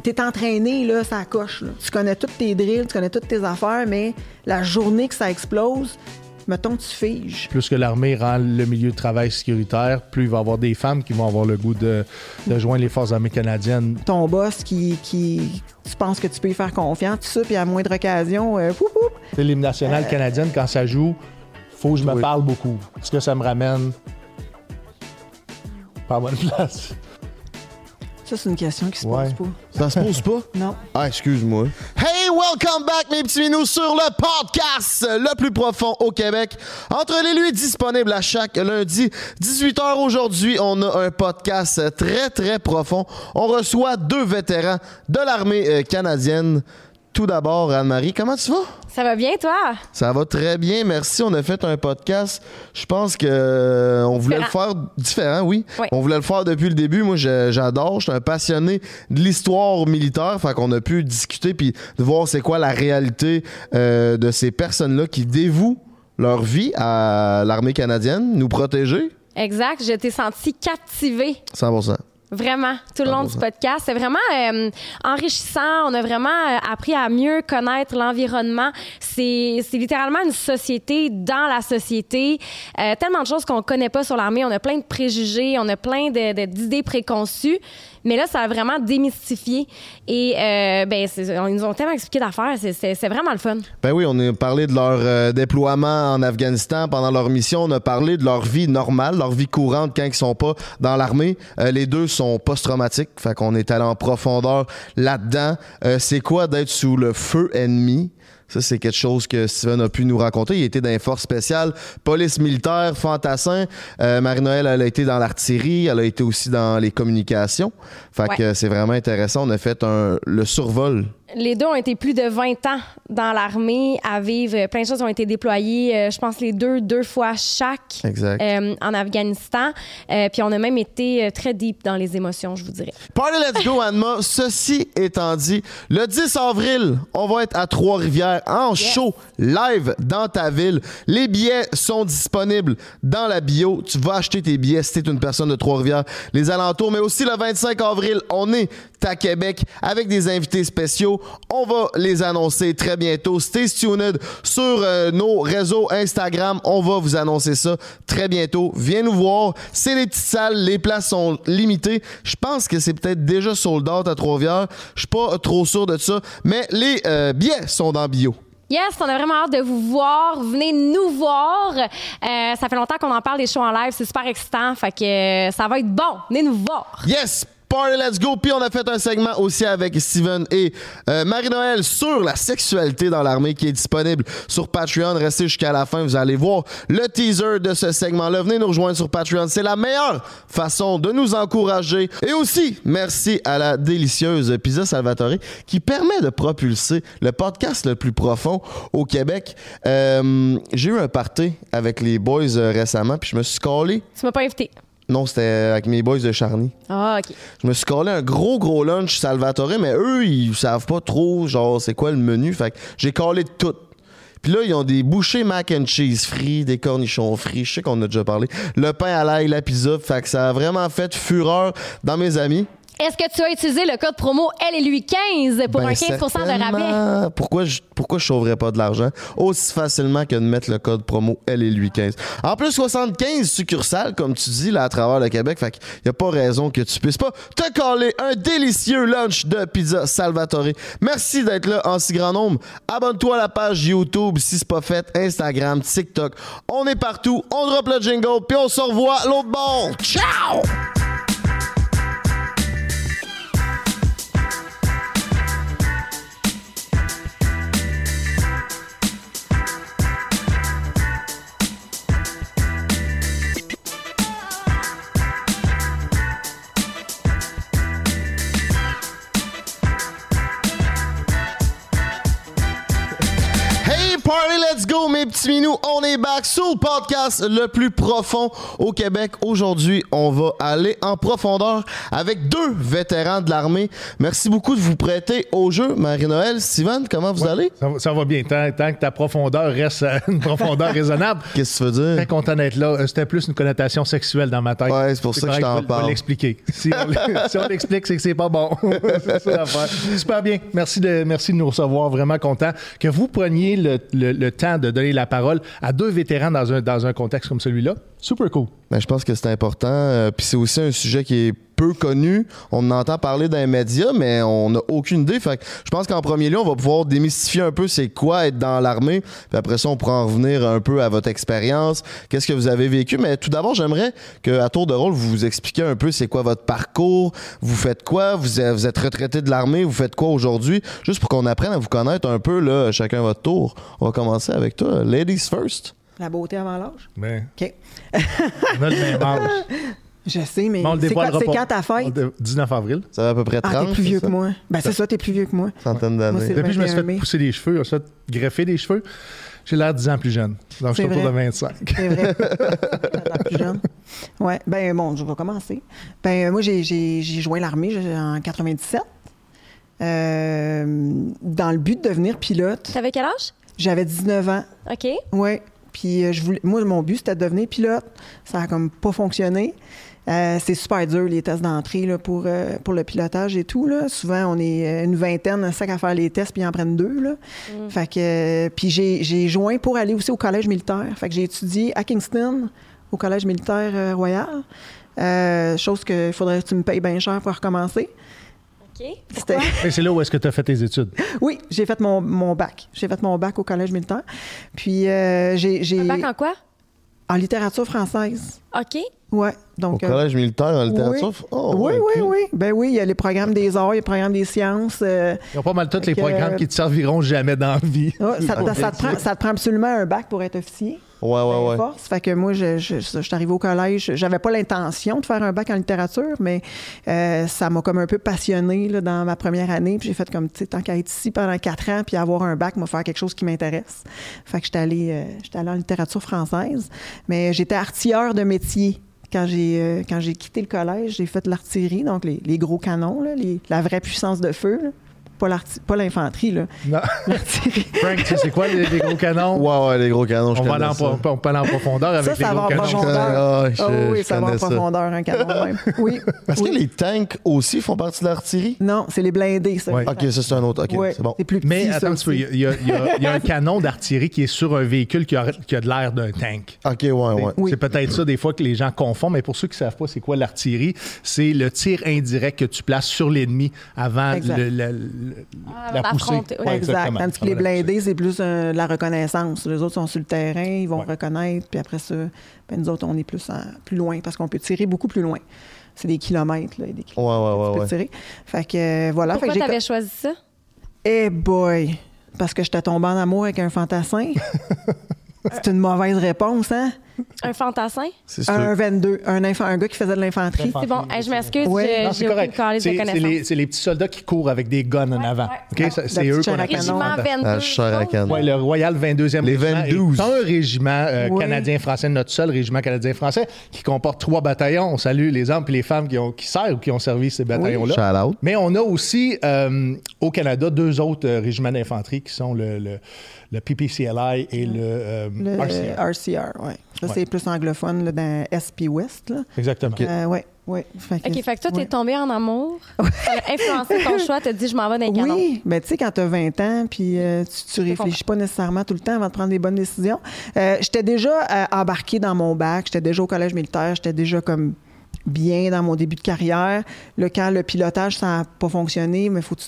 t'es entraîné, là, ça coche. là. Tu connais toutes tes drills, tu connais toutes tes affaires, mais la journée que ça explose, mettons, tu figes. Plus que l'armée rend le milieu de travail sécuritaire, plus il va y avoir des femmes qui vont avoir le goût de, de joindre les forces armées canadiennes. Ton boss qui, qui tu penses que tu peux y faire confiance, tout ça, puis à moindre occasion, euh, L'hymne national canadienne, quand ça joue, faut que je me Oui. parle beaucoup. Est-ce que ça me ramène pas à bonne place? Ça, c'est une question qui se Ouais. pose pas. Ça se pose pas? Non. Ah, excuse-moi. Hey, welcome back, mes petits minous, sur le podcast le plus profond au Québec. Entre les lui, disponible à chaque lundi, 18h aujourd'hui. On a un podcast très, très profond. On reçoit deux vétérans de l'armée euh, canadienne. Tout d'abord, Anne-Marie, comment tu vas? Ça va bien, toi? Ça va très bien, merci. On a fait un podcast. Je pense que euh, on voulait le faire différent, oui. Oui. On voulait le faire depuis le début. Moi, j'adore. Je suis un passionné de l'histoire militaire. Fait qu'on a pu discuter puis de voir c'est quoi la réalité euh, de ces personnes-là qui dévouent leur vie à l'armée canadienne, nous protéger. Exact, je t'ai senti captivée. 100%. Vraiment, tout le long du podcast. C'est vraiment euh, enrichissant. On a vraiment euh, appris à mieux connaître l'environnement. C'est littéralement une société dans la société. Euh, tellement de choses qu'on connaît pas sur l'armée. On a plein de préjugés, on a plein d'idées préconçues. Mais là, ça a vraiment démystifié. Et euh, ben, ils nous ont tellement expliqué d'affaires. C'est vraiment le fun. Ben oui, on a parlé de leur euh, déploiement en Afghanistan pendant leur mission. On a parlé de leur vie normale, leur vie courante quand ils sont pas dans l'armée. Euh, les deux sont post-traumatiques. Fait qu'on est allé en profondeur là-dedans. Euh, c'est quoi d'être sous le feu ennemi? Ça, c'est quelque chose que Steven a pu nous raconter. Il était dans les forces spéciales, police militaire, fantassin. Euh, Marie-Noël, elle a été dans l'artillerie. Elle a été aussi dans les communications. Fait Ouais. que c'est vraiment intéressant. On a fait un, le survol Les deux ont été plus de 20 ans dans l'armée à vivre. Plein de choses ont été déployées, euh, je pense les deux, deux fois chaque Exact. euh, en Afghanistan. Euh, puis on a même été très deep dans les émotions, je vous dirais. Party Let's Go, Anma. Ceci étant dit, le 10 avril, on va être à Trois-Rivières en show live dans ta ville. Les billets sont disponibles dans la bio. Tu vas acheter tes billets si t'es une personne de Trois-Rivières, les alentours. Mais aussi le 25 avril, on est à Québec avec des invités spéciaux. On va les annoncer très bientôt. Stay tuned sur euh, nos réseaux Instagram. On va vous annoncer ça très bientôt. Viens nous voir. C'est les petites salles. Les places sont limitées. Je pense que c'est peut-être déjà sold out à Trois-Rivières. Je suis pas trop sûr de ça. Mais les euh, billets sont dans bio. Yes, on a vraiment hâte de vous voir. Venez nous voir. Euh, ça fait longtemps qu'on en parle des shows en live. C'est super excitant. Fait que euh, ça va être bon. Venez nous voir. Yes! Party Let's Go! Puis on a fait un segment aussi avec Steven et euh, Marie-Noël sur la sexualité dans l'armée qui est disponible sur Patreon. Restez jusqu'à la fin, vous allez voir le teaser de ce segment-là. Venez nous rejoindre sur Patreon. C'est la meilleure façon de nous encourager. Et aussi, merci à la délicieuse Pizza Salvatore qui permet de propulser le podcast le plus profond au Québec. Euh, J'ai eu un party avec les boys euh, récemment, puis je me suis collé. Tu m'as pas invité. Non, c'était avec mes boys de Charny. Ah, OK. Je me suis collé un gros gros lunch Salvatore, mais eux, ils savent pas trop, genre, c'est quoi le menu. Fait que j'ai collé de tout. Puis là, ils ont des bouchées mac and cheese frits, des cornichons frits, je sais qu'on a déjà parlé. Le pain à l'ail, la pizza. Fait que ça a vraiment fait fureur dans mes amis. Est-ce que tu as utilisé le code promo LLUI15 pour Ben, un 15% de rabais? Pourquoi je, pourquoi je sauverais pas de l'argent aussi facilement que de mettre le code promo elle et lui 15. En plus, 75 succursales, comme tu dis, là, à travers le Québec. Fait qu'il y a pas raison que tu puisses pas te coller un délicieux lunch de pizza Salvatore. Merci d'être là en si grand nombre. Abonne-toi à la page YouTube si c'est pas fait, Instagram, TikTok. On est partout. On drop le jingle, puis on se revoit l'autre bord. Ciao! Let's go, mes petits minous. On est back sur le podcast le plus profond au Québec. Aujourd'hui, on va aller en profondeur avec deux vétérans de l'armée. Merci beaucoup de vous prêter au jeu. Marie-Noël, Steven, comment vous allez? Ça, va- ça va bien. Tant, tant que ta profondeur reste à une profondeur raisonnable. Qu'est-ce que tu veux Très dire? content d'être là. Euh, C'était plus une connotation sexuelle dans ma tête. Ouais, c'est pour ça que je t'en parle. l'expliquer. Si on, si on l'explique, c'est que c'est pas bon. c'est ça l'affaire. Super bien. Merci de, merci de nous recevoir. Vraiment content que vous preniez le, le- le temps de donner la parole à deux vétérans dans un, contexte comme celui-là. Super cool. Ben, je pense que c'est important. euh, Puis c'est aussi un sujet qui est peu connu. On en entend parler dans les médias, mais on n'a aucune idée. Fait que je pense qu'en premier lieu, on va pouvoir démystifier un peu c'est quoi être dans l'armée. Puis après ça, on pourra en revenir un peu à votre expérience. Qu'est-ce que vous avez vécu? Mais tout d'abord, j'aimerais qu'à tour de rôle, vous vous expliquiez un peu c'est quoi votre parcours. Vous faites quoi? Vous êtes, vous êtes retraité de l'armée. Vous faites quoi aujourd'hui? Juste pour qu'on apprenne à vous connaître un peu, là, chacun votre tour. On va commencer avec toi. Ladies first. La beauté avant l'âge. Mais OK. on a le même âge. Je sais, mais Mais on le c'est quand, c'est pas. quand ta fête? Le 19 avril. Ça va à peu près 30. Ah, t'es plus vieux que moi. Ben, c'est ça, t'es plus vieux que moi. Centaine d'années. Depuis que je me suis 21 fait mai. pousser les cheveux, je me suis fait greffer les cheveux, j'ai l'air 10 ans plus jeune. Donc, je suis autour de vrai. 25. C'est vrai. Plus jeune. Ouais. Ben, bon, je vais commencer. Ben, moi, j'ai, j'ai, j'ai joint l'armée en 97. euh, dans le but de devenir pilote. T'avais quel âge? J'avais 19 ans. OK. Ouais. Puis euh, je voulais, moi, mon but, c'était de devenir pilote. Ça a comme pas fonctionné. Euh, c'est super dur, les tests d'entrée là, pour, euh, pour le pilotage et tout. Là. Souvent, on est une vingtaine, un sac à faire les tests, puis ils en prennent deux. Là. Fait que, euh, puis j'ai, j'ai joint pour aller aussi au collège militaire. Fait que j'ai étudié à Kingston, au collège militaire royal. Chose qu'il faudrait que tu me payes bien cher pour recommencer. OK. C'est là où est-ce que tu as fait tes études? Oui, j'ai fait mon, mon bac. J'ai fait mon bac au collège militaire. Puis euh, j'ai... j'ai- Un bac en quoi? en littérature française. OK. Ouais. Au Donc, euh, collège militaire en littérature? oui. Oh, oui, ouais, oui, cool. oui. Ben oui, il y a les programmes des arts, il y a les programmes des sciences. euh, Ils ont pas mal tous les programmes qui te serviront jamais dans la vie. ouais, ça, te- ça te prend, ça te prend absolument un bac pour être officier. Ouais, ouais, ouais. importe. Fait que moi, je, je, je suis arrivée au collège. J'avais pas l'intention de faire un bac en littérature, mais euh, ça m'a comme un peu passionnée là, dans ma première année. Puis j'ai fait comme, tu sais, tant qu'à être ici pendant quatre ans, puis avoir un bac, m'a faire quelque chose qui m'intéresse. Fait que j'étais allée, euh, j'étais allée en littérature française. Mais j'étais artilleur de métier. Quand j'ai, euh, quand j'ai quitté le collège, j'ai fait l'artillerie, donc les, les gros canons, là, les- la vraie puissance de feu. là. Pas, l'infanterie, là. Non. L'artillerie. Frank, tu sais, c'est quoi les, les gros canons? Ouais, ouais, les gros canons, je on, va en, ça. on peut aller en profondeur avec Ça, les ça va gros en canons. profondeur. Ah, je- Ah oui, ça va en profondeur, un canon même. Oui. Est-ce oui. que les tanks aussi font partie de l'artillerie? Non, c'est les blindés, ça. Ouais. Ok, ça c'est un autre. Ok, Ouais, c'est bon. C'est plus petit. Mais attends il y, y a- y un canon d'artillerie qui est sur un véhicule qui a, qui a de l'air d'un tank. Ok, ouais, ouais. Oui. C'est peut-être ça des fois que les gens confondent, mais pour ceux qui ne savent pas c'est quoi l'artillerie, c'est le tir indirect que tu places sur l'ennemi avant le- Ah, la poussée. oui. Ouais, exact. Tandis que les la blindés, c'est plus euh, de la reconnaissance. Les autres sont sur le terrain, ils vont Ouais. reconnaître, puis après ça, ben, nous autres, on est plus, en- plus loin parce qu'on peut tirer beaucoup plus loin. C'est des kilomètres, là, des kilomètres. Ouais, ouais, tu ouais, peux ouais. tirer. Fait que euh, voilà. Pourquoi fait que j'ai t'avais choisi ça? Eh boy! Parce que j'étais tombée en amour avec un fantassin. c'est une mauvaise réponse, hein? Un fantassin? Un 22, un, infa- un gars qui faisait de l'infanterie. C'est bon. Je m'excuse, Ouais. j'ai aucune correct. calice de C'est les, petits soldats qui courent avec des guns en avant. ouais. OK? Ça- La C'est eux qu'on appelle canon. Régiment fantassins. 22. Chair à canne. Ouais, le Royal 22e Les régiment 22. est un régiment euh, Oui. canadien-français, notre seul régiment canadien-français, qui comporte trois bataillons. On salue les hommes et les femmes qui, ont, qui servent ou qui ont servi ces bataillons-là. Mais on a aussi euh, au Canada deux autres euh, régiments d'infanterie qui sont le, le, le PPCLI et le, euh, Le RCR. RCR, oui. Ça, Ouais. c'est plus anglophone là, dans SP West. Là. Exactement. Euh, ouais, ouais. Fait que- OK, fait que toi, t'es ouais. tombé en amour. Ça a influencé ton choix. T'as dit, je m'en vais dans les. Oui, mais tu sais, quand tu as 20 ans, puis euh, tu, tu réfléchis pas nécessairement tout le temps avant de prendre des bonnes décisions. Euh, j'étais déjà euh, embarquée dans mon bac, j'étais déjà au collège militaire, j'étais déjà comme bien dans mon début de carrière. Là, quand le pilotage, ça n'a pas fonctionné, mais faut tu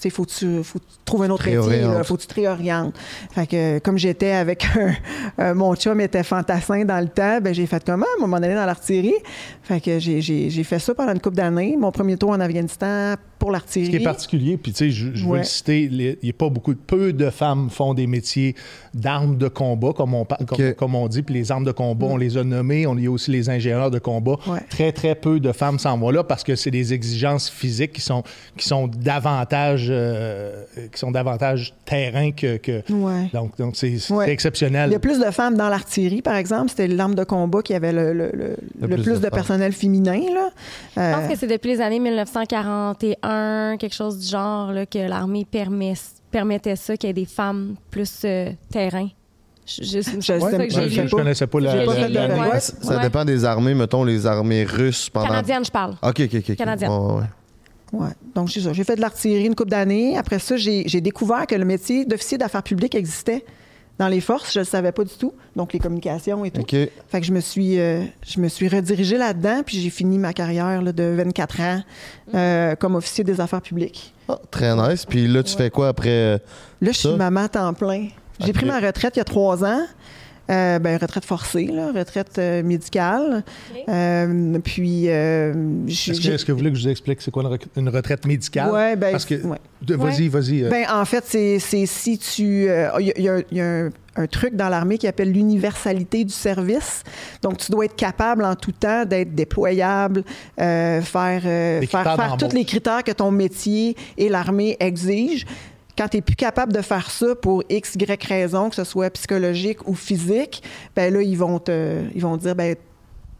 tu sais, faut que tu, faut trouves un autre métier, là, faut que tu te réorientes. Fait que, comme j'étais avec un, euh, mon chum était fantassin dans le temps, ben j'ai fait comment, à un moment donné, dans l'artillerie. Fait que j'ai, j'ai, j'ai fait ça pendant une couple d'années. Mon premier tour en Afghanistan, pour Ce l'artillerie. qui est particulier, puis tu sais, je, je veux le citer, il n'y a pas beaucoup, peu de femmes font des métiers d'armes de combat, comme on, comme, comme on dit, puis les armes de combat, on les a nommées, on, il y a aussi les ingénieurs de combat. Mm. Ouais. Très, très peu de femmes s'en vont là parce que c'est des exigences physiques qui sont, qui sont davantage, euh, qui sont davantage terrain que... que- Ouais. Donc, donc c'est Ouais. exceptionnel. Il y a plus de femmes dans l'artillerie, par exemple. C'était l'arme de combat qui avait le, le- le- le plus plus, de personnel féminin. Là. Je Euh, pense que c'est depuis les années 1941, quelque chose du genre, là, que l'armée permet, permettait ça, qu'il y ait des femmes plus euh, terrain. Je, je, Ouais, connaissais pas la, la- de- la- ouais. Ça, Ouais. dépend des armées, mettons les armées russes pendant. Canadienne, je parle. Ok, ok, ok. Canadienne. Ouais, ouais. Donc, c'est ça. J'ai fait de l'artillerie une couple d'années. Après ça, j'ai j'ai découvert que le métier d'officier d'affaires publiques existait dans les forces. Je ne le savais pas du tout. Donc, les communications et tout. Ok. Fait que je me suis, euh, je me suis redirigée là-dedans, puis j'ai fini ma carrière là, de 24 ans euh, comme officier des affaires publiques. Ah, très nice. Puis là, tu fais quoi après? euh, Là, je suis maman à temps plein. J'ai pris ma retraite il y a trois ans. Euh, ben, retraite forcée, là, retraite euh, médicale. Ok. Euh, puis, euh, Est-ce que, est-ce que vous voulez que je vous explique c'est quoi une, retraite médicale? Ouais, ben, Parce que, ouais. de- vas-y, vas-y. euh, Ben, en fait, c'est c'est si tu. euh, Il y a- il y, a- il y a un, un truc dans l'armée qui appelle l'universalité du service. Donc, tu dois être capable en tout temps d'être déployable, euh, faire, euh, faire, faire tous les critères que ton métier et l'armée exigent. Quand tu n'es plus capable de faire ça pour X, Y raison, que ce soit psychologique ou physique, ben là, ils vont te, ils vont dire, ben,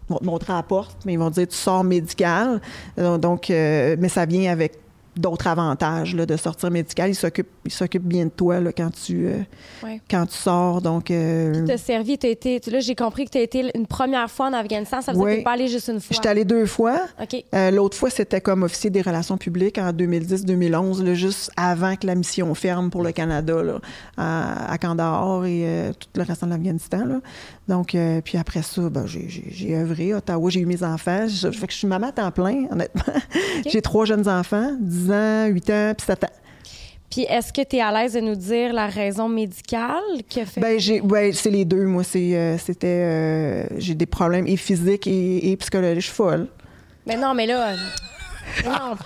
ils vont te montrer à la porte, mais ils vont te dire, tu sors médical. Donc, donc, euh, mais ça vient avec d'autres avantages là, de sortir médical. Ils s'occupent, ils s'occupent bien de toi là, quand, tu, euh, Ouais. quand tu sors. Donc, euh, Tu as servi, été. Là, j'ai compris que tu as été une première fois en Afghanistan. Ça veut dire que tu pas allé juste une fois. j'étais allée deux fois. Euh, L'autre fois, c'était comme officier des relations publiques en 2010-2011, là, juste avant que la mission ferme pour le Canada, là, à, à Kandahar et euh, tout le restant de l'Afghanistan. Donc, puis après ça, ben, j'ai- œuvré. à Ottawa, j'ai eu mes enfants. Je, fait que je suis maman à temps plein, honnêtement. j'ai trois jeunes enfants, 10 ans, 8 ans, puis 7 ans. Puis est-ce que tu es à l'aise de nous dire la raison médicale qui a fait? Ben, j'ai, ben, c'est les deux. Moi, c'est, euh, c'était, euh, j'ai des problèmes et physiques et, et psychologiques. Je suis folle. Mais non, mais là. euh, non.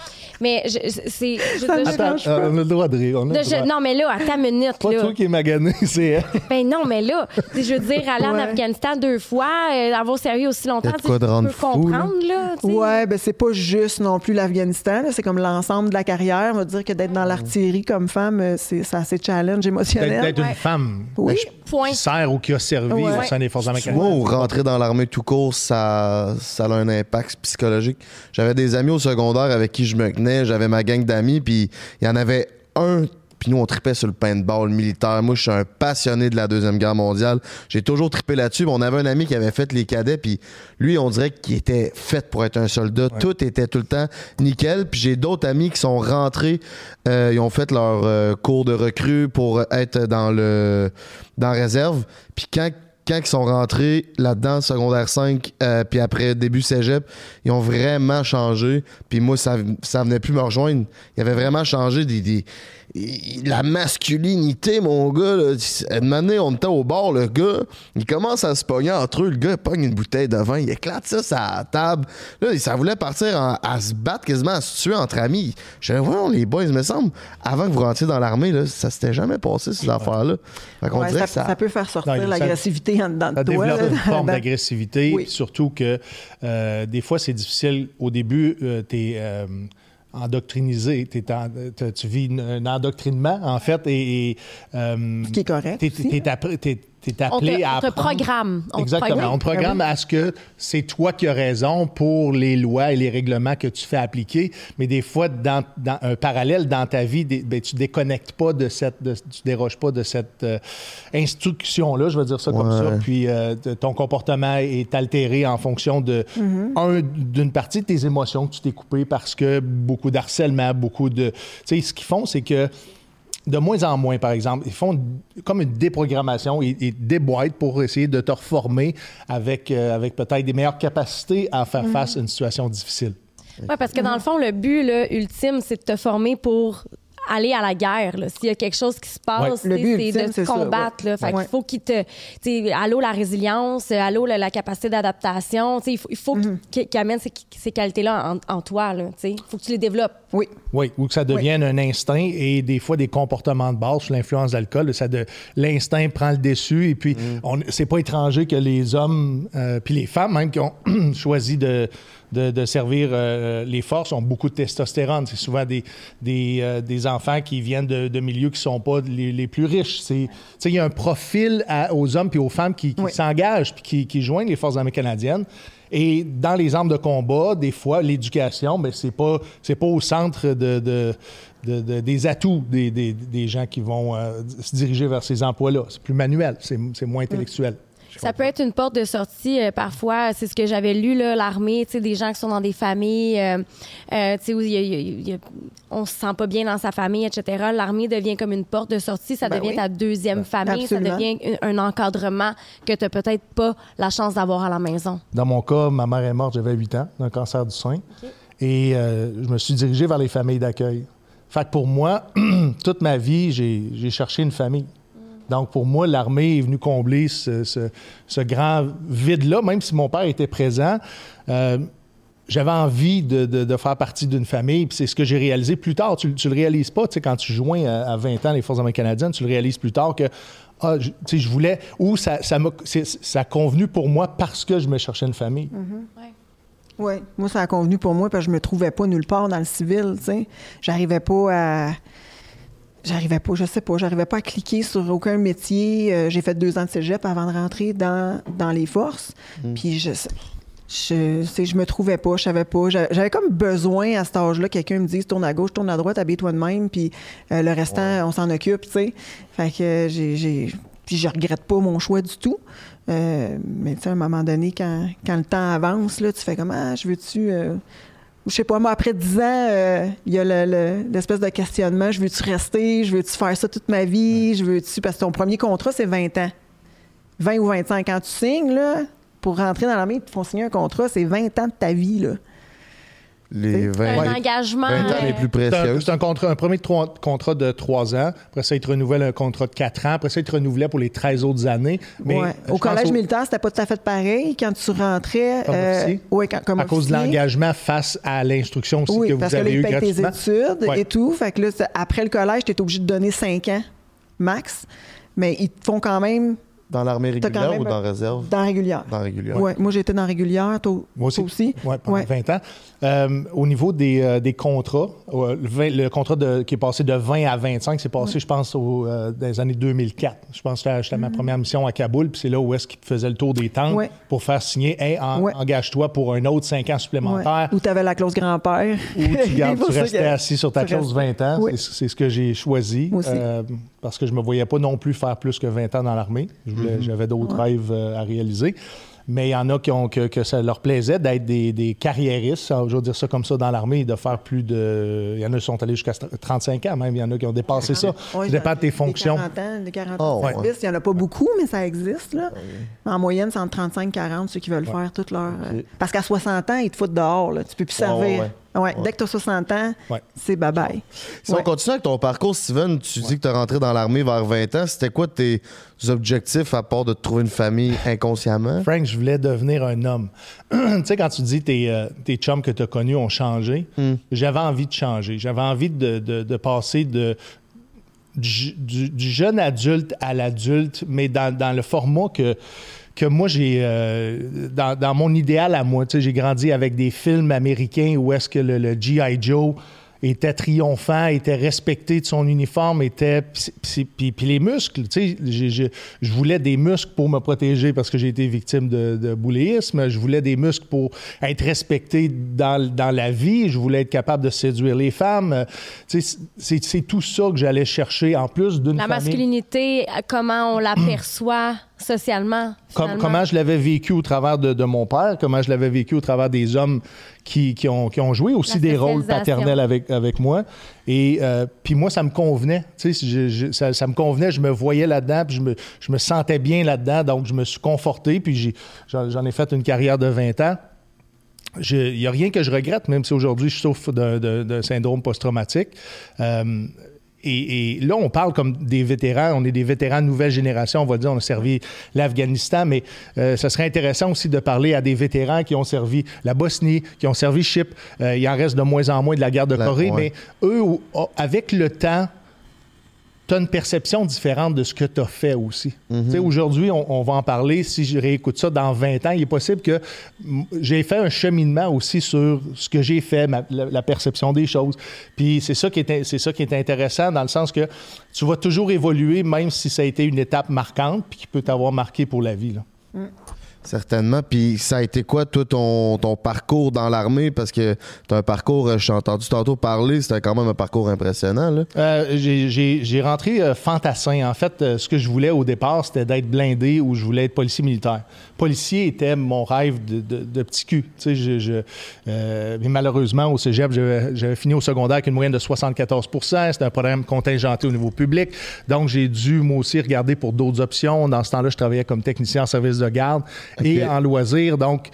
Mais c'est. je- euh, on a le droit de rire. on a de- le je- droit. non, mais là, à ta minute, Pas là. toi qui est magané, c'est elle. Ben non, mais là, je veux dire, aller en. Afghanistan deux fois, euh, avoir servi aussi longtemps, tu peux fou, comprendre, là. sais. Ouais, ben c'est pas juste non plus l'Afghanistan. là. C'est comme l'ensemble de la carrière. On va dire que d'être dans l'artillerie comme femme, euh, c'est, c'est assez challenge émotionnel. d'être Ouais. une femme Oui. Point. qui sert ou qui a servi Ouais. au sein des forces américaines. Moi, ou rentrer dans l'armée tout court, ça, ça a un impact psychologique. J'avais des amis au secondaire avec qui je me tenais, j'avais ma gang d'amis, puis il y en avait un, puis nous, on tripait sur le paintball militaire. Moi, je suis un passionné de la Deuxième Guerre mondiale. J'ai toujours trippé là-dessus. On avait un ami qui avait fait les cadets, puis lui, on dirait qu'il était fait pour être un soldat. Tout était tout le temps nickel. Puis j'ai d'autres amis qui sont rentrés, euh, ils ont fait leur euh, cours de recrue pour être dans le dans la réserve. Puis quand quand ils sont rentrés là-dedans, secondaire 5, euh, puis après début cégep, ils ont vraiment changé. Puis moi, ça, ça venait plus me rejoindre. Ils avaient vraiment changé des, la masculinité, mon gars. Là. Une année, on était au bord, le gars, il commence à se pogner entre eux. Le gars, il pogne une bouteille de vin, il éclate ça sur la table. Là, ça voulait partir en- à se battre, quasiment à se tuer entre amis. Je disais, voyons, les boys, il me semble, avant que vous rentriez dans l'armée, là, ça s'était jamais passé, ces affaires-là. Ouais, ça, peut faire sortir l'agressivité en dedans de Ça toi. là, une forme d'agressivité, Oui. surtout que euh, des fois, c'est difficile. Au début, endoctrinisé, t'es en- t'as- tu vis un endoctrinement, en fait, et... et, euh, Ce qui est correct T'es aussi. T'es t'es On appelé te, à on te programme. On te Exactement. programme. On te programme à ce que c'est toi qui as raison pour les lois et les règlements que tu fais appliquer. Mais des fois, dans, dans un parallèle dans ta vie, des- ben, tu déconnectes pas de cette, de- tu déroges pas de cette euh, instruction-là, je vais dire ça comme ça. Puis euh, de- ton comportement est altéré en fonction de un d'une partie de tes émotions que tu t'es coupé parce que beaucoup d'harcèlement, beaucoup de, tu sais, ce qu'ils font, c'est que de moins en moins, par exemple, ils font comme une déprogrammation, ils, ils déboîtent pour essayer de te reformer avec, euh, avec peut-être des meilleures capacités à faire face à une situation difficile. Oui, parce que dans le fond, le but là, ultime, c'est de te former pour aller à la guerre. S'il y a quelque chose qui se passe, Ouais. C'est de ça, combattre. là. Fait Ouais. faut qu'il te. Allô, la résilience, allô, la, la capacité d'adaptation. Il faut, il faut Mm-hmm. qu'il amène ces, ces qualités-là en, en toi. Il faut que tu les développes. Oui. Oui, ou que ça devienne un instinct et des fois des comportements de base sous l'influence de l'instinct prend le dessus et puis on c'est pas étranger que les hommes euh, puis les femmes même qui ont choisi de de, de servir euh, les forces ont beaucoup de testostérone. C'est souvent des, des, euh, des enfants qui viennent de, de milieux qui sont pas les, les plus riches. Il y a un profil à- aux hommes puis aux femmes qui, qui Oui. s'engagent puis qui, qui joignent les forces armées canadiennes. Et dans les armes de combat, des fois, l'éducation, ben, c'est pas, c'est pas au centre de, de- de- de- des atouts des, des- des gens qui vont euh, se diriger vers ces emplois-là. C'est plus manuel, c'est, c'est moins intellectuel. Ça peut être une porte de sortie euh, parfois. C'est ce que j'avais lu, là, l'armée, tu sais, des gens qui sont dans des familles, euh, euh, tu sais, où il y a- il y a- il y a- on se sent pas bien dans sa famille, etc. L'armée devient comme une porte de sortie. Ça Ben devient oui. ta deuxième famille. Absolument. Ça devient un, un encadrement que tu peut-être pas la chance d'avoir à la maison. Dans mon cas, ma mère est morte, j'avais 8 ans, d'un cancer du sein. Et euh, je me suis dirigé vers les familles d'accueil. Fait que pour moi, toute ma vie, j'ai cherché une famille. Donc pour moi, l'armée est venue combler ce, ce- ce grand vide-là, même si mon père était présent. euh, j'avais envie de, de- de faire partie d'une famille, puis c'est ce que j'ai réalisé plus tard. Tu, tu le réalises pas, tu sais, quand tu joins à, à 20 ans les Forces armées canadiennes, tu le réalises plus tard que ah, je, tu sais, je voulais, ou ça, ça, m'a, c'est- ça a convenu pour moi parce que je me cherchais une famille. Oui, moi, ça a convenu pour moi parce que je me trouvais pas nulle part dans le civil, tu sais. J'arrivais pas à... J'arrivais pas, je sais pas, j'arrivais pas à cliquer sur aucun métier. Euh, j'ai fait deux ans de cégep avant de rentrer dans, dans les forces. Puis je, je, c'est- je me trouvais pas, je savais pas. J'avais comme besoin à cet âge-là, quelqu'un me dise tourne à gauche, tourne à droite, habille-toi de même, puis euh, le restant, on s'en occupe, tu sais. Fait que j'ai- j'ai. Puis je regrette pas mon choix du tout. Euh, mais tu sais, à un moment donné, quand, quand le temps avance, là, tu fais comme Ah, je veux-tu. euh, je sais pas, moi, après 10 ans, euh, il y a le- le- l'espèce de questionnement je veux-tu rester Je veux-tu faire ça toute ma vie Je veux-tu. Parce que ton premier contrat, c'est 20 ans. 20 ou 25 ans. Tu signes, là, pour rentrer dans l'armée, ils te font signer un contrat, c'est 20 ans de ta vie, là. Les 20, Un engagement. 20 ans les euh, plus C'est un, précieux. c'est un contrat, un premier trois- contrat de trois ans. Après ça, il te renouvelle un contrat de quatre ans. Après ça, il te renouvelait pour les 13 autres années. Mais Ouais. euh, Au collège au- militaire, c'était pas tout à fait pareil. Quand tu rentrais. Comme officier? ouais, quand- comme à cause de l'engagement face à l'instruction aussi Oui, que vous parce que là, eu tes études Ouais. et tout. Fait que là, après le collège, tu es obligé de donner 5 ans max. Mais ils te font quand même Dans l'armée régulière même ou dans la réserve? dans régulière. Dans régulière. Ouais, moi, j'étais dans régulière, toi, Moi aussi. toi aussi. Oui, pendant Ouais. 20 ans. Euh, au niveau des, euh, des contrats, euh, le, 20 le contrat de- qui est passé de 20 à 25, c'est passé, je pense, au, euh, dans les années 2004. Je pense que j'étais à ma première mission à Kaboul, puis c'est là où est-ce qu'il faisait le tour des tentes. Ouais. pour faire signer Hey, en- Ouais. engage-toi pour un autre 5 ans Ouais. supplémentaires. Où tu avais la clause grand-père. Ou tu, gardes- restais que- assis sur ta clause restes- 20 ans. C'est c'est ce que j'ai choisi. Moi aussi. euh, parce que je me voyais pas non plus faire plus que 20 ans dans l'armée. Je voulais- J'avais d'autres rêves euh, à réaliser. Mais il y en a qui ont, que, que ça leur plaisait d'être des, des carriéristes, je veux dire ça comme ça, dans l'armée, et de faire plus de... Il y en a qui sont allés jusqu'à 35 ans même, il y en a qui ont dépassé ça. Ouais, ça dépend de tes des fonctions. 40 ans, des 40 Oh, ans de ouais. service. Il n'y en a pas beaucoup, mais ça existe. Là. En moyenne, c'est entre 35 et 40 ceux qui veulent faire toute leur. euh. Parce qu'à 60 ans, ils te foutent dehors. Là. Tu peux plus Ouais, servir. Ouais, Ouais, Dès que tu as 60 ans, Ouais. c'est bye-bye. Si Ouais. on continue avec ton parcours, Steven, tu dis que tu es rentré dans l'armée vers 20 ans. C'était quoi tes objectifs à part de te trouver une famille inconsciemment? Frank, je voulais devenir un homme. tu sais, quand tu dis tes, euh, tes chums que tu as connus ont changé, j'avais envie de changer. J'avais envie de, de- de passer de, du, du- du jeune adulte à l'adulte, mais dans, dans le format que, que moi, j'ai. euh, dans, dans mon idéal à moi, tu sais, j'ai grandi avec des films américains où est-ce que le, le G.I. Joe était triomphant, était respecté de son uniforme, était. Puis, les muscles, tu sais, je voulais des muscles pour me protéger parce que j'ai été victime de, de bouléisme. Je voulais des muscles pour être respecté dans, dans la vie. Je voulais être capable de séduire les femmes. Tu sais, c'est tout ça que j'allais chercher en plus d'une La famille. masculinité, euh, comment on l'aperçoit socialement. Comment je l'avais vécu au travers de, de mon père, comment je l'avais vécu au travers des hommes qui, qui ont, qui ont joué aussi des rôles paternels avec, avec moi. Et euh, puis moi, ça me convenait. Tu sais, je- je- ça, ça me convenait, je me voyais là-dedans, puis je me, je me sentais bien là-dedans, donc je me suis conforté, puis j'en ai fait une carrière de 20 ans. Il n'y a rien que je regrette, même si aujourd'hui je souffre d'un syndrome post-traumatique. Euh, et, là, on parle comme des vétérans, on est des vétérans de nouvelle génération, on va dire, on a servi l'Afghanistan, mais euh, ce serait intéressant aussi de parler à des vétérans qui ont servi la Bosnie, qui ont servi Chypre. Euh, il en reste de moins en moins de la guerre de Corée, mais eux, avec le temps, tu as une perception différente de ce que tu as fait aussi. Mhm. Aujourd'hui, on, va en parler. Si je réécoute ça dans 20 ans, il est possible que j'ai fait un cheminement aussi sur ce que j'ai fait, la, perception des choses. Puis c'est ça, qui est, c'est ça qui est intéressant dans le sens que tu vas toujours évoluer, même si ça a été une étape marquante, puis qui peut t'avoir marqué pour la vie. Là. Mm. Certainement. Puis ça a été quoi, toi, ton, parcours dans l'armée? Parce que tu un parcours, euh, j'ai entendu tantôt parler, c'était quand même un parcours impressionnant. Euh, j'ai rentré euh, fantassin. En fait, ce que je voulais au départ, c'était d'être blindé ou je voulais être policier militaire. Policier était mon rêve de, de, petit cul. Tu sais, je, mais malheureusement, au cégep, j'avais fini au secondaire avec une moyenne de 74% C'était un programme contingenté au niveau public. Donc, j'ai dû, moi aussi, regarder pour d'autres options. Dans ce temps-là, je travaillais comme technicien en service de garde et en loisir. Donc,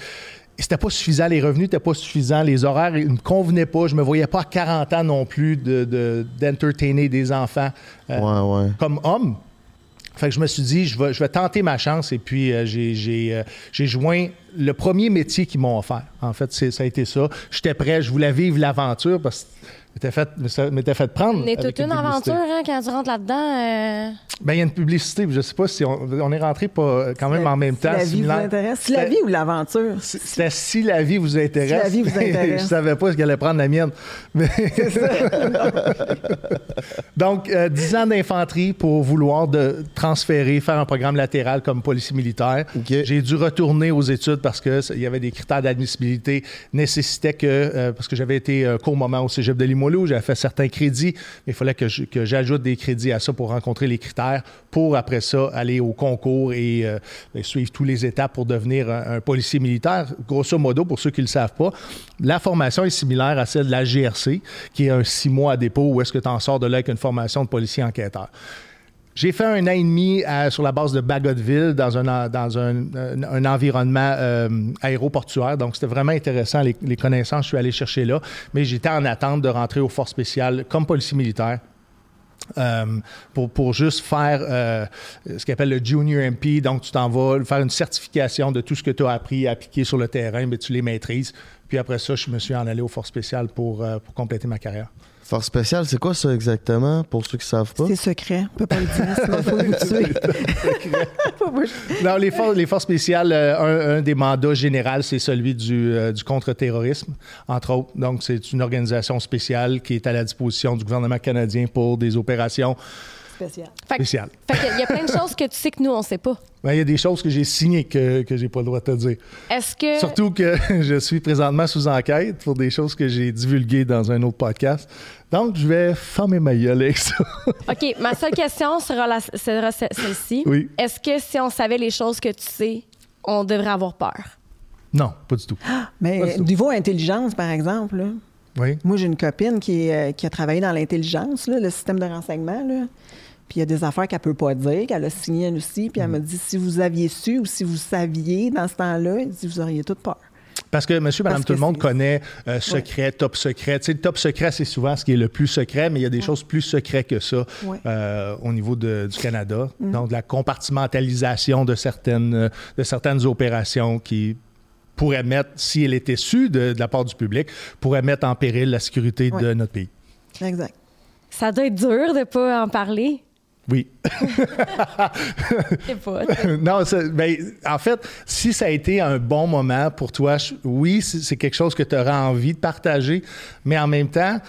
c'était pas suffisant, les revenus n'étaient pas suffisants, les horaires ne me convenaient pas, je me voyais pas à 40 ans non plus d'entertainer de, des enfants euh, comme homme. Fait je me suis dit, je vais, je vais tenter ma chance et puis euh, euh, j'ai joint le premier métier qu'ils m'ont offert. En fait, ça a été ça. J'étais prêt, je voulais vivre l'aventure parce que m'étais fait, fait prendre. Mais toute une, aventure hein, quand tu rentres là-dedans. Euh... Ben, il y a une publicité. Je sais pas si on, est rentré pas quand même en même temps. Si la vie vous intéresse. Si la vie ou l'aventure? C'était si la vie vous intéresse. Si la vie vous intéresse. je savais pas ce qu'elle allait prendre la mienne. Donc, euh, 10 ans d'infanterie pour vouloir de transférer, faire un programme latéral comme policier militaire. J'ai dû retourner aux études parce qu'il y avait des critères d'admissibilité nécessitaient que, euh, parce que j'avais été un court moment au cégep de Limoilou, j'avais fait certains crédits, mais il fallait que, j'ajoute des crédits à ça pour rencontrer les critères, pour après ça aller au concours et, euh, suivre tous les étapes pour devenir un, policier militaire. Grosso modo, pour ceux qui ne le savent pas, la formation est similaire à celle de la GRC, qui est un six mois à dépôt où est-ce que tu en sors de là avec une formation de policier enquêteur. J'ai fait un an et demi sur la base de Bagotville dans un, dans un, environnement euh, aéroportuaire. Donc, c'était vraiment intéressant. Les, connaissances, je suis allé chercher là. Mais j'étais en attente de rentrer aux forces spéciales comme policier militaire. Euh, pour, pour, juste faire euh, ce qu'on appelle le Junior MP. Donc, tu t'en vas faire une certification de tout ce que tu as appris à appliquer sur le terrain, mais tu les maîtrises. Puis après ça, je me suis en allé aux forces spéciales pour, pour compléter ma carrière. Force spéciale, c'est quoi ça exactement, pour ceux qui ne savent pas? C'est secret. On peut pas le dire, sinon il faut le tuer. non, les forces, les forces spéciales, euh, un, des mandats généraux, c'est celui du, euh, du contre-terrorisme, entre autres. Donc, c'est une organisation spéciale qui est à la disposition du gouvernement canadien pour des opérations Spécial. Spécial. il y a plein de choses que tu sais que nous, on ne sait pas. Ben, il y a des choses que j'ai signées que, que j'ai pas le droit de te dire. Est-ce que. Surtout que je suis présentement sous enquête pour des choses que j'ai divulguées dans un autre podcast. Donc, je vais fermer ma gueule avec ça. OK. Ma seule question sera, sera celle-ci. Oui. Est-ce que si on savait les choses que tu sais, on devrait avoir peur? Non, pas du tout. Mais niveau intelligence, par exemple, oui. moi, j'ai une copine qui, euh, qui a travaillé dans l'intelligence, le système de renseignement. Là. Puis il y a des affaires qu'elle peut pas dire, qu'elle a signées elle aussi. Puis elle m'a mm. dit si vous aviez su ou si vous saviez dans ce temps-là, vous auriez toute peur. Parce que monsieur, madame, tout le monde connaît euh, secret, top secret. Tu sais, le top secret, c'est souvent ce qui est le plus secret, mais il y a des choses plus secrètes que ça euh, au niveau du Canada. Mm. Donc, la compartimentalisation de certaines, de certaines opérations qui pourraient mettre, si elle était su de, de la part du public, pourraient mettre en péril la sécurité de notre pays. Exact. Ça doit être dur de ne pas en parler. Oui. pas. non, ben, en fait, si ça a été un bon moment pour toi, oui, c'est quelque chose que tu auras envie de partager, mais en même temps,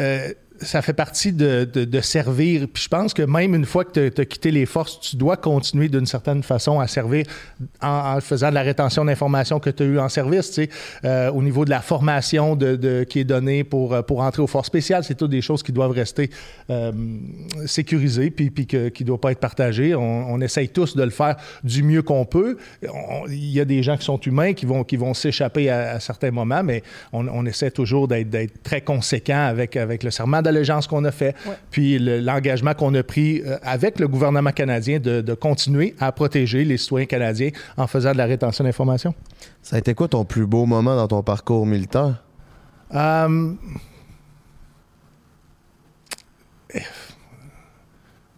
euh, ça fait partie de, servir. Puis je pense que même une fois que tu as, quitté les forces, tu dois continuer d'une certaine façon à servir en, faisant de la rétention d'informations que tu as eues en service. Tu sais, euh, au niveau de la formation de, qui est donnée pour, pour entrer aux forces spéciales, c'est toutes des choses qui doivent rester euh, sécurisées puis, puis qui ne doivent pas être partagées. On, essaye tous de le faire du mieux qu'on peut. Il y a des gens qui sont humains qui vont, qui vont s'échapper à, certains moments, mais on, essaie toujours d'être très conséquent avec, avec le serment de l'allégeance qu'on a fait, puis l'engagement qu'on a pris euh, avec le gouvernement canadien de, continuer à protéger les citoyens canadiens en faisant de la rétention d'informations. Ça a été quoi ton plus beau moment dans ton parcours militaire? Euh,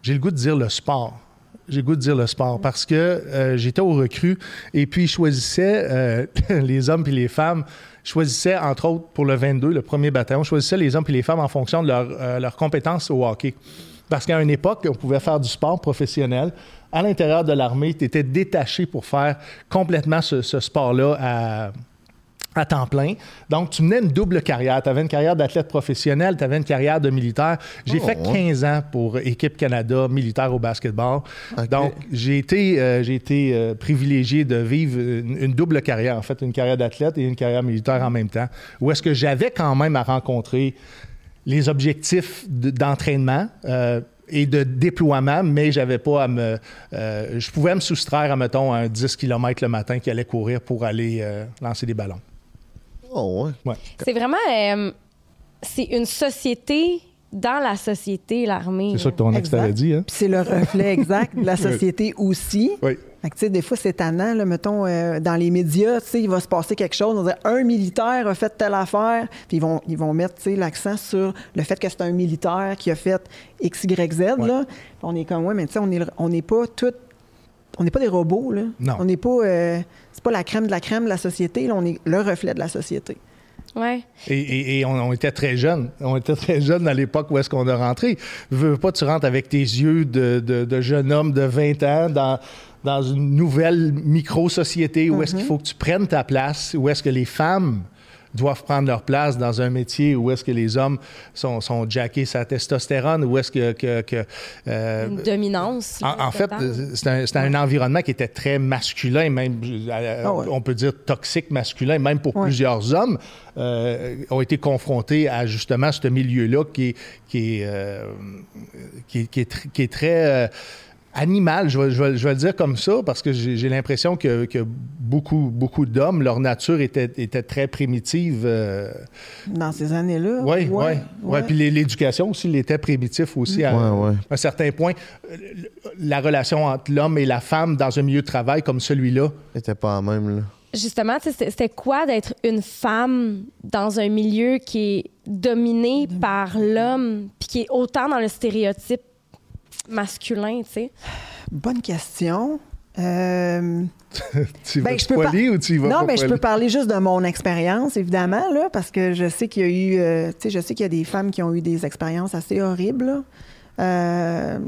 j'ai le goût de dire le sport. J'ai le goût de dire le sport parce que euh, j'étais au recrue et puis je choisissais euh, les hommes et les femmes. Je choisissais, entre autres, pour le 22, le premier bataillon, je choisissais les hommes et les femmes en fonction de leur, euh, leurs compétences au hockey. Parce qu'à une époque, on pouvait faire du sport professionnel. À l'intérieur de l'armée, tu étais détaché pour faire complètement ce, sport-là à temps plein. Donc, tu menais une double carrière. Tu avais une carrière d'athlète professionnel, tu avais une carrière de militaire. J'ai Oh, fait ouais. 15 ans pour Équipe Canada militaire au basketball. Ok. Donc, j'ai été, euh, j'ai été euh, privilégié de vivre une, une double carrière, en fait, une carrière d'athlète et une carrière militaire en même temps, où est-ce que j'avais quand même à rencontrer les objectifs de- d'entraînement. euh, et de déploiement, mais j'avais pas à me. euh, je pouvais me soustraire, à, mettons, à un 10 km le matin qui allait courir pour aller euh, lancer des ballons. Oh, ouais. C'est vraiment. euh, c'est une société dans la société, l'armée. C'est ça que ton ex t'avait dit, hein? Puis c'est le reflet exact de la société aussi. Oui. Fait que, tu sais, des fois, c'est tannant, là, mettons, euh, dans les médias, tu sais, il va se passer quelque chose. On va dire, un militaire a fait telle affaire, puis ils vont, ils vont mettre, tu sais, l'accent sur le fait que c'est un militaire qui a fait X, Y, Z, là. Puis on est comme, ouais, mais tu sais, on est- on n'est pas tout... On n'est pas des robots, là. Non. On n'est pas... euh, pas la crème de la crème de la société, là. On est le reflet de la société. Ouais. Et, et- et on, on était très jeunes. On était très jeunes à l'époque où est-ce qu'on a rentré. Veux, veux pas, tu rentres avec tes yeux de, de- de jeune homme de 20 ans dans, dans une nouvelle micro-société où est-ce qu'il faut que tu prennes ta place, où est-ce que les femmes doivent prendre leur place dans un métier où est-ce que les hommes sont, sont jackés sa testostérone, où est-ce que... que- que, euh, Une dominance. en, en fait, euh, c'est un, c'est un environnement qui était très masculin, même, euh, Ah ouais. on peut dire toxique masculin, même pour Ouais. plusieurs hommes, euh, ont été confrontés à justement ce milieu-là qui est, qui euh, qui qui est tr- qui est très euh, animal, je vais, je vais- je vais le dire comme ça, parce que j'ai j'ai l'impression que, que beaucoup, beaucoup d'hommes, leur nature était, était très primitive. euh, Dans ces années-là? oui, oui. ouais, Ouais, Puis l'é- l'éducation aussi l'était primitif aussi à Ouais, ouais. un certain point. Euh, La relation entre l'homme et la femme dans un milieu de travail comme celui-là, C'était pas la même, là. Justement, c'était quoi d'être une femme dans un milieu qui est dominé par l'homme, puis qui est autant dans le stéréotype masculin, tu sais? Bonne question. Euh, tu vas Ben, je ou tu y vas non, pas mais je poiler? peux parler juste de mon expérience, évidemment, là, parce que je sais qu'il y a eu, euh, tu sais, je sais qu'il y a des femmes qui ont eu des expériences assez horribles. là. Euh,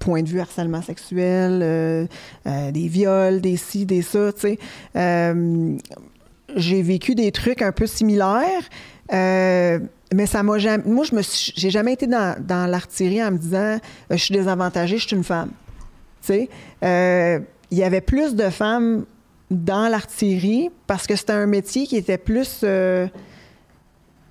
point de vue harcèlement sexuel, euh, euh, des viols, des ci, des ça, tu sais. Euh, j'ai vécu des trucs un peu similaires. Mais ça m'a jamais. Moi, je me suis, j'ai jamais été dans, dans l'artillerie en me disant euh, je suis désavantagée, je suis une femme. Tu sais, euh, il y avait plus de femmes dans l'artillerie parce que c'était un métier qui était plus. euh,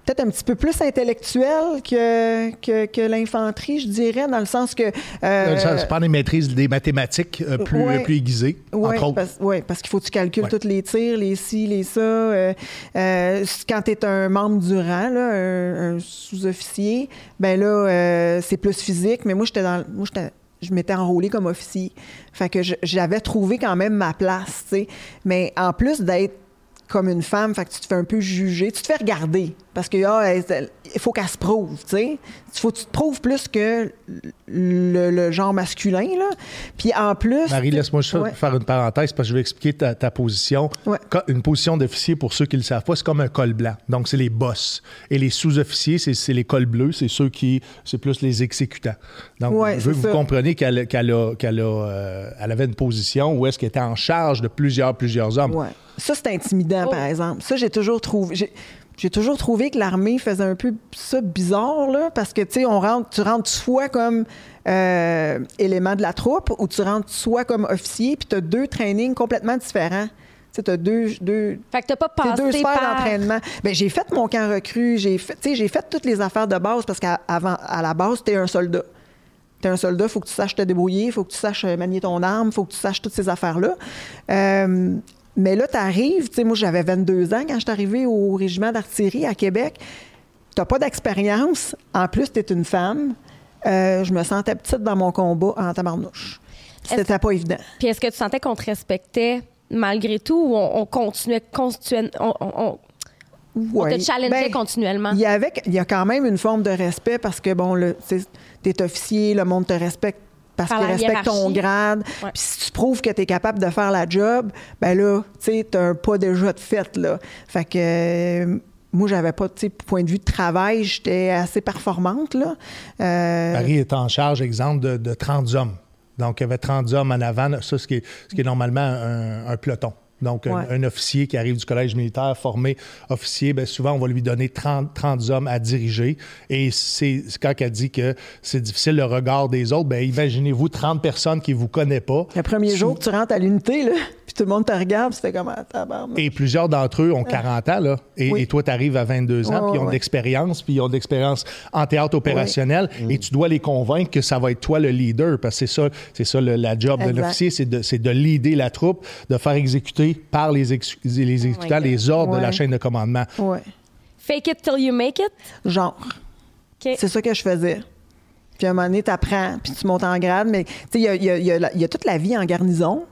peut-être un petit peu plus intellectuel que, que, que l'infanterie, je dirais, dans le sens que. euh, Ça, c'est pas des maîtrises des mathématiques euh, plus, ouais. plus aiguisées, oui, entre autres. parce, ouais, parce qu'il faut que tu calcules Ouais. tous les tirs, les ci, les ça. euh, euh, quand tu es un membre du rang, là, un, un sous-officier, ben là, c'est plus physique. Mais moi, j'étais dans. Moi, j'étais- je m'étais enrôlée comme officier. Fait que j'avais trouvé quand même ma place, tu sais. Mais en plus d'être comme une femme, fait que tu te fais un peu juger, tu te fais regarder parce que ah, elle- il faut qu'elle se prouve, tu sais. Il faut que tu te prouves plus que le, le genre masculin là. Puis en plus, Marie, laisse-moi juste Ouais. faire une parenthèse parce que je vais expliquer ta, ta position. Ouais. Une position d'officier, pour ceux qui ne le savent pas, c'est comme un col blanc. Donc, c'est les boss. Et les sous-officiers, c'est les cols bleus. C'est ceux qui, c'est plus les exécutants. Donc, Ouais, je veux que vous compreniez qu'elle euh, avait une position où est-ce qu'elle était en charge de plusieurs, plusieurs hommes. Ça, c'est intimidant, Oh. par exemple. Ça, j'ai toujours trouvé. J'ai, toujours trouvé que l'armée faisait un peu ça bizarre, là, parce que, tu sais, on rentre, tu rentres soit comme euh, élément de la troupe ou tu rentres soit comme officier, puis tu as deux trainings complètement différents. Tu as deux, deux, Fait que t'as pas passé deux sphères par... d'entraînement. Ben, j'ai fait mon camp recrue, j'ai fait, j'ai fait toutes les affaires de base parce qu'à à la base, tu es un soldat. Tu es un soldat, il faut que tu saches te débrouiller, il faut que tu saches manier ton arme, il faut que tu saches toutes ces affaires-là. Euh, mais là, tu arrives, tu sais, moi, j'avais 22 ans quand je suis arrivée au régiment d'artillerie à Québec. Tu n'as pas d'expérience. En plus, tu es une femme. Euh, je me sentais petite dans mon combat en tabarnouche. C'était pas évident. Puis est-ce que tu sentais qu'on te respectait malgré tout ou on, on continuait constituer... On, on- te challengeait Ben, continuellement? Il y, avait, il y a quand même une forme de respect parce que, bon, tu es officier, le monde te respecte parce Par qu'il la respecte ton grade. Puis si tu prouves que tu es capable de faire la job, ben là, tu sais, tu un pas déjà de fait, là. Fait que euh, moi, j'avais pas, tu sais, point de vue de travail, j'étais assez performante, là. Euh, Paris est en charge, exemple, de, de 30 hommes. Donc, il y avait 30 hommes en avant, ça, ce qui est, ce qui est normalement un, un peloton. Donc, un- Ouais. un, officier qui arrive du collège militaire, formé officier, bien, souvent, on va lui donner 30, 30 hommes à diriger. Et c'est quand elle dit que c'est difficile le regard des autres, bien, imaginez-vous 30 personnes qui ne vous connaissent pas. le premier jour que tu rentres à l'unité, là, tout le monde te regarde, fais comme ah, tabarnak. Et plusieurs d'entre eux ont 40 ans, là. Et, Oui. et toi, tu arrives à 22 ans, Ouais, puis ils ont ouais. de l'expérience, puis ils ont de l'expérience en théâtre opérationnel. Et tu dois les convaincre que ça va être toi le leader, parce que c'est ça, c'est ça le- la job d'un Exact. officier, c'est de, c'est de leader la troupe, de faire exécuter par les, ex- les exécutants Oh my les ordres de la chaîne de commandement. Ouais. Fake it till you make it? Genre. C'est ça que je faisais. Puis à un moment donné, tu apprends, puis tu montes en grade. Mais tu sais, il y a, il y a- il y a la- il y a toute la vie en garnison,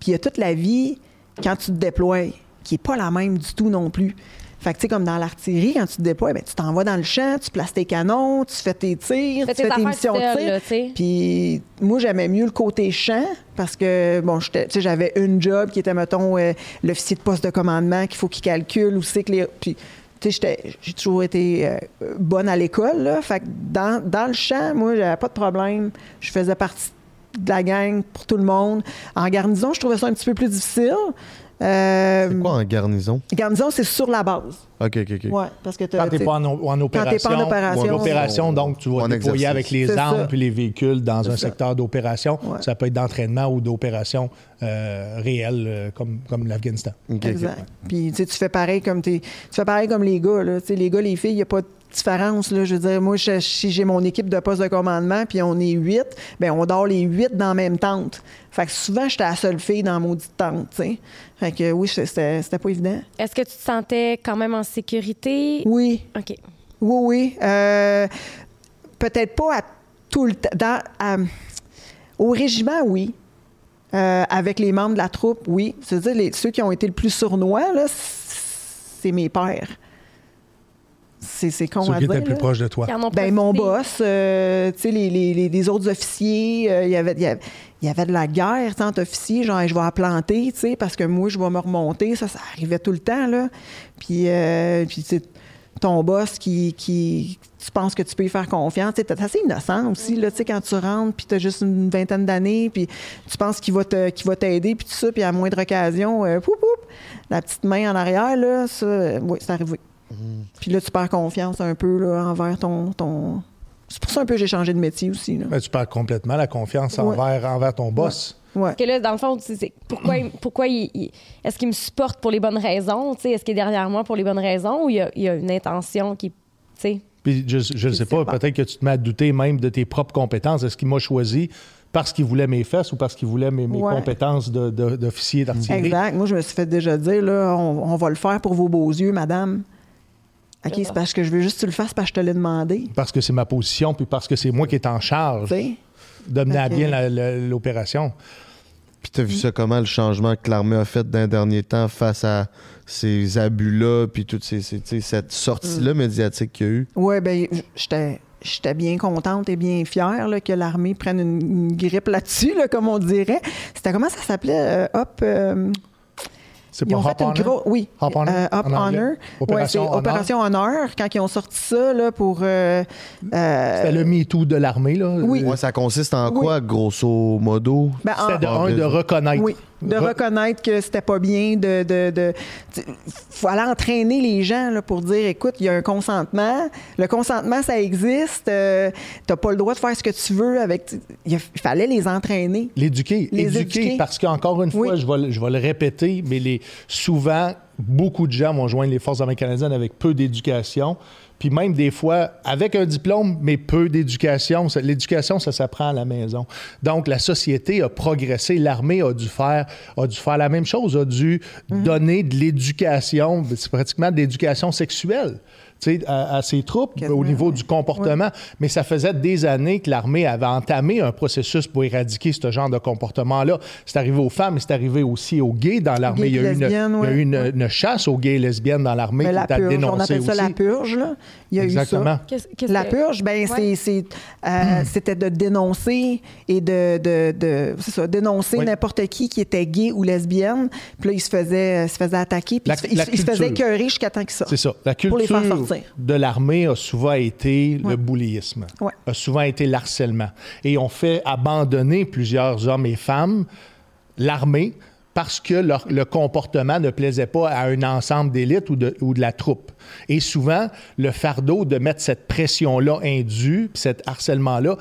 puis il y a toute la vie quand tu te déploies, qui n'est pas la même du tout non plus. Fait que, tu sais, comme dans l'artillerie, quand tu te déploies, ben, tu t'en vas dans le champ, tu places tes canons, tu fais tes tirs, Fais tu tes fais tes missions de tir. Puis moi, j'aimais mieux le côté champ parce que, bon, j'étais- tu sais, j'avais une job qui était, mettons, euh, l'officier de poste de commandement qu'il faut qu'il calcule où c'est que les. Puis, tu sais, j'étais- j'ai toujours été euh, bonne à l'école, là. Fait que dans, dans le champ, moi, j'avais pas de problème. Je faisais partie de la gang pour tout le monde. En garnison, je trouvais ça un petit peu plus difficile. Euh, C'est quoi en garnison? Garnison, c'est sur la base. OK, OK, OK. Ouais, parce que Quand tu n'es t'sais, pas en, en opération, pas en opération. ou en opération, donc tu vas déployer avec les armes ça. puis les véhicules dans un ça. secteur d'opération. Ouais. Ça peut être d'entraînement ou d'opération euh, réelle, euh, comme, comme l'Afghanistan. OK, OK. Exact. Puis tu sais, tu fais pareil comme t'es, tu fais pareil comme les gars là. Tu sais, les gars, les filles, il y a pas de différence là. Je veux dire, moi, je- si j'ai mon équipe de poste de commandement, puis on est huit, ben on dort les huit dans la même tente. Fait que souvent, j'étais la seule fille dans la maudite tente. Tu sais. Fait que oui, c'était, c'était pas évident. Est-ce que tu te sentais quand même en sécurité? Oui, OK. oui, oui. Euh, peut-être pas à tout le temps. Au régiment, oui. Euh, avec les membres de la troupe, oui. C'est-à-dire, les- ceux qui ont été le plus sournois, là, c'est mes pères. C'est, c'est con Ceux à qui dire. étaient plus là. proches de toi. Ben, mon boss, euh, tu sais, les, les- les- les autres officiers, euh, il y avait, il y avait- y avait de la guerre, entre officiers, genre, Hey, je vais la planter, tu sais, parce que moi, je vais me remonter. Ça, ça arrivait tout le temps, là. Puis, euh, puis tu sais, ton boss qui, qui, tu penses que tu peux y faire confiance. Tu t'es assez innocent aussi, là, tu sais, quand tu rentres, puis tu as juste une vingtaine d'années, puis tu penses qu'il va te- qu'il va t'aider, puis tout ça, puis à moindre occasion, euh, poup, poup, la petite main en arrière, là, ça, euh, oui, c'est arrivé. Puis là, tu perds confiance un peu là, envers ton, ton... C'est pour ça un peu que j'ai changé de métier aussi. Là. Ben, tu perds complètement la confiance Ouais. envers, envers ton boss. Ouais. Parce que là, dans le fond, tu sais, c'est pourquoi, il- pourquoi il, il- est-ce qu'il me supporte pour les bonnes raisons? tu sais? Est-ce qu'il est derrière moi pour les bonnes raisons ou il y a, il y a une intention qui. tu sais? Puis je ne sais pas, peut-être que tu te mets à douter même de tes propres compétences. Est-ce qu'il m'a choisi parce qu'il voulait mes fesses ou parce qu'il voulait mes, mes Ouais. compétences de- de- d'officier d'artillerie? Exact. Moi, je me suis fait déjà dire, là, on, on va le faire pour vos beaux yeux, madame. OK, c'est parce que je veux juste que tu le fasses parce que je te l'ai demandé. Parce que c'est ma position, puis parce que c'est moi qui est en charge de mener à bien l'opération. Puis t'as vu ça comment, le changement que l'armée a fait d'un dernier temps face à ces abus-là, puis toute ces, cette sortie-là Mm. médiatique qu'il y a eu? Oui, bien, j'étais. J'étais bien contente et bien fière là, que l'armée prenne une, une grippe là-dessus, là, comme on dirait. C'était comment ça s'appelait? Euh, Hop. euh, C'est Ils pas ont Hop fait une Honor? grosse. Oui. Hop Honor, euh, Hop. Honor. Opération Ouais, c'est Honor? Opération Honor, quand ils ont sorti ça là, pour. euh, euh, C'était le MeToo de l'armée. là. Oui. Ouais, ça consiste en Oui. quoi, grosso modo? ben, en- C'était de, un, de reconnaître. Oui, de Re- reconnaître que c'était pas bien, de, de, faut aller entraîner les gens là, pour dire, écoute, il y a un consentement, le consentement ça existe, euh, t'as pas le droit de faire ce que tu veux avec, il fallait les entraîner. L'éduquer. Les éduquer, éduquer. parce qu'encore une fois, Oui. je, vais, le- je vais le répéter, mais les, souvent, beaucoup de gens vont joindre les Forces armées canadiennes avec peu d'éducation. Puis même des fois, avec un diplôme, mais peu d'éducation. L'éducation, ça s'apprend à la maison. Donc, la société a progressé. L'armée a dû faire, a dû faire la même chose, a dû Mhm. donner de l'éducation. C'est pratiquement de l'éducation sexuelle. À, à, ses troupes au niveau du comportement. Mais ça faisait des années que l'armée avait entamé un processus pour éradiquer ce genre de comportement-là. C'est arrivé aux femmes, mais c'est arrivé aussi aux gays dans l'armée. Il y a eu, une, chasse aux gays et lesbiennes dans l'armée qui la purge, On appelle ça la purge. Là. Il y a Exactement. eu ça. la purge, ben, euh, c'était de dénoncer et de, de, de ça, dénoncer n'importe qui qui était gay ou lesbienne. Puis là, il se faisait, se faisait attaquer. Puis il, se faisait écœurer jusqu'à temps qu'il sorte. C'est ça. La culture de l'armée a souvent été le boulisme, a souvent été l'harcèlement. Et on fait abandonner plusieurs hommes et femmes l'armée parce que le comportement ne plaisait pas à un ensemble d'élite ou de, ou de la troupe. Et souvent, le fardeau de mettre cette pression-là indue, cet harcèlement-là,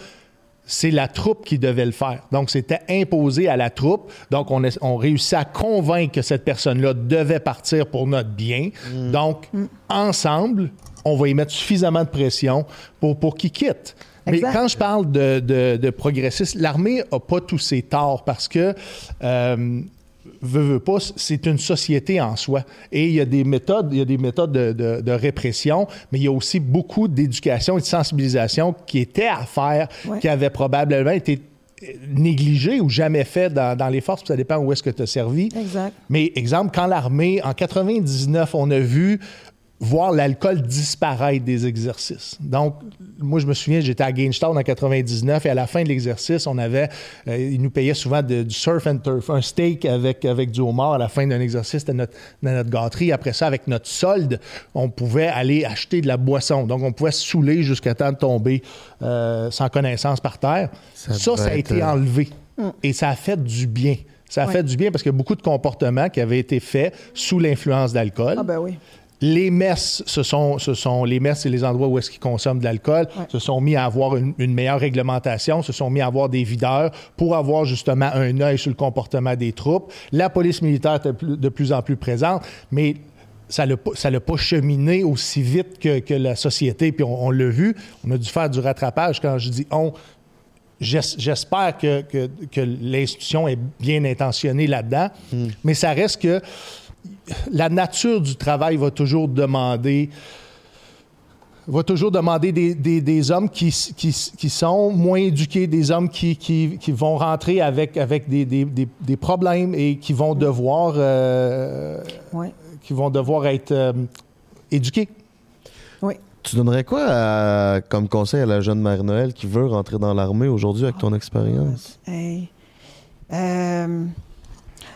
c'est la troupe qui devait le faire. Donc, c'était imposé à la troupe. Donc, on, on réussit à convaincre que cette personne-là devait partir pour notre bien. Mm. Donc, ensemble, on va y mettre suffisamment de pression pour, pour qu'il quitte. Mais quand je parle de, de, progressistes, l'armée n'a pas tous ses torts parce que euh, veut, pas, c'est une société en soi. Et il y a des méthodes, il y a des méthodes de, répression, mais il y a aussi beaucoup d'éducation et de sensibilisation qui étaient à faire, qui avaient probablement été négligées ou jamais fait dans, les forces, ça dépend où est-ce que tu as servi. Exact. Mais exemple, quand l'armée, en 99, on a vu voir l'alcool disparaître des exercices. Donc, moi, je me souviens, j'étais à Gainstar en 99 et à la fin de l'exercice, on avait, euh, ils nous payaient souvent du surf and turf, un steak avec, avec du homard à la fin d'un exercice, c'était notre, notre gâterie. Après ça, avec notre solde, on pouvait aller acheter de la boisson. Donc, on pouvait se saouler jusqu'à temps de tomber euh, sans connaissance par terre. Ça, ça, a été euh, enlevé et ça a fait du bien. Ça a fait du bien parce qu'il y a beaucoup de comportements qui avaient été faits sous l'influence d'alcool. Ah ben oui les messes, ce sont, ce sont les messes, et les endroits où est-ce qu'ils consomment de l'alcool, se sont mis à avoir une, meilleure réglementation, se sont mis à avoir des videurs pour avoir justement un œil sur le comportement des troupes. La police militaire est de plus en plus présente, mais ça n'a pas cheminé aussi vite que, la société. Puis on, l'a vu, on a dû faire du rattrapage. Quand je dis on, j'espère que, que, l'institution est bien intentionnée là-dedans, hmm. mais ça reste que la nature du travail va toujours demander va toujours demander des, hommes qui, sont moins éduqués, des hommes qui, vont rentrer avec, avec des, problèmes et qui vont devoir, euh, qui vont devoir être euh, éduqués. Oui. Tu donnerais quoi comme conseil à la jeune Mère Noël qui veut rentrer dans l'armée aujourd'hui avec ton expérience? Hey. Euh,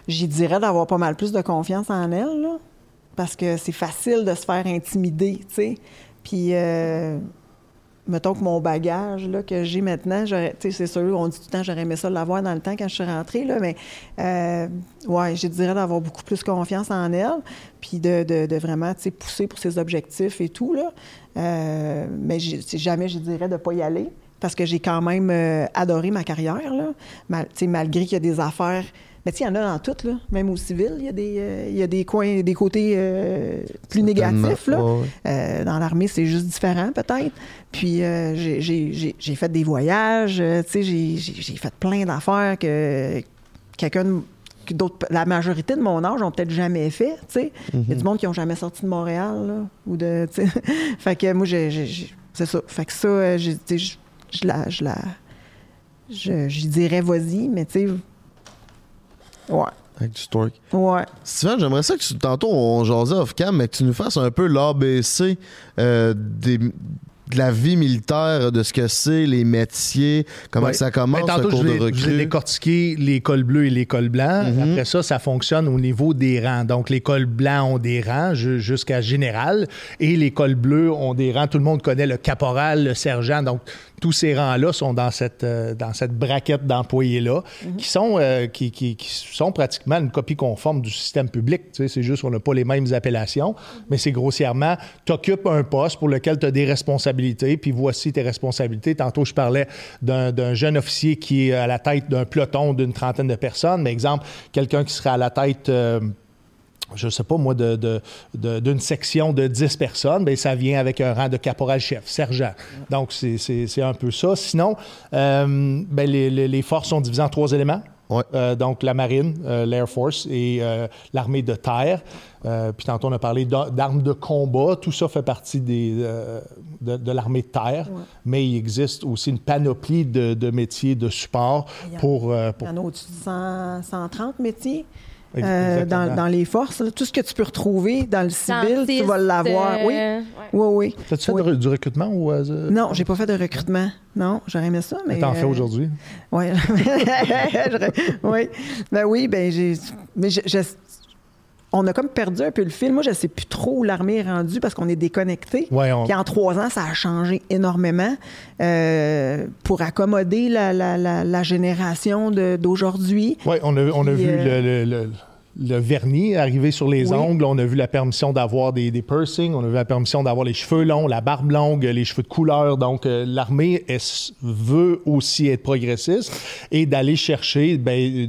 j'y dirais d'avoir pas mal plus de confiance en elle, parce que c'est facile de se faire intimider, tu sais. Puis, euh, mettons que mon bagage là, que j'ai maintenant, c'est sûr, on dit tout le temps, j'aurais aimé ça l'avoir dans le temps quand je suis rentrée, là, mais euh, ouais, je dirais d'avoir beaucoup plus confiance en elle, puis de, de, vraiment pousser pour ses objectifs et tout. Là. Euh, mais jamais je dirais de ne pas y aller, parce que j'ai quand même adoré ma carrière, là, malgré qu'il y a des affaires mais il y en a dans tout, là. même au civil, il y a des, euh, il y a des coins, des côtés euh, plus négatifs. Là. Euh, dans l'armée, c'est juste différent, peut-être. Puis j'ai fait des voyages, j'ai fait plein d'affaires que quelqu'un d'autres, la majorité de mon âge ont peut-être jamais fait, tu sais. Il y a du mhm. monde qui n'ont jamais sorti de Montréal, là, ou de, fait que moi, j'ai, c'est ça. Fait que ça, je la, je la, je, dirais vas-y, mais tu sais, Ouais. Avec du story. Ouais. Steven, j'aimerais ça que tu, tantôt on jasait off-cam, mais que tu nous fasses un peu l'ABC euh, des, de la vie militaire, de ce que c'est, les métiers, comment ça commence, ben, tantôt, cours de recrue. Je décortiqué l'école bleue et l'école blanc. Mhm. Après ça, ça fonctionne au niveau des rangs. Donc, l'école blanc ont des rangs jusqu'à général et l'école bleue ont des rangs. Tout le monde connaît le caporal, le sergent. Donc, tous ces rangs-là sont dans cette, euh, dans cette braquette d'employés-là, mhm. qui, sont, euh, qui, qui, sont pratiquement une copie conforme du système public. Tu sais, c'est juste qu'on n'a pas les mêmes appellations, mais c'est grossièrement, tu occupes un poste pour lequel tu as des responsabilités, puis voici tes responsabilités. Tantôt, je parlais d'un jeune officier qui est à la tête d'un peloton d'une trentaine de personnes, mais exemple, quelqu'un qui serait à la tête... Euh, je ne sais pas moi, d'une de, section de 10 personnes, bien, ça vient avec un rang de caporal-chef, sergent. Donc, c'est un peu ça. Sinon, euh, ben, les, les, forces sont divisées en trois éléments. Ouais. Euh, donc la marine, euh, l'Air Force et euh, l'armée de terre. Euh, puis tantôt, on a parlé d'a- d'armes de combat. Tout ça fait partie des, euh, de, de l'armée de terre. Mais il existe aussi une panoplie de, de métiers de support Il y a- pour... euh, Il pour y en a au-dessus de 100 130 métiers. Euh, dans, dans les forces, là. tout ce que tu peux retrouver dans le civil, tu vas l'avoir. euh, Oui, ouais. oui, oui. T'as-tu fait Oui. de- du recrutement ou... euh, Non, j'ai pas fait de recrutement. Non, j'aurais aimé ça, mais. T'en fais euh, aujourd'hui? Oui. oui. Ben oui, ben j'ai. Mais je- je- on a comme perdu un peu le fil. Moi, je sais plus trop où l'armée est rendue parce qu'on est déconnecté. Ouais, on- Puis en trois ans, ça a changé énormément euh, pour accommoder la, la- la- la génération d'aujourd'hui. Oui, on a, on a Puis, vu euh, le, le- le- le vernis arriver sur les Oui. ongles, on a vu la permission d'avoir des, des piercings, on a vu la permission d'avoir les cheveux longs, la barbe longue, les cheveux de couleur. Donc, euh, l'armée veut aussi être progressiste et d'aller chercher ben, euh,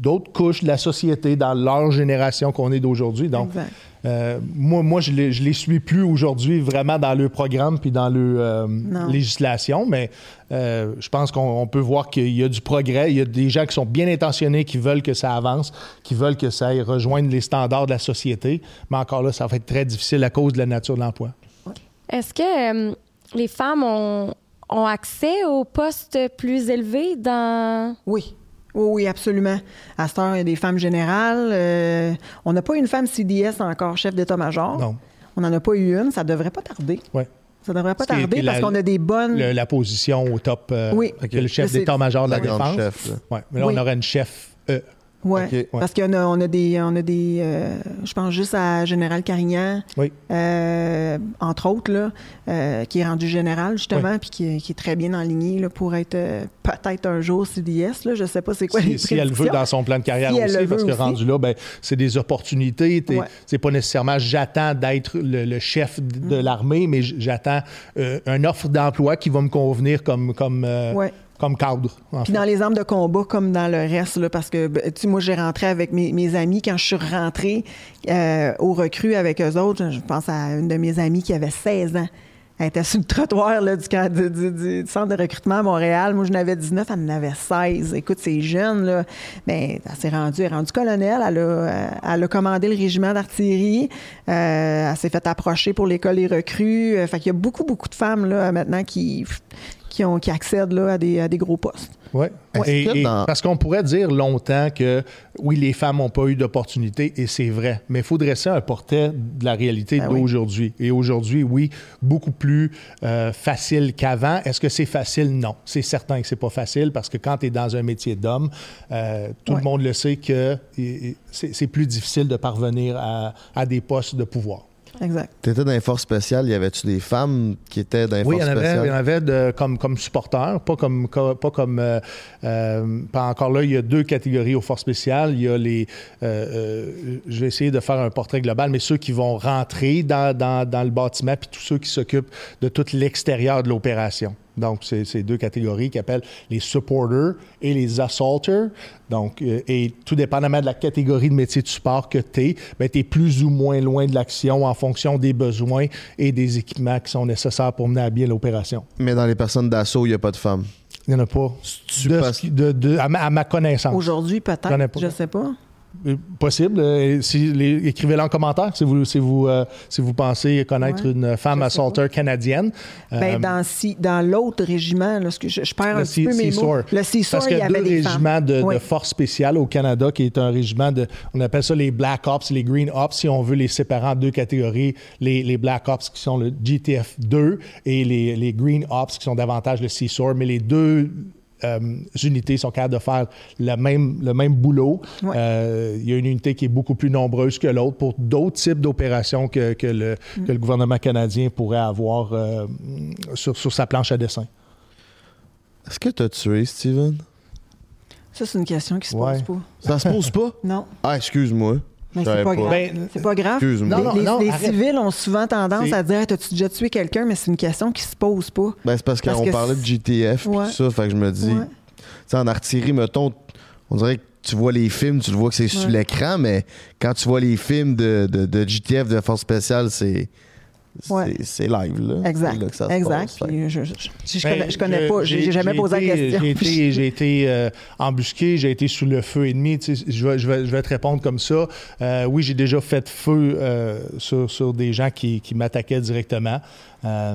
d'autres couches de la société dans leur génération qu'on est d'aujourd'hui. Donc, Exact. Euh, moi, moi, je les, je les suis plus aujourd'hui vraiment dans le programme puis dans le euh, législation, mais euh, je pense qu'on on peut voir qu'il y a du progrès. Il y a des gens qui sont bien intentionnés, qui veulent que ça avance, qui veulent que ça aille rejoindre les standards de la société. Mais encore là, ça va être très difficile à cause de la nature de l'emploi. Est-ce que euh, les femmes ont, ont accès aux postes plus élevés dans. Oui. Oui, oui, absolument. À cette heure, il y a des femmes générales. euh, on n'a pas une femme CDS encore, chef d'état-major. Non. On n'en a pas eu une. Ça devrait pas tarder. Ouais. Ça devrait pas tarder parce qu'on a des bonnes. Le- la position au top, euh, Oui. que le chef d'état-major de la défense. chef, là. Ouais. Mais là, Oui. on aurait une chef. E. Ouais. Parce qu'on a, on a des, on a des, euh, je pense juste à Général Carignan, Oui. euh, entre autres là, euh, qui est rendu général justement, puis qui, est- qui est très bien enligné là, pour être peut-être un jour CDS. Là, je sais pas c'est quoi les Si, si elle veut dans son plan de carrière Si aussi, parce que aussi. rendu là, ben, c'est des opportunités. Ouais. C'est pas nécessairement j'attends d'être le, le chef de Mm. de l'armée, mais j'attends une offre d'emploi qui va me convenir comme, comme, Ouais. Comme cadre. Puis dans les armes de combat comme dans le reste, là, parce que ben, tu sais, moi j'ai rentré avec mes, mes amis quand je suis rentrée euh, au recrue avec eux autres. Je pense à une de mes amies qui avait 16 ans. Elle était sur le trottoir là, du, du- du- du centre de recrutement à Montréal. Moi, je n'avais 19, elle en avait 16. Écoute, c'est jeune, là. Mais elle s'est rendue, elle est rendue colonel. Elle a, euh, elle a commandé le régiment d'artillerie. Euh, elle s'est fait approcher pour l'école des recrues. Euh, fait qu'il y a beaucoup, beaucoup de femmes, là, maintenant, qui, qui, ont, qui accèdent là, à, des, à des gros postes. Ouais. Est-ce Et- que et dans- Parce qu'on pourrait dire longtemps que oui, les femmes n'ont pas eu d'opportunité, et c'est vrai. Mais il faut dresser un portrait de la réalité Ben oui. d'aujourd'hui. Et aujourd'hui, oui, beaucoup plus euh, facile qu'avant. Est-ce que c'est facile? Non. C'est certain que c'est pas facile parce que quand tu es dans un métier d'homme, euh, tout Ouais. le monde le sait que c'est c'est plus difficile de parvenir à, à des postes de pouvoir. Exact. T'étais dans les forces spéciales, y avait-tu des femmes qui étaient dans les Oui, il y forces en avait, il y en spéciales? avait de- comme, comme supporters, pas comme, co- pas comme euh, euh, pas encore là. Il y a deux catégories aux forces spéciales. Il y a les, euh, euh, je vais essayer de faire un portrait global, mais ceux qui vont rentrer dans, dans, dans le bâtiment, puis tous ceux qui s'occupent de tout l'extérieur de l'opération. Donc, c'est c'est deux catégories qui appellent les supporters et les assaulters. Donc, euh, et tout dépendamment de la catégorie de métier de support que tu es, ben, tu es plus ou moins loin de l'action en fonction des besoins et des équipements qui sont nécessaires pour mener à bien l'opération. Mais dans les personnes d'assaut, il n'y a pas de femmes. Il n'y en a pas. De à, ma, à ma connaissance. Aujourd'hui, peut-être. Je sais pas. Possible. Euh, si Écrivez-le en commentaire si vous, si vous, euh, si vous pensez connaître Ouais, une femme assaulteur canadienne. Ben, Euh, dans si, dans l'autre régiment, là, que je, je perds un petit peu mes mots. Le Seasour, Parce qu'il il y y a avait deux des régiments de, Oui. de force spéciale au Canada, qui est un régiment de, on appelle ça les Black Ops, les Green Ops, si on veut les séparer en deux catégories, les, les Black Ops qui sont le GTF 2 et les, les Green Ops qui sont davantage le CSOR, mais les deux euh, unités sont capables de faire le même, le même boulot. Ouais. Euh, il y a une unité qui est beaucoup plus nombreuse que l'autre pour d'autres types d'opérations que, que le, Mm. que le gouvernement canadien pourrait avoir euh, sur, sur sa planche à dessin. Est-ce que t'as tué, Steven? Ça, c'est une question qui se Ouais. pose pas. Ça se pose pas? Non. Ah, excuse-moi. Mais c'est pas, pas. grave. Ben, c'est pas grave. Excuse-moi. Les, Non, non, les- non, les arrête. civils ont souvent tendance à dire As-tu déjà tué quelqu'un? Mais c'est une question qui se pose pas. Ben, c'est parce Parce qu'on parlait de GTF et Ouais. tout ça, fait que je me dis... Ouais. Tu sais, en artillerie, mettons, on dirait que tu vois les films, tu le vois que c'est sur Ouais. l'écran, mais quand tu vois les films de, de, de GTF, de force spéciale, c'est... Ouais. c'est- live, là. Exact. C'est là que ça se exact. passe. Puis je, je, je, je Ben, connais, je connais pas, j'ai jamais posé été- la question. J'ai été, j'ai été, euh, embusqué, j'ai été sous le feu ennemi. Tu sais, je, vais, je, vais, je vais te répondre comme ça. Euh, oui, j'ai déjà fait feu euh, sur, sur des gens qui, qui m'attaquaient directement. Euh,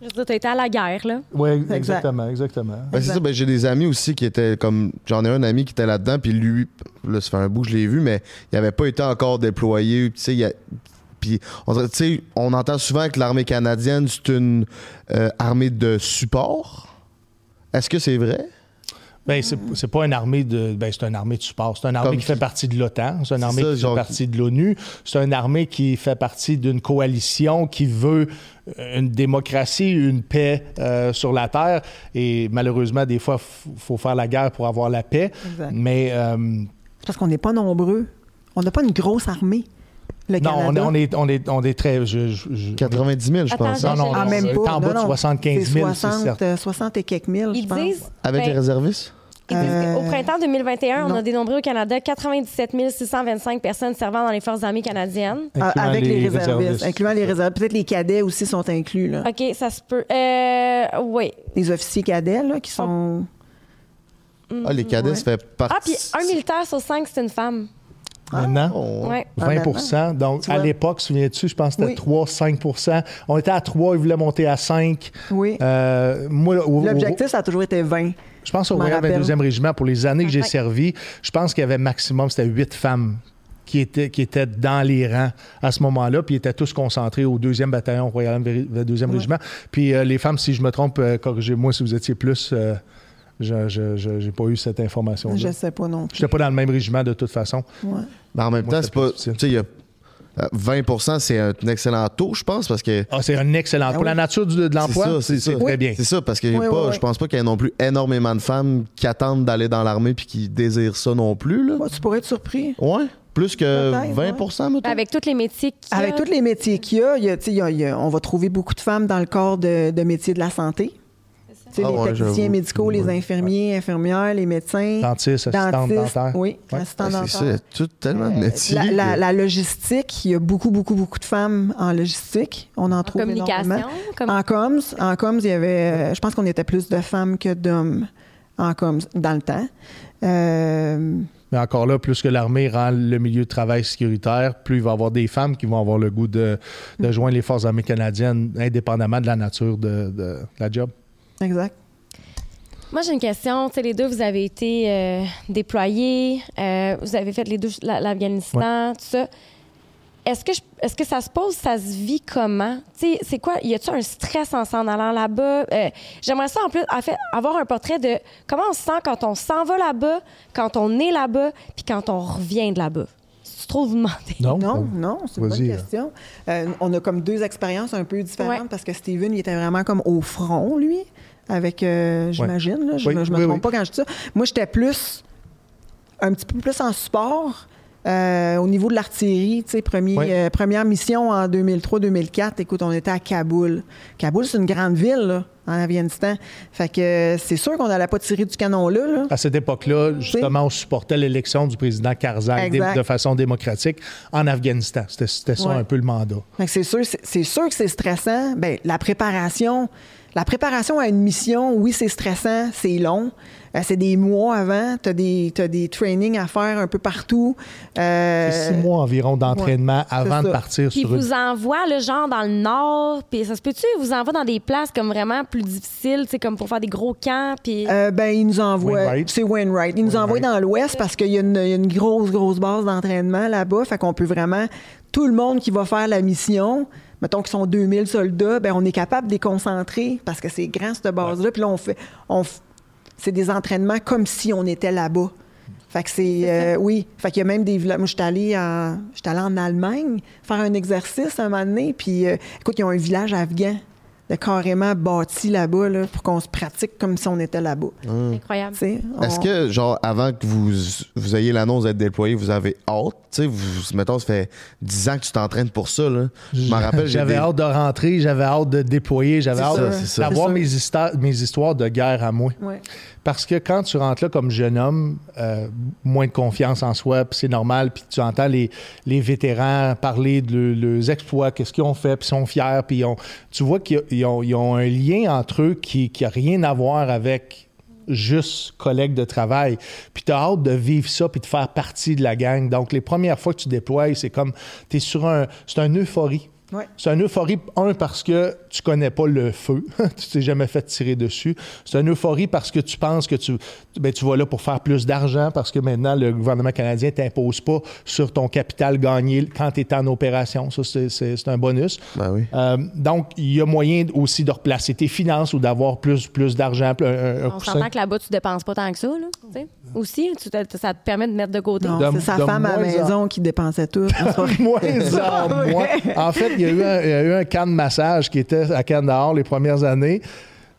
Je veux dire, t'as été à la guerre, là. oui, Exact. exactement, exactement. Ben, c'est ça, ben, j'ai des amis aussi qui étaient comme. J'en ai un ami qui était là-dedans, puis lui, là, ça fait un bout que je l'ai vu, mais il n'avait pas été encore déployé. Tu sais, il y a- Puis, on, dirait- tu sais, on entend souvent que l'armée canadienne, c'est une euh, armée de support. Est-ce que c'est vrai? Ben, c'est, pas une armée de. Ben, c'est une armée de support. C'est une armée Comme qui fait partie de l'OTAN. C'est une armée ça, qui genre- fait partie de l'ONU. C'est une armée qui fait partie d'une coalition qui veut euh, une démocratie, une paix euh, sur la Terre. Et malheureusement, des fois, il faut faire la guerre pour avoir la paix. Exact. Mais euh, Parce qu'on n'est pas nombreux. On n'a pas une grosse armée, le non, on, est, on, est, on est très. je- je- je- 90 000, je Attends, pense. non, non, Ah, non, même c'est pas. en bas de non. 75 C'est 000, 60, c'est certain. euh, 60 et quelques mille, je Ils pense. disent. Avec ben, les réservistes? Ils disent Euh, qu'au printemps 2021, on a dénombré au Canada 97 625 personnes servant dans les forces armées canadiennes. Ah, incluant avec les, réservistes, réservistes. incluant les réservistes. Peut-être les cadets aussi sont inclus. Là. OK, ça se peut. Euh, oui. Les officiers cadets là, qui sont... Ah, les cadets, ouais. ça fait partie. Ah, puis un militaire sur cinq, c'est une femme. Maintenant. Oh. Ouais. 20 Donc, Tu à l'époque, souviens-tu, je pense que c'était Oui. 3-5% On était à 3, ils voulaient monter à 5. Oui. Euh, au- L'objectif, ça a toujours été 20. je pense au je m'en Royal rappelle. 22e Régiment, pour les années que j'ai servi, je pense qu'il y avait maximum, c'était 8 femmes qui étaient, qui étaient dans les rangs à ce moment-là, puis ils étaient tous concentrés au 2e bataillon Royal 22e Régiment. Puis euh, les femmes, si je me trompe, euh, corrigez-moi si vous étiez plus. Euh, je j'ai pas eu cette information-là. Je sais pas non plus. J'étais pas dans le même régiment de toute façon. Ouais. Mais en même Moi, temps, c'est pas. Tu sais, il y a. euh, 20% c'est un excellent taux, je pense, parce que. Ah, c'est un excellent. Ah Pour oui. la nature du- de l'emploi, ça, c'est ça. c'est très bien. C'est ça, parce que y a Oui, pas, oui, oui. je pense pas qu'il y ait non plus énormément de femmes qui attendent d'aller dans l'armée puis qui désirent ça non plus. Là. Bah, tu pourrais être surpris. Ouais. Plus que Peut-être, 20 mettons. Avec tous les métiers qu'il y a. Avec tous les métiers qu'il a, a, y a- on va trouver beaucoup de femmes dans le corps de, de métiers de la santé. Tu sais, Ah les ouais, techniciens médicaux, les infirmiers, infirmières, les médecins. Dentistes, dentaire. Oui, Ouais. assistant Ah, c'est ça, il y dentaire. a tout, tellement de Euh, métiers. La, la- que- la logistique, il y a beaucoup, beaucoup, beaucoup de femmes en logistique. On en, trouve communication. énormément. Comme... En comms, en comms, il y avait, euh, je pense qu'on était plus de femmes que d'hommes en comms dans le temps. Euh, Mais encore là, plus que l'armée rend le milieu de travail sécuritaire, plus il va y avoir des femmes qui vont avoir le goût de, de joindre les forces armées canadiennes, indépendamment de la nature de, de la job. Exact. Moi, j'ai une question. Tu sais, les deux, vous avez été euh, déployés, euh, vous avez fait les deux la- l'Afghanistan, tout ça. Est-ce que, je- est-ce que ça se pose, ça se vit comment? Tu sais, c'est quoi? Y a-tu un stress en s'en allant là-bas? Euh, j'aimerais ça, en plus, en fait, avoir un portrait de comment on se sent quand on s'en va là-bas, quand on est là-bas, puis quand on revient de là-bas. C'est trop vous demander. Non? Non, non, c'est une bonne Vas-y, là. question. Euh, on a comme deux expériences un peu différentes Ouais. parce que Steven, il était vraiment comme au front, lui, avec, euh, j'imagine, je Oui, me, je me oui, trompe oui. pas quand je dis ça. Moi, j'étais plus, un petit peu plus en support. euh, au niveau de l'artillerie, tu sais, euh, première mission en 2003-2004, écoute, on était à Kaboul. Kaboul, c'est une grande ville, là, en Afghanistan. Fait que c'est sûr qu'on n'allait pas tirer du canon là. là. À cette époque-là, justement, on supportait l'élection du président Karzai de, façon démocratique en Afghanistan. C'était ça Ouais. un peu le mandat. C'est sûr, c'est sûr que c'est stressant. Ben, la préparation, la préparation à une mission, oui, c'est stressant, c'est long. Euh, c'est des mois avant. Tu as des, t'as des trainings à faire un peu partout. Euh, six mois environ d'entraînement avant de partir Puis sur une... vous envoie le genre dans le nord, puis ça se peut-tu vous envoie dans des places comme vraiment plus difficiles, comme pour faire des gros camps, puis Euh, ben, il nous envoie. C'est Wainwright. Il nous envoie dans l'Ouest parce qu'il y, une- y a une grosse, grosse base d'entraînement là-bas. Fait qu'on peut vraiment. Tout le monde qui va faire la mission, mettons qu'ils sont 2000 soldats, ben, on est capable de les concentrer parce que c'est grand, cette base-là. Puis là, on fait. On, c'est des entraînements comme si on était là-bas. Fait que c'est. euh, oui. Fait qu'il y a même des villages. Moi, je suis allée en, j'étais allée en Allemagne faire un exercice un moment donné. Puis, euh, écoute, ils ont un village afghan de carrément bâti là-bas là, pour qu'on se pratique comme si on était là-bas. Incroyable. Tu sais, on- Est-ce que, genre, avant que vous, vous ayez l'annonce d'être déployé, vous avez hâte? Tu sais, vous, mettons, ça fait 10 ans que tu t'entraînes pour ça, là. Je m'en rappelle, J'avais des- hâte de rentrer, j'avais hâte de déployer, j'avais hâte d'avoir mes, histoires- mes histoires de guerre à moi. Ouais. Parce que quand tu rentres là comme jeune homme, euh, moins de confiance en soi, puis c'est normal, puis tu entends les, les vétérans parler de le- leurs exploits, qu'est-ce qu'ils ont fait, puis ils sont fiers, puis tu vois qu'ils ils ont, ils ont un lien entre eux qui n'a rien à voir avec juste collègues de travail. Puis tu as hâte de vivre ça, puis de faire partie de la gang. Donc, les premières fois que tu déploies, c'est comme, tu sur un, c'est une euphorie. Ouais. C'est une euphorie, un, parce que tu connais pas le feu, tu t'es jamais fait tirer dessus. C'est une euphorie parce que tu penses que tu, ben, tu vas là pour faire plus d'argent, parce que maintenant, le gouvernement canadien t'impose pas sur ton capital gagné quand tu es en opération. Ça, c'est- un bonus. Ben oui. Euh, donc, il y a moyen aussi de replacer tes finances ou d'avoir plus, plus d'argent, un, un- un On s'entend que là-bas, tu dépenses pas tant que ça, là. Aussi, tu te- ça te permet de mettre de côté. C'est sa de femme à la en- maison qui dépensait tout. Moins en moins. En fait, il y, a eu un, il y a eu un camp de massage qui était à Kandahar les premières années.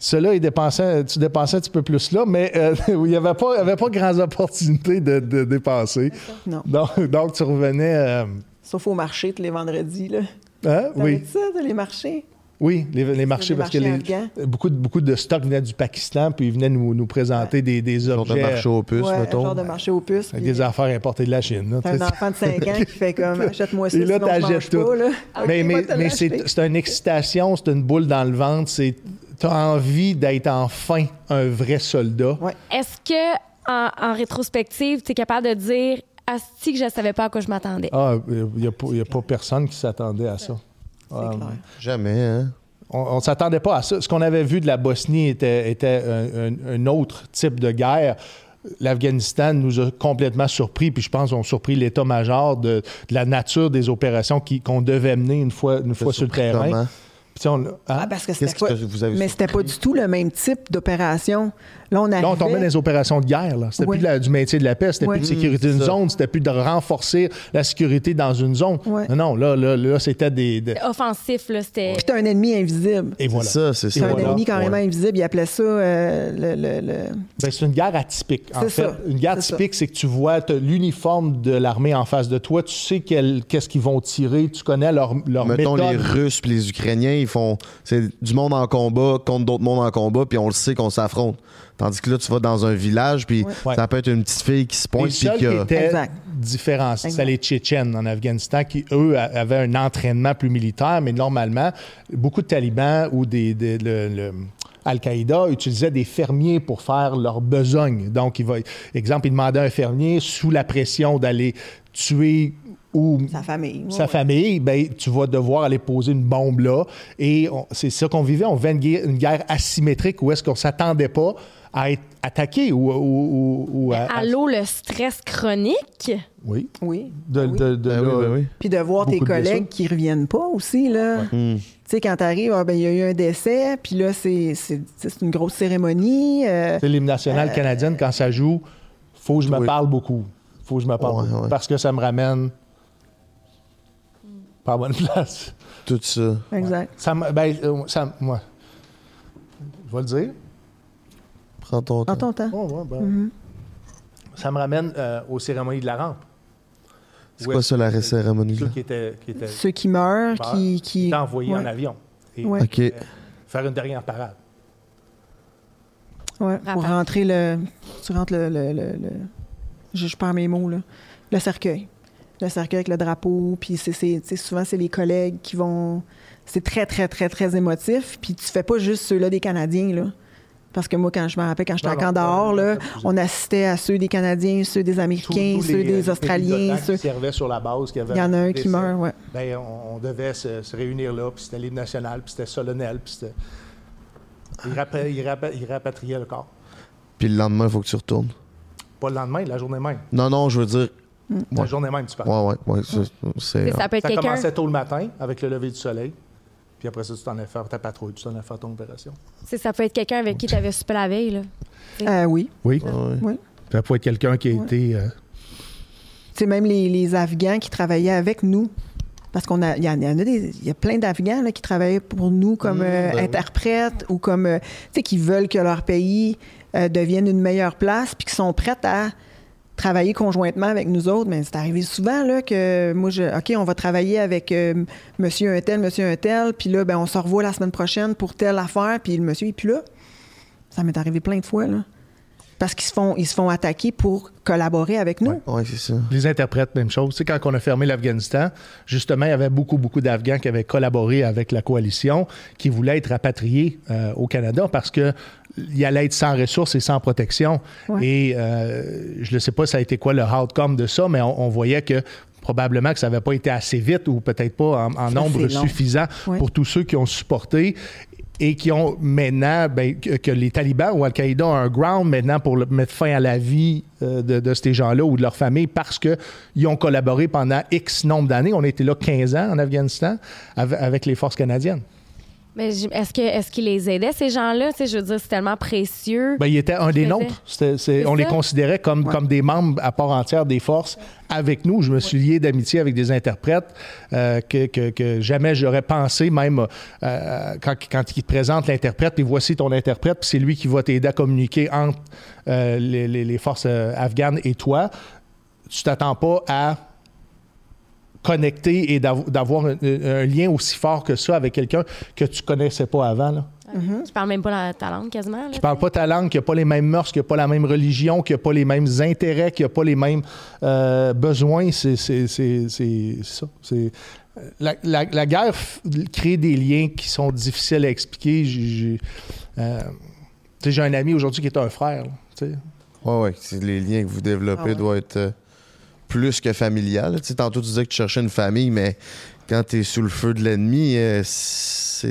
Cela, il dépensait, tu dépensais un petit peu plus là, mais euh, il n'y avait pas, il y avait pas grandes opportunités de, de dépenser. Non. Donc, donc, tu revenais. euh, Sauf au marché tous les vendredis. Là. hein? Oui, ça, les marchés? Oui, les, les marchés, les parce que les- beaucoup, de, beaucoup de stocks venaient du Pakistan, puis ils venaient nous, nous présenter des, des Genre de objets marché aux puces, ouais, un mettons. genre de marché aux puces. avec puis des affaires importées de la Chine. là, T'as un enfant de 5 ans qui fait comme achète-moi ça, Et là, t'achètes tout. pas. Là. mais mais, c'est une excitation, c'est une boule dans le ventre. C'est t'as envie d'être enfin un vrai soldat. Ouais. Est-ce que, en, en rétrospective, tu es capable de dire Asti que je savais pas à quoi je m'attendais? Ah, il n'y a, pas- y a pas personne qui s'attendait à ça. C'est Euh, clair. Jamais, hein? on ne s'attendait pas à ça. Ce qu'on avait vu de la Bosnie était, était un, un- un autre type de guerre. L'Afghanistan nous a complètement surpris, puis je pense qu'on a surpris l'état-major de, de la nature des opérations qu'on devait mener une fois, une fois sur le terrain. Comment? On- hein? Ah, parce que Qu'est-ce c'était pas... que vous avez Mais c'était pas du tout le même type d'opération. Là, on arrivait... Là, on tombait dans les opérations de guerre. C'était plus de la- du maintien de la paix, c'était plus de sécurité d'une zone, c'était plus de renforcer la sécurité dans une zone. Non, non, là, là, là c'était des. des- Offensif, là, c'était. Puis t'as un ennemi invisible. Et C'est voilà. ça, c'est C'est ça. un voilà. ennemi carrément Ouais. invisible. Il appelait ça euh, le... le- le- Ben, c'est une guerre atypique. En C'est fait, ça. une guerre C'est ça. typique, c'est que tu vois l'uniforme de l'armée en face de toi, tu sais qu'est-ce qu'ils vont tirer, tu connais leur, leur Mettons méthode. les Russes puis les Ukrainiens, ils font c'est du monde en combat contre d'autres mondes en combat, puis on le sait qu'on s'affronte. Tandis que là, tu vas dans un village, puis Ouais. ça peut être une petite fille qui se Les pointe, puis seuls qui a... étaient Exact. différents, c'était les Tchétchènes en Afghanistan qui, eux, avaient un entraînement plus militaire, mais normalement, beaucoup de talibans ou des, des- le- le- Al-Qaïda utilisaient des fermiers pour faire leurs besognes. Donc, il va, exemple, il demandait à un fermier, sous la pression d'aller tuer ou Sa famille. sa famille, ben, tu vas devoir aller poser une bombe là. Et c'est ça qu'on vivait. On vivait une guerre, une guerre asymétrique où est-ce qu'on s'attendait pas à être attaqué ou, ou- ou- ou à, à- Allô, le stress chronique? Oui. Oui. De, oui. de- de Ben oui, ben oui. Puis de voir tes Beaucoup collègues qui reviennent pas aussi, là. Hmm. Tu sais, quand t'arrives, ah, ben, il y a eu un décès, puis là, c'est c'est- c'est une grosse cérémonie. euh, Tu sais, l'hymne national canadienne, quand ça joue, faut que je me Oui. parle beaucoup. faut que je me parle Ouais, beaucoup. ouais. Parce que ça me ramène pas à bonne place. Tout ça. exact. Ça me- ben, euh, ça- moi, je vais le dire. Prends ton temps. En ton temps. Oh, ouais, ben, Mhm. Ça me ramène euh, aux cérémonies de la rampe. C'est quoi ça, la cérémonie? Ceux qui étaient, qui étaient Ceux qui meurent, qui. qui... étaient envoyés en avion. Et Ouais. OK. euh, faire une dernière parade. Ouais, pour rentrer le. Tu rentres le. le, le- le- Je, je perds mes mots, là. Le cercueil. Le cercueil avec le drapeau. Puis c'est, souvent, c'est les collègues qui vont. C'est très, très, très, très émotif. Puis tu fais pas juste ceux-là des Canadiens, là. Parce que moi, quand je me rappelle, quand j'étais là, non, on assistait à ceux des Canadiens, ceux des Américains, tous ceux les, euh, des les Australiens. Ceux... qui servaient sur la base. qui avaient Il y en a un qui meurt, ouais. Ben, on, on devait se, se réunir là, puis c'était l'hymne national, puis c'était solennel, puis c'était... Ils, rapa- ils rapa- rapatriaient le corps. Puis le lendemain, il faut que tu retournes? Pas le lendemain, la journée même. Non, non, je veux dire... La Ouais. journée même, tu parles. Ouais, ouais, ouais. C'est... Ça peut être Ça commençait tôt le matin, avec le lever du soleil. Puis après ça, tu t'en allais faire ta patrouille, tu t'en allais faire ton opération. c'est- Ça peut être quelqu'un avec qui tu avais soupé la veille. Là. Euh, oui. Oui. Oui. Ça peut être quelqu'un qui a été... euh, Tu sais, même les, les Afghans qui travaillaient avec nous, Parce qu'on a, il y, en a des, y a plein d'Afghans qui travaillent pour nous comme Mmh, euh, ben oui. interprètes ou comme, euh, tu sais, qui veulent que leur pays euh, devienne une meilleure place, puis qui sont prêts à travailler conjointement avec nous autres. Mais c'est arrivé souvent là que moi, je, ok, on va travailler avec euh, Monsieur un tel, Monsieur un tel, puis là, ben on se revoit la semaine prochaine pour telle affaire, puis le monsieur est plus là. Ça m'est arrivé plein de fois là, parce qu'ils se font, ils se font attaquer pour collaborer avec nous. Ouais, c'est ça. Les interprètes, même chose. Tu sais, quand on a fermé l'Afghanistan, justement, il y avait beaucoup, beaucoup d'Afghans qui avaient collaboré avec la coalition, qui voulaient être rapatriés euh, au Canada parce que il allait être sans ressources et sans protection. Ouais. Et euh, je ne sais pas ça a été quoi le outcome de ça, mais on, on voyait que probablement que ça n'avait pas été assez vite ou peut-être pas en, en Ça, nombre suffisant Ouais. pour tous ceux qui ont supporté et qui ont maintenant, ben, que, que les talibans ou Al-Qaïda ont un ground maintenant pour le- mettre fin à la vie euh, de, de ces gens-là ou de leur famille parce qu'ils ont collaboré pendant X nombre d'années. On été là 15 ans en Afghanistan avec, avec les forces canadiennes. Mais est-ce que est-ce qu'ils les aidaient ces gens-là? Tu sais, je veux dire, c'est tellement précieux. Ben, ils étaient un des nôtres. On les considérait comme, comme des membres à part entière des forces avec nous. Je me suis lié d'amitié avec des interprètes euh, que, que- que jamais j'aurais pensé, même euh, quand, quand ils te présentent l'interprète, puis voici ton interprète, puis c'est lui qui va t'aider à communiquer entre euh, les, les- les forces euh, afghanes et toi. Tu t'attends pas à connecter et d'av- d'avoir un, un lien aussi fort que ça avec quelqu'un que tu connaissais pas avant. Là. Tu parles même pas la, ta langue quasiment. Là, Qui parle pas ta langue, qui n'a pas les mêmes mœurs, qui n'a pas la même religion, qui n'a pas les mêmes intérêts, qui n'a pas les mêmes euh, besoins. C'est c'est- c'est- c'est ça. C'est- La, la- la guerre f- crée des liens qui sont difficiles à expliquer. J'ai- J'ai euh, un ami aujourd'hui qui est un frère. là, tu sais. Ouais, Les liens que vous développez Ah ouais. doivent être euh, plus que familial. Tu sais, tantôt, tu disais que tu cherchais une famille, mais quand tu es sous le feu de l'ennemi, euh, c'est.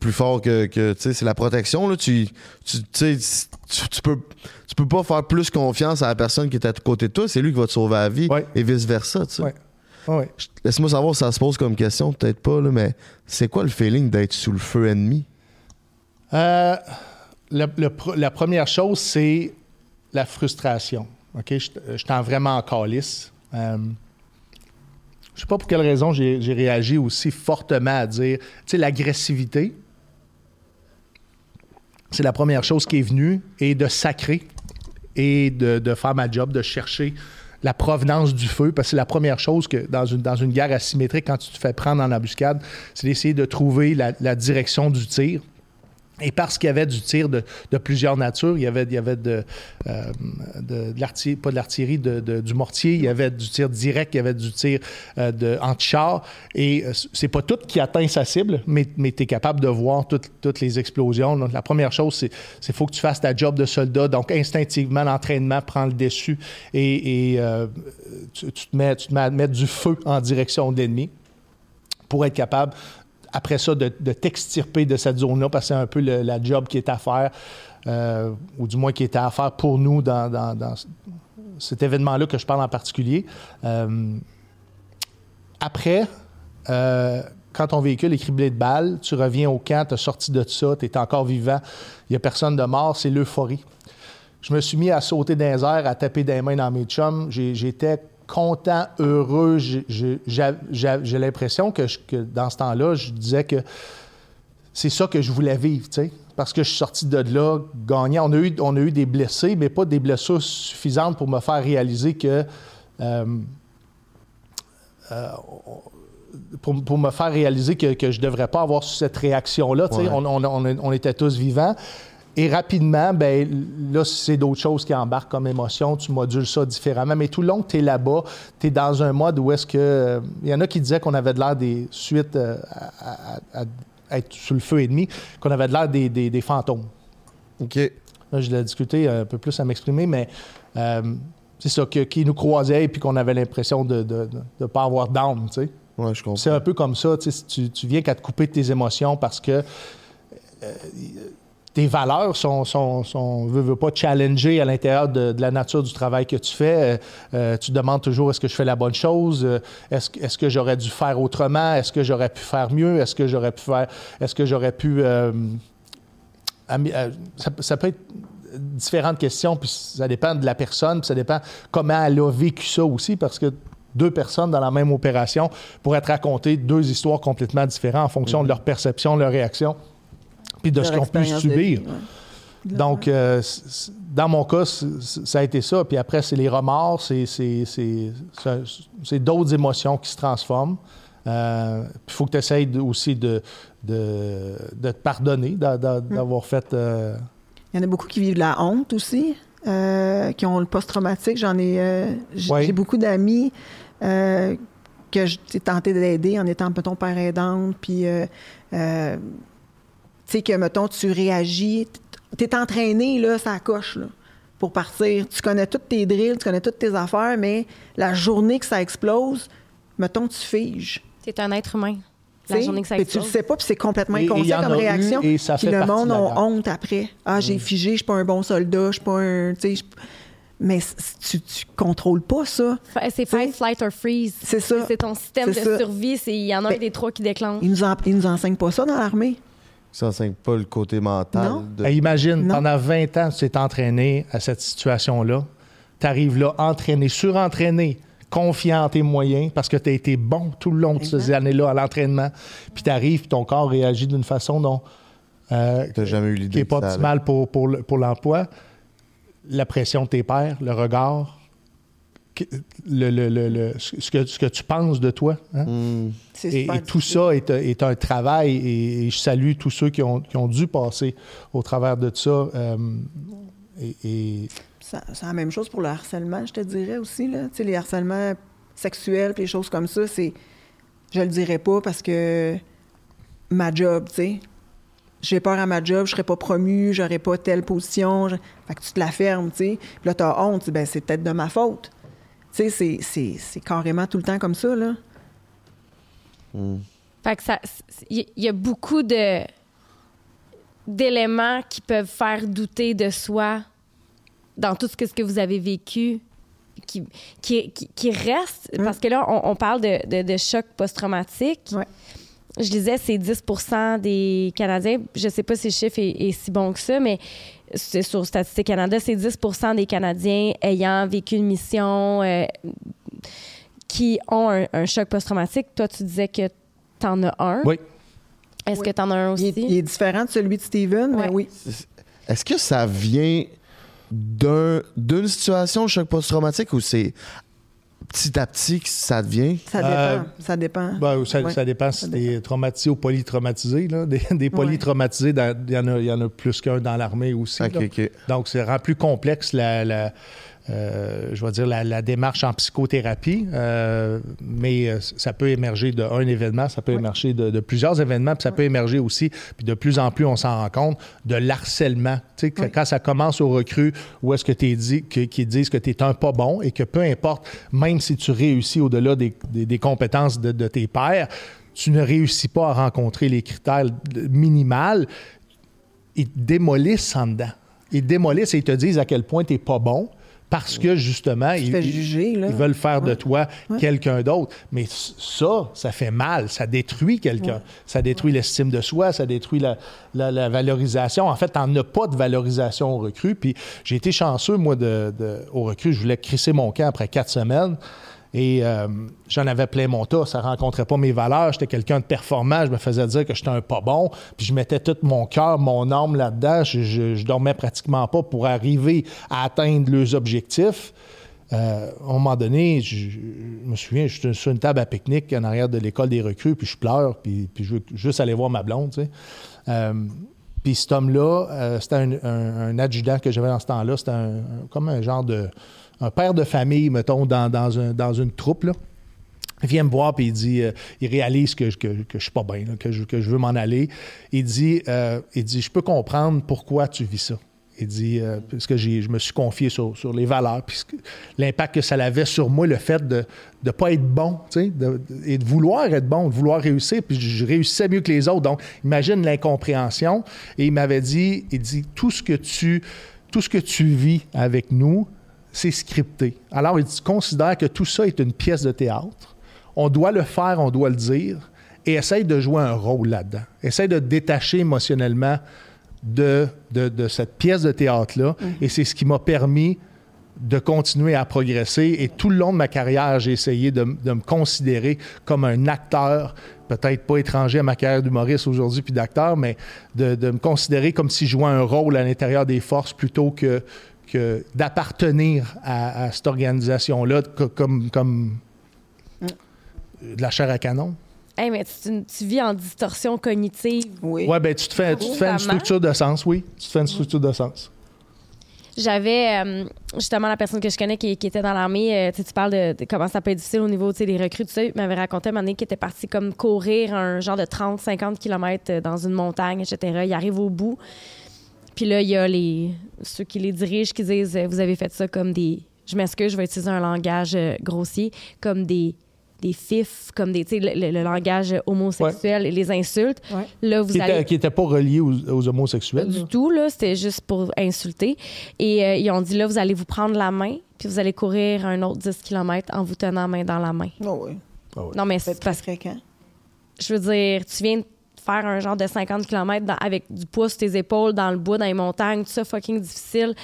plus fort que, que tu sais, c'est la protection. Là. Tu, tu, tu sais, tu, tu peux, tu peux pas faire plus confiance à la personne qui est à côté de toi. C'est lui qui va te sauver la vie Ouais. et vice-versa. tu sais. Ouais. Laisse-moi savoir si ça se pose comme question, peut-être pas, là, mais c'est quoi le feeling d'être sous le feu ennemi? Euh, le- le pr- la première chose, c'est la frustration. OK? T'en vraiment en calice. Euh, je sais pas pour quelle raison j'ai réagi aussi fortement à dire, tu sais, l'agressivité, c'est la première chose qui est venue, et de sacrer et de, faire ma job, de chercher la provenance du feu, parce que c'est la première chose que dans une, dans une guerre asymétrique, quand tu te fais prendre en embuscade, c'est d'essayer de trouver la direction du tir. Et parce qu'il y avait du tir de, plusieurs natures, il y avait, il y avait de, euh, de, l'artillerie, pas de l'artillerie, du mortier, il y avait du tir direct, il y avait du tir euh, anti-char. Et euh, c'est pas tout qui atteint sa cible, mais, mais tu es capable de voir toutes, les explosions. Donc, la première chose, c'est qu'il faut que tu fasses ta job de soldat. Donc, instinctivement, l'entraînement prend le dessus et, euh, tu, te mets, du feu en direction de l'ennemi pour être capable, après ça, de, de t'extirper de cette zone-là, parce que c'est un peu la job qui est à faire, euh, ou du moins qui était à faire pour nous dans, cet événement-là que je parle en particulier. Euh, après, euh, quand ton véhicule est criblé de balles, tu reviens au camp, tu as sorti de ça, tu es encore vivant, il n'y a personne de mort, c'est l'euphorie. Je me suis mis à sauter dans les à taper des mains dans mes chums. J'étais content, heureux. J'ai- l'impression que, dans ce temps-là, je disais que c'est ça que je voulais vivre, tu sais. Parce que je suis sorti de là gagnant. On a, eu, on a eu des blessés, mais pas des blessures suffisantes pour me faire réaliser que. euh, euh, pour, pour me faire réaliser que, que je ne devrais pas avoir cette réaction-là. Ouais. On- on était tous vivants. Et rapidement, ben là, c'est d'autres choses qui embarquent comme émotion. Tu modules ça différemment. Mais tout le long que tu es là-bas, tu es dans un mode où est-ce que. euh, Il y en a qui disaient qu'on avait de l'air des suites euh, à, à- à- à être sous le feu ennemi, qu'on avait de l'air des, des- des fantômes. OK. Là, je l'ai discuté un peu plus à m'exprimer, mais euh, c'est ça, qui nous croisait et puis qu'on avait l'impression de ne de, de pas avoir d'âme, tu sais. Ouais, je comprends. C'est un peu comme ça, tu tu, tu viens qu'à te couper de tes émotions parce que euh, tes valeurs sont, sont, sont veux, veux pas, challengées à l'intérieur de, de la nature du travail que tu fais. Euh, euh, tu demandes toujours est-ce que je fais la bonne chose? Euh, Est-ce, que- j'aurais dû faire autrement? Est-ce que j'aurais pu faire mieux? Est-ce que j'aurais pu faire. Est-ce que j'aurais pu. euh, ça, ça peut être différentes questions, puis ça dépend de la personne, puis ça dépend comment elle a vécu ça aussi, parce que deux personnes dans la même opération pourraient te raconter deux histoires complètement différentes en fonction de leur perception, leur réaction, puis de ce expérience de subir. vie, ouais. Donc, euh, dans mon cas, ça a été ça. Puis après, c'est les remords, c'est- c'est c'est- c'est- c'est d'autres émotions qui se transforment. Euh, puis il faut que tu essayes aussi de, de, de te pardonner d'a- d'avoir fait. euh, Il y en a beaucoup qui vivent de la honte aussi, euh, qui ont le post-traumatique. J'en ai, j'ai beaucoup d'amis que j'ai tenté d'aider en étant, mettons, père aidante, puis, euh, sais, que, mettons, tu réagis, tu es entraîné, là, ça coche, là, pour partir. Tu connais toutes tes drills, tu connais toutes tes affaires, mais la journée que ça explose, mettons, tu figes. C'est un être humain. La journée que ça puis tu le explose. sais pas, puis c'est complètement inconscient en comme a eu, réaction. et ça puis fait le partie monde a honte après. Ah, j'ai figé, je suis pas un bon soldat, je suis pas un. Tu mais tu, tu contrôles pas ça. C'est fight, flight or freeze. C'est ça. C'est ton système de ça. survie. c'est- Il y en a un Ben, des trois qui déclenche. Ils nous, en- ils nous enseignent pas ça dans l'armée. Ça enseigne pas le côté mental. Non. de- imagine, Non. pendant 20 ans, tu t'es entraîné à cette situation-là. Tu arrives là, entraîné, surentraîné, confiant en tes moyens parce que tu as été bon tout le long de ces années-là à l'entraînement. Puis tu arrives, puis ton corps réagit d'une façon dont, euh, T'as jamais eu qui l'idée n'est que pas optimale pour, pour, pour l'emploi. La pression de tes pairs, le regard, le, le- le- le- ce, que, ce que tu penses de toi. hein? C'est Et, tout ça est, est un travail et, et je salue tous ceux qui ont, qui ont dû passer au travers de ça. euh, et, C'est la même chose pour le harcèlement, je te dirais aussi. Là. Tu sais, les harcèlements sexuels, puis les choses comme ça, c'est. Je le dirais pas parce que ma job, tu sais. J'ai peur à ma job, je serais pas promu, j'aurais pas telle position. je- Fait que tu te la fermes, tu sais. Puis là, t'as honte, ben, c'est peut-être de ma faute. Tu sais, c'est- c'est c'est carrément tout le temps comme ça, là. Fait que ça, il y, y a beaucoup de d'éléments qui peuvent faire douter de soi dans tout ce que, ce que vous avez vécu, qui, qui, qui, qui reste, Mm. parce que là, on, on parle de, de, de choc post-traumatique. Ouais. Je disais, c'est 10% des Canadiens. Je sais pas si le chiffre est, est si bon que ça, mais c'est sur Statistique Canada, c'est 10% des Canadiens ayant vécu une mission euh, qui ont un, un choc post-traumatique. Toi, tu disais que tu en as un. oui, Est-ce Oui. que tu en as un Il aussi? est, il est différent de celui de Steven, Ouais. mais oui. Est-ce que ça vient d'un- d'une situation, le choc post-traumatique, ou c'est petit à petit que ça devient? Ça dépend. Euh, ça dépend. Ben, ça, Ouais. ça dépend si Ça tu es traumatisé ou polytraumatisé. Là. Des, des polytraumatisés, il y, en a- il y en a plus qu'un dans l'armée aussi. Ok, là. ok. Donc, ça rend plus complexe la, la, euh, je vais dire la, la démarche en psychothérapie, euh, mais euh, ça peut émerger d'un événement, ça peut émerger de, de plusieurs événements, puis ça peut émerger aussi, puis de plus en plus on s'en rend compte, de l'harcèlement. Tu sais, Oui. quand ça commence au recrue, où est-ce que tu dit, que- qu'ils disent que tu es un pas bon et que peu importe, même si tu réussis au-delà des, des- des compétences de, de tes pairs, tu ne réussis pas à rencontrer les critères minimales, ils te démolissent en dedans. Ils te démolissent et ils te disent à quel point tu n'es pas bon parce que justement, ils, juger, veulent faire de toi Ouais. quelqu'un d'autre. Mais ça, ça fait mal, ça détruit quelqu'un. Ça détruit l'estime de soi, ça détruit la, la- la valorisation. En fait, tu n'en as pas de valorisation au recrue. Puis j'ai été chanceux, moi, de, de- au recrue. Je voulais crisser mon camp après quatre semaines. Et euh, j'en avais plein mon tas. Ça rencontrait pas mes valeurs. J'étais quelqu'un de performant. Je me faisais dire que j'étais un pas bon. Puis je mettais tout mon cœur, mon âme là-dedans. Je, dormais pratiquement pas pour arriver à atteindre leurs objectifs. Euh, à un moment donné, je, me souviens, je suis sur une table à pique-nique en arrière de l'école des recrues, puis je pleure, puis, je veux juste aller voir ma blonde, tu sais. Euh, puis cet homme-là, c'était un, un- adjudant que j'avais dans ce temps-là. C'était un- comme un genre de... un père de famille, mettons, dans, dans, un- dans une troupe, vient me voir puis il dit, euh, il réalise que, je- que, que je suis pas bien, que, je, veux m'en aller. Il dit, euh, il dit, je peux comprendre pourquoi tu vis ça. Il dit, euh, parce que je me suis confié sur, les valeurs, puis l'impact que ça avait sur moi, le fait de ne pas être bon, et de vouloir être bon, de vouloir réussir, puis je, réussissais mieux que les autres. Donc, imagine l'incompréhension. Et il m'avait dit, il dit, tout ce que tu vis avec nous, c'est scripté. Alors, il considère que tout ça est une pièce de théâtre. On doit le faire, on doit le dire, et essaye de jouer un rôle là-dedans. Essaye de te détacher émotionnellement de, de, de cette pièce de théâtre-là. Et c'est ce qui m'a permis de continuer à progresser. Et tout le long de ma carrière, j'ai essayé de, de me considérer comme un acteur, peut-être pas étranger à ma carrière d'humoriste aujourd'hui puis d'acteur, mais de, de me considérer comme si je jouais un rôle à l'intérieur des forces plutôt que, que d'appartenir à, à cette organisation-là co- comme, comme de la chair à canon. Hey, mais tu, tu vis en distorsion cognitive. Oui. Ouais, ben tu te fais, tu te fais une structure de sens, oui. Tu te fais une structure de sens. J'avais euh, justement la personne que je connais qui, qui était dans l'armée. euh, tu sais, tu parles de, de comment ça peut être difficile au niveau des recrues, tout ça. Il m'avait raconté un moment donné qu'il était parti comme courir un genre de 30-50 km dans une montagne, etc. Il arrive au bout. Puis là, il y a les, ceux qui les dirigent qui disent euh, Vous avez fait ça comme des. Je m'excuse, je vais utiliser un langage euh, grossier, comme des des fifs, comme des, tu sais, le, le- le langage homosexuel et les insultes. Ouais. Là, vous Qui allez... n'était pas relié aux, aux Pas homosexuels. du tout, là. C'était juste pour insulter. Et euh, ils ont dit, là, vous allez vous prendre la main, puis vous allez courir un autre 10 km en vous tenant main dans la main. Oh, oui. Non, mais C'est parce que, je veux dire, tu viens de faire un genre de 50 km avec du poids sur tes épaules, dans le bois, dans les montagnes, tout ça fucking difficile.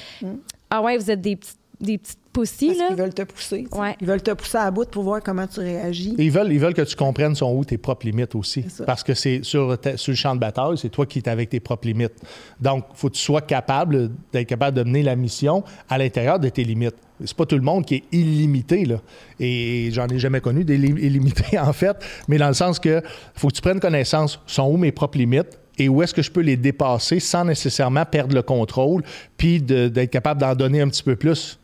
Ah ouais, vous êtes des petites, des petites poussies, Parce là. qu'ils veulent te pousser. Ouais. Ils veulent te pousser à bout pour voir comment tu réagis. Et ils veulent, ils veulent que tu comprennes sont où tes propres limites aussi. Parce que c'est sur, sur le champ de bataille, c'est toi qui es avec tes propres limites. Donc, il faut que tu sois capable d'être capable de mener la mission à l'intérieur de tes limites. C'est pas tout le monde qui est illimité, là. Et j'en ai jamais connu des lim- illimités, en fait. Mais dans le sens que faut que tu prennes connaissance, sont où mes propres limites et où est-ce que je peux les dépasser sans nécessairement perdre le contrôle, puis d'être capable d'en donner un petit peu plus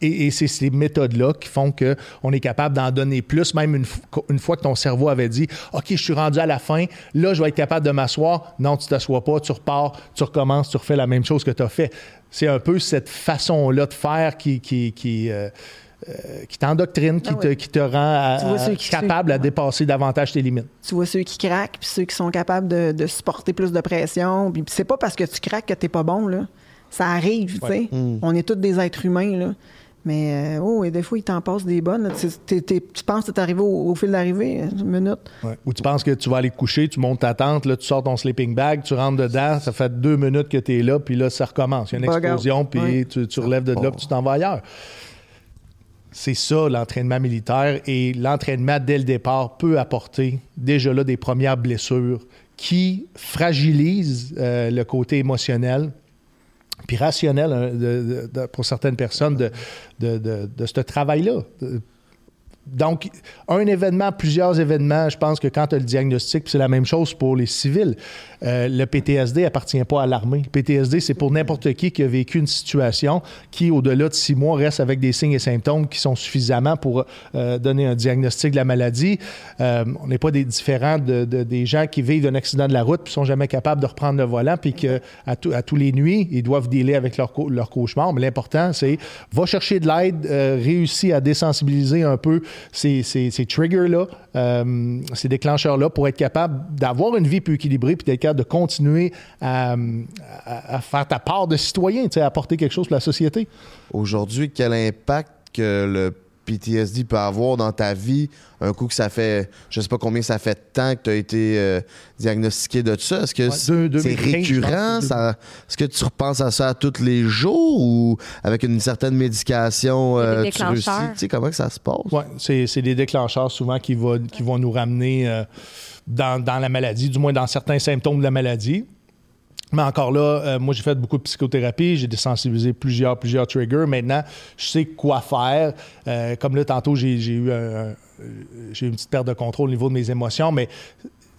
et, et c'est ces méthodes-là qui font qu'on est capable d'en donner plus, même une, fo- une fois que ton cerveau avait dit OK, je suis rendu à la fin, là, je vais être capable de m'asseoir. Non, tu t'assois pas, tu repars, tu recommences, tu refais la même chose que tu as fait. C'est un peu cette façon-là de faire qui. qui, qui euh, euh, qui t'endoctrine, qui, Ah te, qui te rend à- vois ceux à- qui- capable à ouais. dépasser davantage tes limites. Tu vois ceux qui craquent, puis ceux qui sont capables de, de supporter plus de pression. Puis c'est pas parce que tu craques que t'es pas bon, là. Ça arrive, tu sais. On est tous des êtres humains, là. Mais, euh, oh, et des fois, il t'en passe des bonnes. Tu, t'es- t'es- tu penses que t'es arrivé au, au fil d'arrivée, une minute. Ou tu penses que tu vas aller te coucher, tu montes ta tente, là, tu sors ton sleeping bag, tu rentres dedans, ça fait deux minutes que tu es là, puis là, ça recommence. Il y a une explosion, puis tu relèves de là, puis tu t'en vas ailleurs. C'est ça, l'entraînement militaire. Et l'entraînement, dès le départ, peut apporter déjà là des premières blessures qui fragilisent euh, le côté émotionnel puis rationnel hein, de- de- pour certaines personnes de- de ce travail-là. Donc, un événement, plusieurs événements, je pense que quand tu as le diagnostic, c'est la même chose pour les civils, euh, le PTSD appartient pas à l'armée. Le PTSD, c'est pour n'importe qui qui a vécu une situation qui, au-delà de six mois, reste avec des signes et symptômes qui sont suffisants pour euh, donner un diagnostic de la maladie. Euh, on n'est pas des différents de, de- des gens qui vivent un accident de la route puis sont jamais capables de reprendre le volant, puis qu'à à tous les nuits, ils doivent dealer avec leur, leur cauchemar. Mais l'important, c'est va chercher de l'aide, réussis à désensibiliser un peu ces, ces- triggers-là, euh, ces déclencheurs-là, pour être capable d'avoir une vie plus équilibrée, puis d'être capable de continuer à, faire ta part de citoyen, à apporter quelque chose pour la société. Aujourd'hui, quel impact que le PTSD peut avoir dans ta vie un coup que ça fait, je sais pas combien ça fait de temps que tu as été euh, diagnostiqué de ça? Est-ce que Ouais, c'est deux- c'est 2015, je récurrent? Est-ce que tu repenses à ça tous les jours ou avec une certaine médication, euh, tu réussis? déclencheurs. Tu sais, comment que ça se passe? Oui, c'est c'est des déclencheurs souvent qui, va- qui vont nous ramener euh, dans, dans la maladie, du moins dans certains symptômes de la maladie. Mais encore là, euh, moi, j'ai fait beaucoup de psychothérapie, j'ai désensibilisé plusieurs, plusieurs triggers. Maintenant, je sais quoi faire. Euh, comme là, tantôt, j'ai eu, un- une petite perte de contrôle au niveau de mes émotions, mais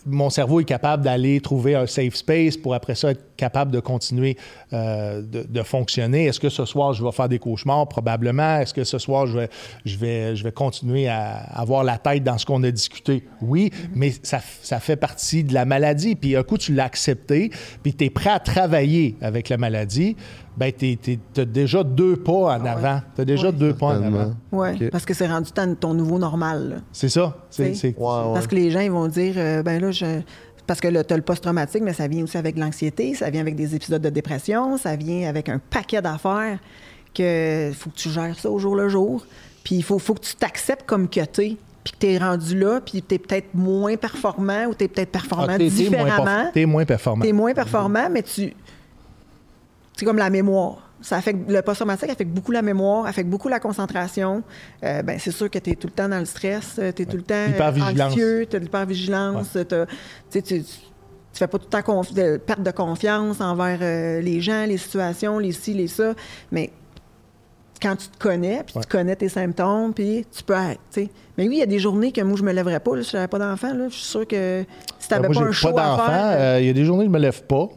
mon cerveau est capable d'aller trouver un safe space pour après ça être capable de continuer euh, de, fonctionner. Est-ce que ce soir, je vais faire des cauchemars? Probablement. Est-ce que ce soir, je vais, continuer à avoir la tête dans ce qu'on a discuté? Oui, mais ça, ça fait partie de la maladie. Puis un coup, tu l'as accepté, puis tu es prêt à travailler avec la maladie, ben tu as déjà deux pas en avant. Tu as déjà Ouais. deux pas en avant. Oui, parce que c'est rendu ton, ton nouveau normal. là. C'est ça. C'est, Tu sais. c'est- Ouais, ouais. Parce que les gens, ils vont dire, euh, ben là, je. Parce que tu as le post-traumatique, mais ça vient aussi avec l'anxiété, ça vient avec des épisodes de dépression, ça vient avec un paquet d'affaires que faut que tu gères ça au jour le jour. Puis il faut, faut que tu t'acceptes comme que t'es, puis que t'es rendu là, puis t'es peut-être moins performant ou t'es peut-être performant Ah, t'es- t'es moins différemment. perf- t'es moins performant. T'es moins performant, mais tu. C'est comme la mémoire. Ça affecte, le post-traumatique affecte beaucoup la mémoire, affecte beaucoup la concentration. Euh, ben, c'est sûr que tu es tout le temps dans le stress, tu es tout le temps euh, anxieux, tu as de l'hypervigilance, ouais. tu, tu fais pas tout le temps de perte de confiance envers euh, les gens, les situations, les ci, les ça. Mais quand tu te connais, puis tu connais tes symptômes, puis tu peux être, Mais oui, il y a des journées que moi, je me lèverais pas, là, si j'avais pas d'enfant, là. Je suis sûr que si t'avais ben, pas un pas faire... Euh, il y a des journées où je me lève pas.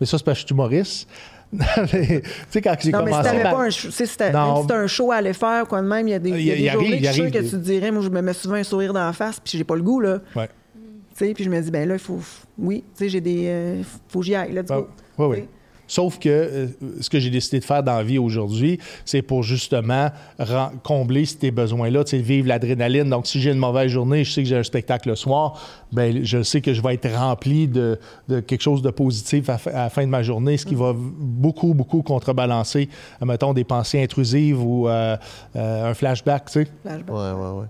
Mais ça, c'est parce que je suis humoriste. tu sais, quand j'ai commencé... mais si t'avais pas un show, si c'était un show à aller faire, quoi de même, il y a des, il y a des journées que, tu te dirais, moi, je me mets souvent un sourire d'en face, puis j'ai pas le goût, là. Ouais. Tu sais, puis je me dis, ben là, il faut... Oui, tu sais, j'ai des... Euh, faut que j'y aille, là, tu Oui, oui. Sauf que euh, ce que j'ai décidé de faire dans la vie aujourd'hui, c'est pour justement combler ces besoins-là, tu sais, vivre l'adrénaline. Donc, si j'ai une mauvaise journée, je sais que j'ai un spectacle le soir, ben je sais que je vais être rempli de, quelque chose de positif à, la fin de ma journée, ce qui va beaucoup, beaucoup contrebalancer, mettons, des pensées intrusives ou euh, euh, un flashback, tu sais. Flashback. Ouais, ouais, ouais.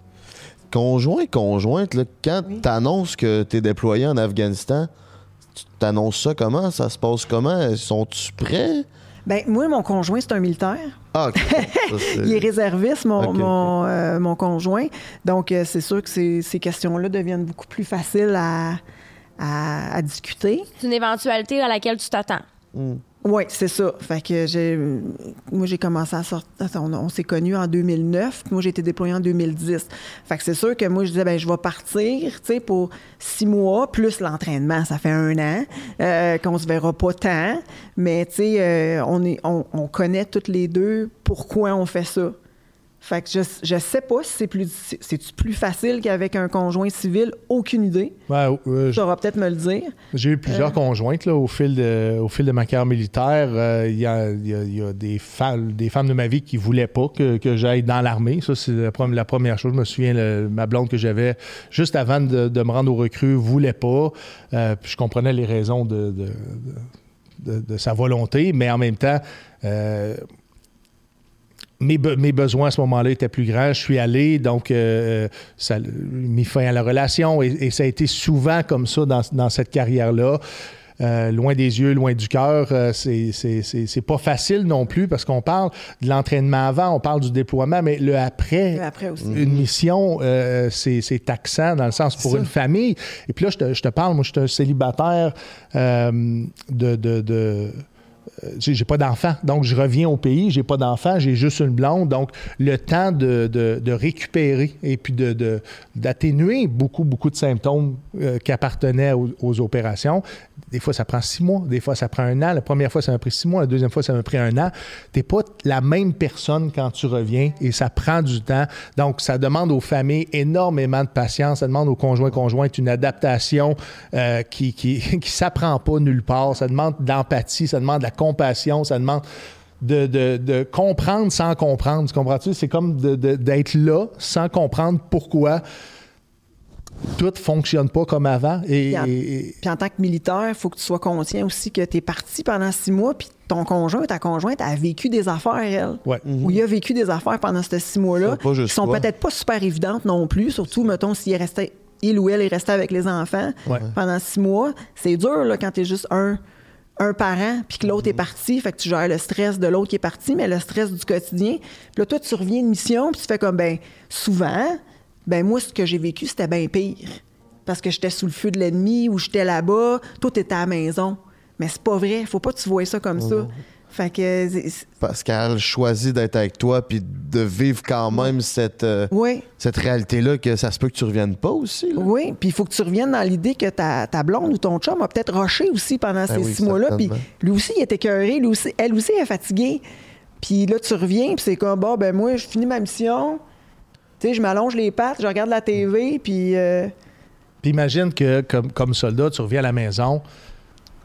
Conjoint, conjointe, là, quand tu annonces que tu es déployé en Afghanistan, tu t'annonces ça comment? Ça se passe comment? Sont-tu prêts? Ben moi, mon conjoint, c'est un militaire. Ah, Il est réserviste, mon, euh, mon, conjoint. Donc, euh, c'est sûr que ces, ces questions-là deviennent beaucoup plus faciles à, à, discuter. C'est une éventualité à laquelle tu t'attends. Hmm. Oui, c'est ça. Fait que j'ai, moi, j'ai commencé à sortir. On, s'est connus en 2009. Moi, j'ai été déployée en 2010. Fait que c'est sûr que moi, je disais, ben, je vais partir, tu sais, pour six mois, plus l'entraînement. Ça fait un an euh, qu'on se verra pas tant. Mais, tu sais, euh, on, est, on connaît toutes les deux pourquoi on fait ça. Fait que je, je sais pas si c'est plus c'est plus facile qu'avec un conjoint civil, aucune idée. Euh, tu sauras peut-être me le dire. J'ai eu plusieurs euh. conjointes là, au, fil de, au fil de ma carrière militaire. Euh, il y, a, y, a, des, femmes, des femmes de ma vie qui voulaient pas que, que j'aille dans l'armée. Ça, c'est la, première chose. Je me souviens, ma blonde que j'avais juste avant de, de, me rendre au recrues voulait pas. puis je comprenais les raisons de, de, de, sa volonté, mais en même temps mes, besoins à ce moment-là étaient plus grands. Je suis allé, donc euh, ça a mis fin à la relation et, ça a été souvent comme ça dans, cette carrière-là. Euh, loin des yeux, loin du cœur, euh, c'est pas facile non plus parce qu'on parle de l'entraînement avant, on parle du déploiement, mais le après, une mission, c'est taxant dans le sens pour une famille. Et puis là, je te, je te parle, moi, je suis un célibataire de, de euh, j'ai pas d'enfant. Donc, je reviens au pays, j'ai pas d'enfant, j'ai juste une blonde. Donc, le temps de, récupérer et puis d'atténuer beaucoup, beaucoup de symptômes euh, qui appartenaient aux, opérations. Des fois, ça prend six mois, des fois, ça prend un an. La première fois, ça m'a pris six mois, la deuxième fois, ça m'a pris un an. Tu pas la même personne quand tu reviens et ça prend du temps. Donc, ça demande aux familles énormément de patience, ça demande aux conjoints conjointes une adaptation euh, qui ne s'apprend pas nulle part. Ça demande d'empathie, ça demande de la compassion, ça demande de, comprendre sans comprendre. Tu comprends-tu? C'est comme d'être là sans comprendre pourquoi tout fonctionne pas comme avant. Et, puis, en, tant que militaire, il faut que tu sois conscient aussi que tu es parti pendant six mois, puis ton conjoint, ta conjointe a vécu des affaires, elle. Ou il a vécu des affaires pendant ces six mois-là qui sont peut-être pas super évidentes non plus, surtout, mettons, s'il est resté, il ou elle est resté avec les enfants pendant six mois. C'est dur là, quand tu es juste un un parent, puis que l'autre est mhm. parti, fait que tu gères le stress de l'autre qui est parti, mais le stress du quotidien. Puis là, toi, tu reviens de mission, puis tu fais comme, ben souvent, ben moi, ce que j'ai vécu, c'était bien pire. Parce que j'étais sous le feu de l'ennemi ou j'étais là-bas, toi, t'étais à la maison. Mais c'est pas vrai, faut pas que tu vois ça comme ça. Mhm. Fait que. Parce qu'elle choisit d'être avec toi puis de vivre quand même cette, euh, cette réalité-là que ça se peut que tu reviennes pas aussi. Oui, puis il faut que tu reviennes dans l'idée que ta, ta, blonde ou ton chum a peut-être rushé aussi pendant ben ces six mois-là. Puis lui aussi, il était écœuré, lui aussi, elle aussi, elle est fatiguée. Puis là, tu reviens, puis c'est comme, bon, ben moi, je finis ma mission. Tu sais, je m'allonge les pattes, je regarde la TV, puis. Euh, puis imagine que, comme, comme soldat, tu reviens à la maison,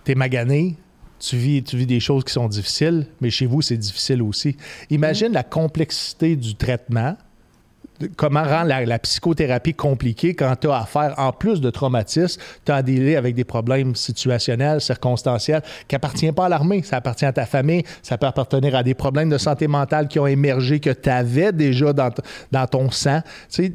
t'es magané, tu vis, tu vis des choses qui sont difficiles, mais chez vous, c'est difficile aussi. Imagine la complexité du traitement. Comment rendre la, psychothérapie compliquée quand tu as affaire, en plus de traumatisme, tu as à dealer avec des problèmes situationnels, circonstanciels, qui n'appartiennent pas à l'armée. Ça appartient à ta famille, ça peut appartenir à des problèmes de santé mentale qui ont émergé, que tu avais déjà dans, dans ton sang. Tu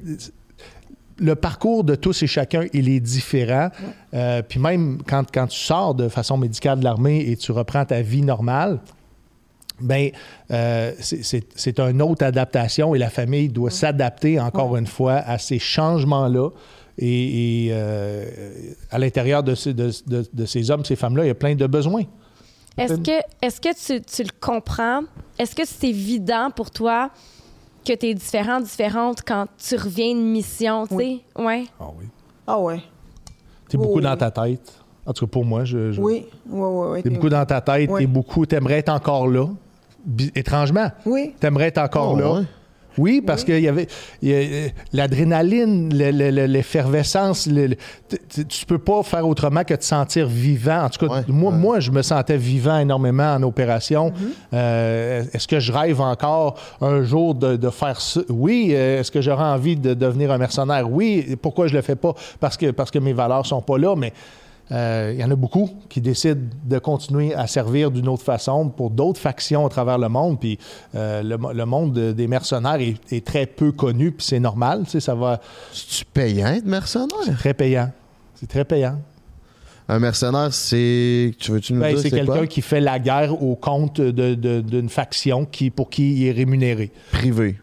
le parcours de tous et chacun, il est différent. Euh, puis même quand, quand, tu sors de façon médicale de l'armée et tu reprends ta vie normale, ben, euh, c'est- c'est c'est une autre adaptation et la famille doit s'adapter encore une fois à ces changements-là. Et, et, euh, à l'intérieur de, ces- de- de- de ces hommes, ces femmes-là, il y a plein de besoins. Est-ce que, est que tu, tu le comprends? Est-ce que c'est évident pour toi que tu es différent, différente quand tu reviens d'une mission, tu sais? Ouais. Ah oui. Ah ouais. Tu es beaucoup Oui. dans ta tête. En tout cas, pour moi, je, je- Oui, oui, oui. oui. T'es beaucoup dans ta tête, Oui. t'es beaucoup, t'aimerais être encore là. Étrangement, Oui. t'aimerais être encore Oh, là. ouais? Oui, parce qu'il y avait il y a, l'adrénaline, le- le- le- l'effervescence. le- le- tu peux pas faire autrement que de te sentir vivant. En tout cas, Ouais, moi, ouais. moi, je me sentais vivant énormément en opération. Mm-hmm. Euh, est-ce que je rêve encore un jour de, de faire ça? Oui. Euh, Est-ce que j'aurais envie de devenir un mercenaire? Oui. Pourquoi je le fais pas? Parce que, parce que mes valeurs sont pas là, mais euh, il y en a beaucoup qui décident de continuer à servir d'une autre façon pour d'autres factions à travers le monde. Puis euh, le, mo- le monde de- des mercenaires est, est très peu connu, puis c'est normal. Tu sais, ça va C'est-tu payant être mercenaire? très payant. C'est très payant. Un mercenaire, c'est. Tu veux-tu nous Ben, dire c'est c'est quelqu'un qui fait la guerre au compte d'une faction qui, pour qui il est rémunéré. Privé.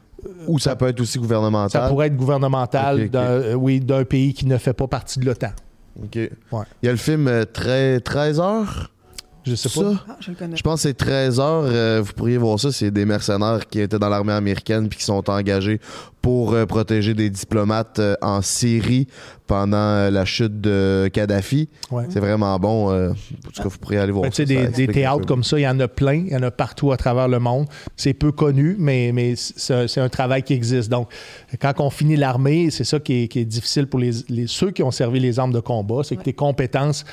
Ou ça peut être aussi gouvernemental? Ça pourrait être gouvernemental, euh, oui, d'un pays qui ne fait pas partie de l'OTAN. OK. Ouais. Il y a le film euh, Très- 13 heures? Je sais Ça? pas. Ah, je le connais. Je pense que c'est 13 heures. euh, vous pourriez voir ça. C'est des mercenaires qui étaient dans l'armée américaine puis qui sont engagés pour euh, protéger des diplomates euh, en Syrie pendant euh, la chute de Kadhafi. Ouais. C'est vraiment bon. euh, en tout cas, vous pourriez aller voir Ben, tu ça. sais, ça des, des explique un théâtres peu. comme ça, il y en a plein, il y en a partout à travers le monde. C'est peu connu, mais, mais c'est c'est un travail qui existe. Donc, quand on finit l'armée, c'est ça qui est, qui est difficile pour les, les- ceux qui ont servi les armes de combat, c'est que tes compétences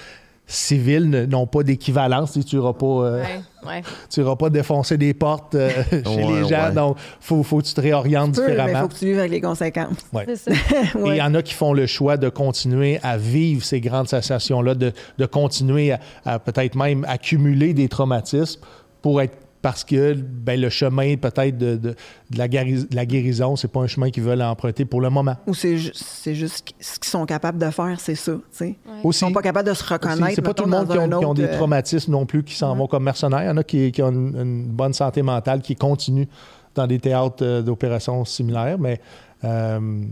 civiles ne- n'ont pas d'équivalence. Tu n'iras pas, euh, Ouais, ouais. pas défoncer des portes euh, chez Ouais, les gens. ouais. Donc, il faut, faut que tu te réorientes Tu peux, mais il différemment. faut que tu vives avec les conséquences. Ça. Et il y en a qui font le choix de continuer à vivre ces grandes sensations-là, de, de continuer à, à peut-être même accumuler des traumatismes pour être parce que ben, le chemin peut-être de, de- de la, guéri- de la guérison, c'est pas un chemin qu'ils veulent emprunter pour le moment. Ou c'est ju- c'est juste ce qu'ils sont capables de faire, c'est ça. Ils Aussi, sont pas capables de se reconnaître. c'est pas tout le monde qui ont, qui des euh, traumatismes non plus qui s'en vont comme mercenaires. Il y en a qui, qui ont une, une bonne santé mentale, qui continuent dans des théâtres euh, d'opérations similaires, mais euh,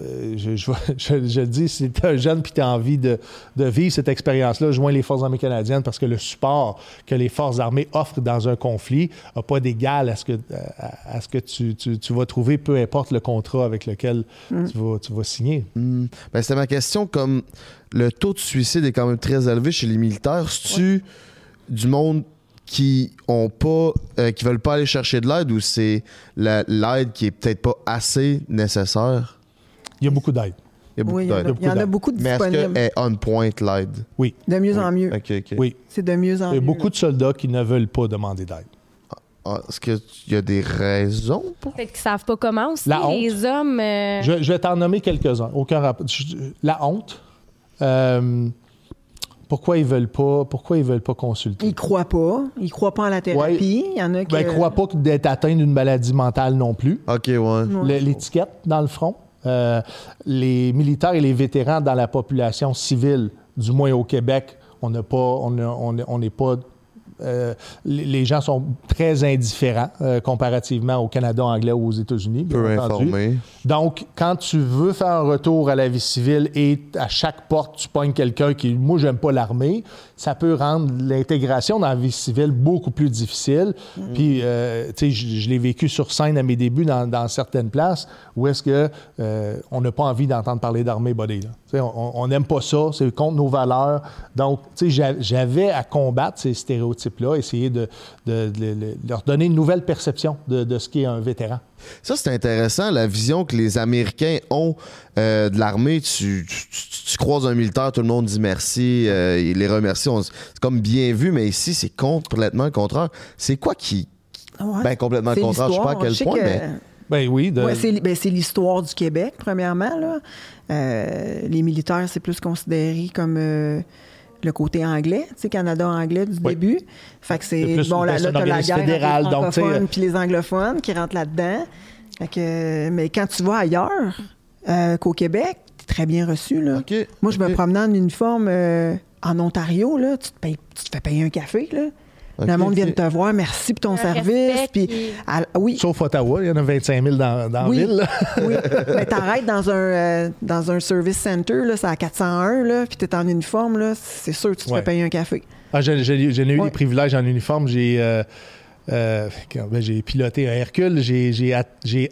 euh, je, je, je- je le dis, si tu es un jeune et tu as envie de, de vivre cette expérience-là, joins les Forces armées canadiennes parce que le support que les Forces armées offrent dans un conflit n'a pas d'égal à ce que, à, à ce que tu, tu- tu vas trouver, peu importe le contrat avec lequel tu, vas, tu vas signer. Hmm. Ben, c'était ma question. Comme le taux de suicide est quand même très élevé chez les militaires, c'est-tu du monde qui ont pas, euh, qui veulent pas aller chercher de l'aide ou c'est la- l'aide qui est peut-être pas assez nécessaire? Il y a beaucoup d'aide. Il y a beaucoup Oui, il y en a- d'aide. il y en a beaucoup de Mais est-ce qu'elle est on point l'aide? Oui, De mieux en mieux. Ok, ok. oui. C'est de mieux en Il y a mieux. beaucoup de soldats qui ne veulent pas demander d'aide. Ah, Est-ce qu'il y a des raisons pour? Peut-être qu'ils savent pas comment aussi. La honte. les hommes. euh, Je, je vais t'en nommer quelques-uns. Aucun rapport. La honte. Euh, pourquoi ils veulent pas Pourquoi ils veulent pas consulter? Ils croient pas. Ils croient pas en la thérapie. Il y en a qui. Ben, ils croient pas d'être atteint d'une maladie mentale non plus. Ok, ouais. L'étiquette dans le front. Euh, les militaires et les vétérans dans la population civile, du moins au Québec, on n'a pas, on a- on a- on n'est pas. euh, les gens sont très indifférents euh, comparativement au Canada anglais ou aux États-Unis. Peu entendu. informé. Donc, quand tu veux faire un retour à la vie civile et à chaque porte, tu pognes quelqu'un qui, moi, j'aime pas l'armée, ça peut rendre l'intégration dans la vie civile beaucoup plus difficile. Puis, euh, tu sais, je, je l'ai vécu sur scène à mes débuts dans, dans certaines places où est-ce que euh, on n'a pas envie d'entendre parler d'armée, buddy. là. Tu sais, On n'aime pas ça, c'est contre nos valeurs. Donc, tu sais, j'a- j'avais à combattre ces stéréotypes-là, essayer de, de- de- de leur donner une nouvelle perception de, de ce qu'est un vétéran. Ça, c'est intéressant, la vision que les Américains ont euh, de l'armée. Tu, tu- tu- tu croises un militaire, tout le monde dit merci, euh, il les remercie. C'est comme bien vu, mais ici, c'est complètement le contraire. C'est quoi qui. Ouais. Ben, complètement le C'est contraire? Je sais pas à l'histoire. quel point, que- mais. Ben oui, de- Ouais, c'est ben, c'est l'histoire du Québec, premièrement. Là. Euh, les militaires, c'est plus considéré comme euh, le côté anglais, tu sais, Canada anglais du Oui. début. Fait que C'est bon, là, là t'as la guerre fédéral, entre les francophones euh, puis les anglophones qui rentrent là-dedans. Fait que, mais quand tu vas ailleurs euh, qu'au Québec, t'es très bien reçu. Là. Moi, je me promenais en uniforme euh, en Ontario, là, tu, te payes- tu te fais payer un café. Là. Le monde vient de te voir, merci pour ton service. Puis, oui. Sauf Ottawa, il y en a 25 000 dans, dans oui. la ville. oui, mais t'arrêtes dans un, euh, dans un service center, là, c'est à 401, là, puis t'es en uniforme, là, c'est sûr que tu te fais payer un café. Ah, j'ai, eu des privilèges en uniforme. J'ai... Euh, euh, ben, j'ai piloté un Hercule, j'ai,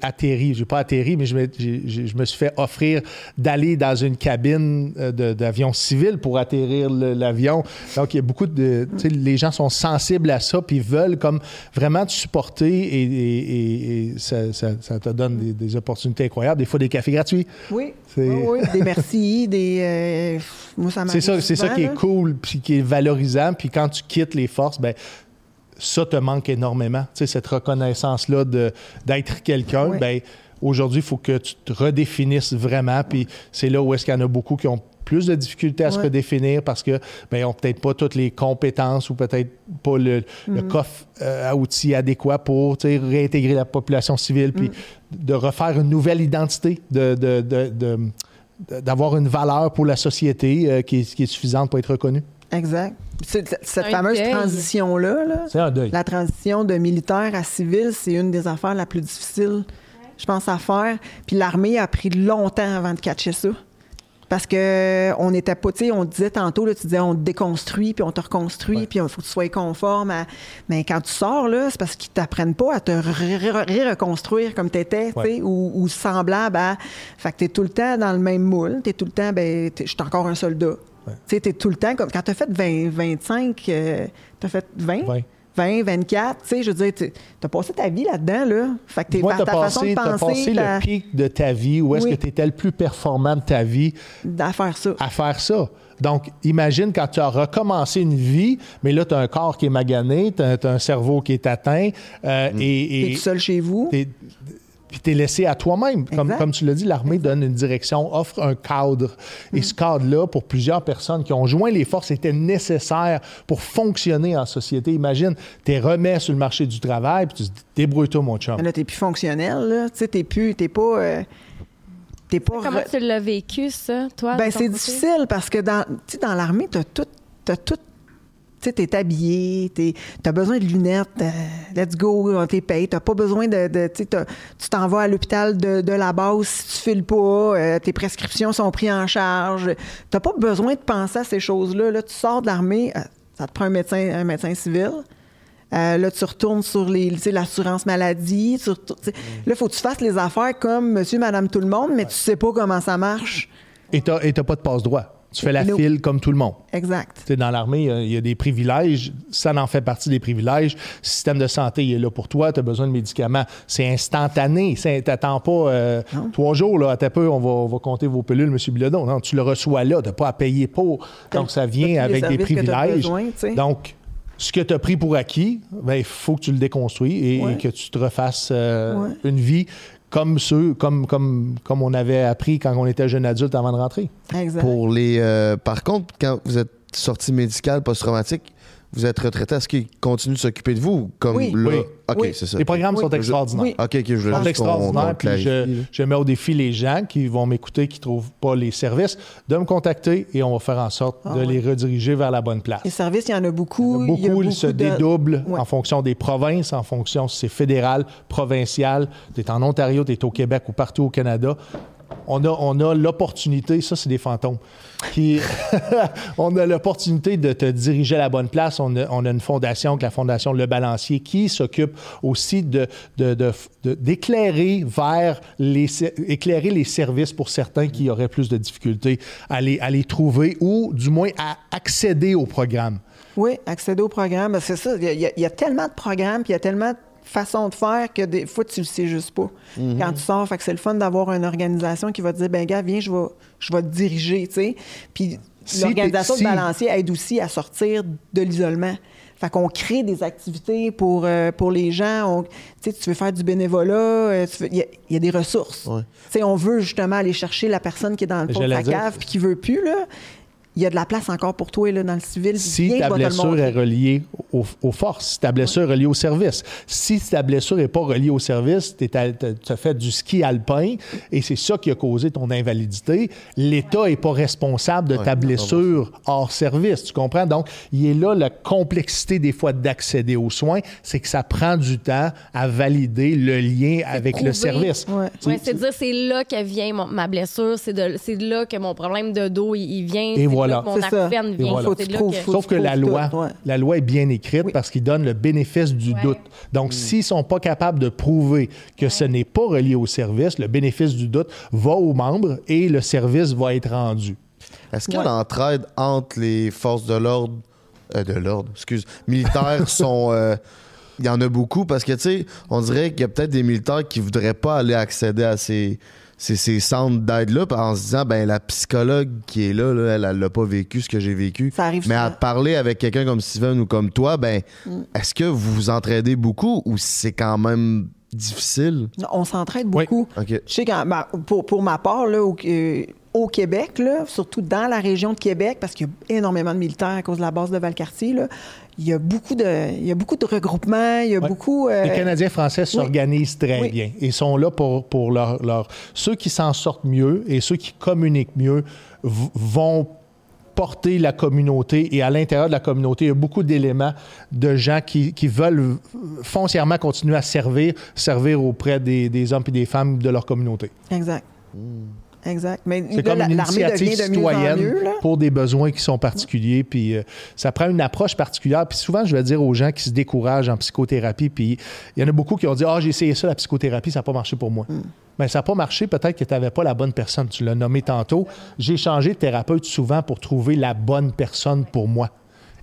atterri, j'ai pas atterri, mais je me, je me suis fait offrir d'aller dans une cabine euh, d'avion civil pour atterrir l'avion. Donc, il y a beaucoup de. Les gens sont sensibles à ça, puis veulent comme vraiment te supporter et, et, ça, ça, te donne des, opportunités incroyables. Des fois, des cafés gratuits. Oui. oui, des merci, des. Euh, moi, ça C'est ça, c'est ça qui est cool, puis qui est valorisant. Puis quand tu quittes les forces, ben ça te manque énormément. Tu sais, cette reconnaissance-là d'être quelqu'un, ben, aujourd'hui, il faut que tu te redéfinisses vraiment. Puis c'est là où est-ce qu'il y en a beaucoup qui ont plus de difficultés à se redéfinir parce que ben, n'ont peut-être pas toutes les compétences ou peut-être pas le, mm. coffre euh, à outils adéquat pour réintégrer la population civile, puis mm. de refaire une nouvelle identité, de, d'avoir une valeur pour la société euh, qui, est, suffisante pour être reconnue. Exact. Cette, fameuse transition-là, la transition de militaire à civil, c'est une des affaires la plus difficiles, je pense, à faire. Puis l'armée a pris longtemps avant de catcher ça. Parce que on était pas, tu sais, on disait tantôt, là, tu disais on te déconstruit, puis on te reconstruit, puis il faut que tu sois conforme. Mais quand tu sors, là, c'est parce qu'ils t'apprennent pas à te reconstruire comme tu étais, tu sais, ou, semblable à. Fait que tu es tout le temps dans le même moule, tu es tout le temps, ben, je suis encore un soldat. Tu sais, tout le temps, comme quand tu as fait 20, 25, tu as fait 20? 20. 24, tu sais, je veux dire, tu as passé ta vie là-dedans, là. Fait que t'es ta façon de penser. As passé le pic de ta vie, où est-ce que tu étais le plus performant de ta vie? À faire ça. À faire ça. Donc, imagine quand tu as recommencé une vie, mais là, tu as un corps qui est magané, tu as, un cerveau qui est atteint. Euh, mm. et, et, seul chez vous puis tu es laissé à toi-même. Comme, comme tu l'as dit, l'armée donne une direction, offre un cadre. Et ce cadre-là, pour plusieurs personnes qui ont joint les forces, était nécessaire pour fonctionner en société. Imagine, tu es remis sur le marché du travail, puis tu te dis, débrouille-toi, mon chum. Là, tu plus fonctionnel, là. Tu sais, t'es plus, t'es pas... Euh, pas Comment tu l'as vécu, ça, toi? Ben, c'est difficile parce que dans, dans l'armée, tu as tout, as tout tu es habillé, tu as besoin de lunettes, euh, let's go, on t'es payé. Tu pas besoin de. tu t'en vas à l'hôpital de, la base si tu files pas, euh, tes prescriptions sont prises en charge. Tu pas besoin de penser à ces choses-là. Là, tu sors de l'armée, euh, ça te prend un médecin, un médecin civil. là, tu retournes sur l'assurance maladie. Mm. Là, il faut que tu fasses les affaires comme monsieur, madame, tout le monde, mais tu sais pas comment ça marche. Et tu n'as pas de passe-droit. Tu fais la file comme tout le monde. Exact. dans l'armée, il y, a des privilèges. Ça en fait partie des privilèges. Le système de santé il est là pour toi. Tu as besoin de médicaments. C'est instantané. Tu n'attends pas euh, trois jours. Là, à peu, on va, on va compter vos pilules, M. Bilodeau. Non, tu le reçois là. Tu n'as pas à payer pour. Donc, ça vient avec des privilèges. Donc, ce que tu as pris pour acquis, il ben, faut que tu le déconstruis et, que tu te refasses euh, une vie comme ceux, comme, comme, comme on avait appris quand on était jeune adulte avant de rentrer. Exact. Pour les, euh, par contre, quand vous êtes sorti médical post-traumatique, vous êtes retraité, est-ce qu'ils continuent de s'occuper de vous? Comme oui. Là? Oui. OK, c'est ça. Les programmes sont extraordinaires. OK, OK, je veux juste extraordinaires. Puis je, je, mets au défi les gens qui vont m'écouter, qui ne trouvent pas les services, de me contacter et on va faire en sorte ah de les rediriger vers la bonne place. Les services, il y en a beaucoup. Il y a beaucoup, ils se dédoublent en fonction des provinces, en fonction si c'est fédéral, provincial. Tu es en Ontario, tu es au Québec ou partout au Canada on a, l'opportunité, ça c'est des fantômes, qui, on a l'opportunité de te diriger à la bonne place. On a, une fondation, la Fondation Le Balancier, qui s'occupe aussi d'éclairer vers les, services pour certains qui auraient plus de difficultés à les, trouver ou du moins à accéder au programme. Oui, accéder au programme, c'est ça. Il y, a, il y, a, tellement de programmes, puis il y a tellement de façon de faire que des fois, tu le sais juste pas. Mhm. Quand tu sors, fait que c'est le fun d'avoir une organisation qui va te dire, ben gars, viens, je vais, je vais te diriger, tu sais. Puis l'organisation de Balancier aide aussi à sortir de l'isolement. Fait qu'on crée des activités pour, euh, pour les gens. Tu tu veux faire du bénévolat, euh, il y, a des ressources. On veut justement aller chercher la personne qui est dans le fond de la cave puis qui veut plus, là il y a de la place encore pour toi là, dans le civil. Si ta blessure est reliée aux, aux forces, si ta blessure est reliée au service. Si ta blessure n'est pas reliée au service, tu as fait du ski alpin et c'est ça qui a causé ton invalidité, l'État n'est pas responsable de ta blessure hors service. Tu comprends? Donc, il est là la complexité des fois d'accéder aux soins, c'est que ça prend du temps à valider le lien avec prouver. le service. Ouais, c'est de dire c'est là que vient mon- ma blessure, c'est de, c'est de là que mon problème de dos il, il vient, Et voilà. mon vient. voilà. Faut que là Sauf que la loi, tout, ouais. la loi est bien écrite Oui. parce qu'il donne le bénéfice du Ouais. doute. Donc, s'ils sont pas capables de prouver que ce n'est pas relié au service, le bénéfice du doute va aux membres et le service va être rendu. Est-ce que Ouais. l'entraide entre les forces de l'ordre, euh, de l'ordre, excuse, militaires sont. euh, Il y en a beaucoup parce que, tu sais, on dirait qu'il y a peut-être des militaires qui voudraient pas aller accéder à ces, ces, ces centres d'aide-là en se disant, ben la psychologue qui est là, là, elle, elle l'a pas vécu ce que j'ai vécu. Ça arrive Mais à parler avec quelqu'un comme Steven ou comme toi, ben, Mm. est-ce que vous vous entraidez beaucoup ou c'est quand même difficile? On s'entraide Oui. beaucoup. Je sais qu'en- ben, pour, pour ma part, là, au, euh, au Québec, là, surtout dans la région de Québec, parce qu'il y a énormément de militaires à cause de la base de Valcartier, là, il y a beaucoup de, il y a beaucoup de regroupements, il y a Ouais. beaucoup. euh, Les Canadiens français s'organisent très Oui. bien et sont là pour, pour leur, leur- Ceux qui s'en sortent mieux et ceux qui communiquent mieux vont porter la communauté et à l'intérieur de la communauté, il y a beaucoup d'éléments de gens qui, qui veulent foncièrement continuer à servir, servir auprès des, des hommes et des femmes de leur communauté. Exact. Exact. Mais C'est comme une l'armée initiative de citoyenne mieux, pour des besoins qui sont particuliers. Puis euh, ça prend une approche particulière. Puis souvent, je vais dire aux gens qui se découragent en psychothérapie, puis il y en a beaucoup qui ont dit Ah, j'ai essayé ça, la psychothérapie, ça n'a pas marché pour moi. Mais ça n'a pas marché, peut-être que tu n'avais pas la bonne personne. Tu l'as nommé tantôt. J'ai changé de thérapeute souvent pour trouver la bonne personne pour moi.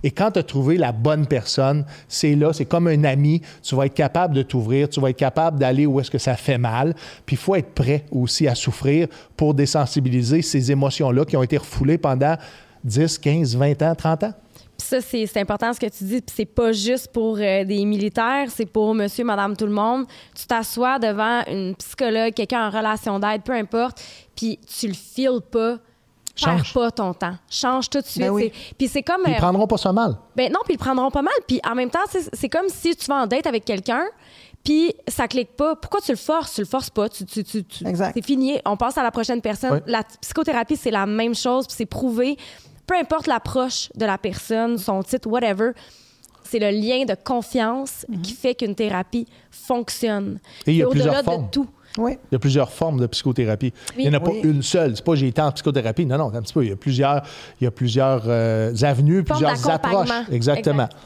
Et quand tu as trouvé la bonne personne, c'est là, c'est comme un ami. Tu vas être capable de t'ouvrir, tu vas être capable d'aller où est-ce que ça fait mal. Puis il faut être prêt aussi à souffrir pour désensibiliser ces émotions-là qui ont été refoulées pendant 10, 15, 20 ans, 30 ans. Puis ça, c'est important ce que tu dis. Puis c'est pas juste pour euh, des militaires, c'est pour monsieur, madame, tout le monde. Tu t'assois devant une psychologue, quelqu'un en relation d'aide, peu importe, puis tu le files pas. Perds Change. pas ton temps. Change tout de suite. Ben oui. Puis c'est comme. Ils euh, prendront pas ça mal. ben non, puis ils prendront pas mal. Puis en même temps, c'est comme si tu vas en date avec quelqu'un, puis ça clique pas. Pourquoi tu le forces? Tu le forces pas. Tu, tu, tu, tu- Exact. C'est fini. On passe à la prochaine personne. La psychothérapie, c'est la même chose, puis c'est prouvé. Peu importe l'approche de la personne, son titre, whatever, c'est le lien de confiance qui fait qu'une thérapie fonctionne. Et il y a plusieurs au-delà formes. de tout. Oui. Il y a plusieurs formes de psychothérapie. Il n'y en a Oui. pas une seule. C'est pas j'ai été en psychothérapie. Non, non, un petit peu. Il y a plusieurs, il y a plusieurs euh, avenues, Forme plusieurs approches. Exactement. Exact.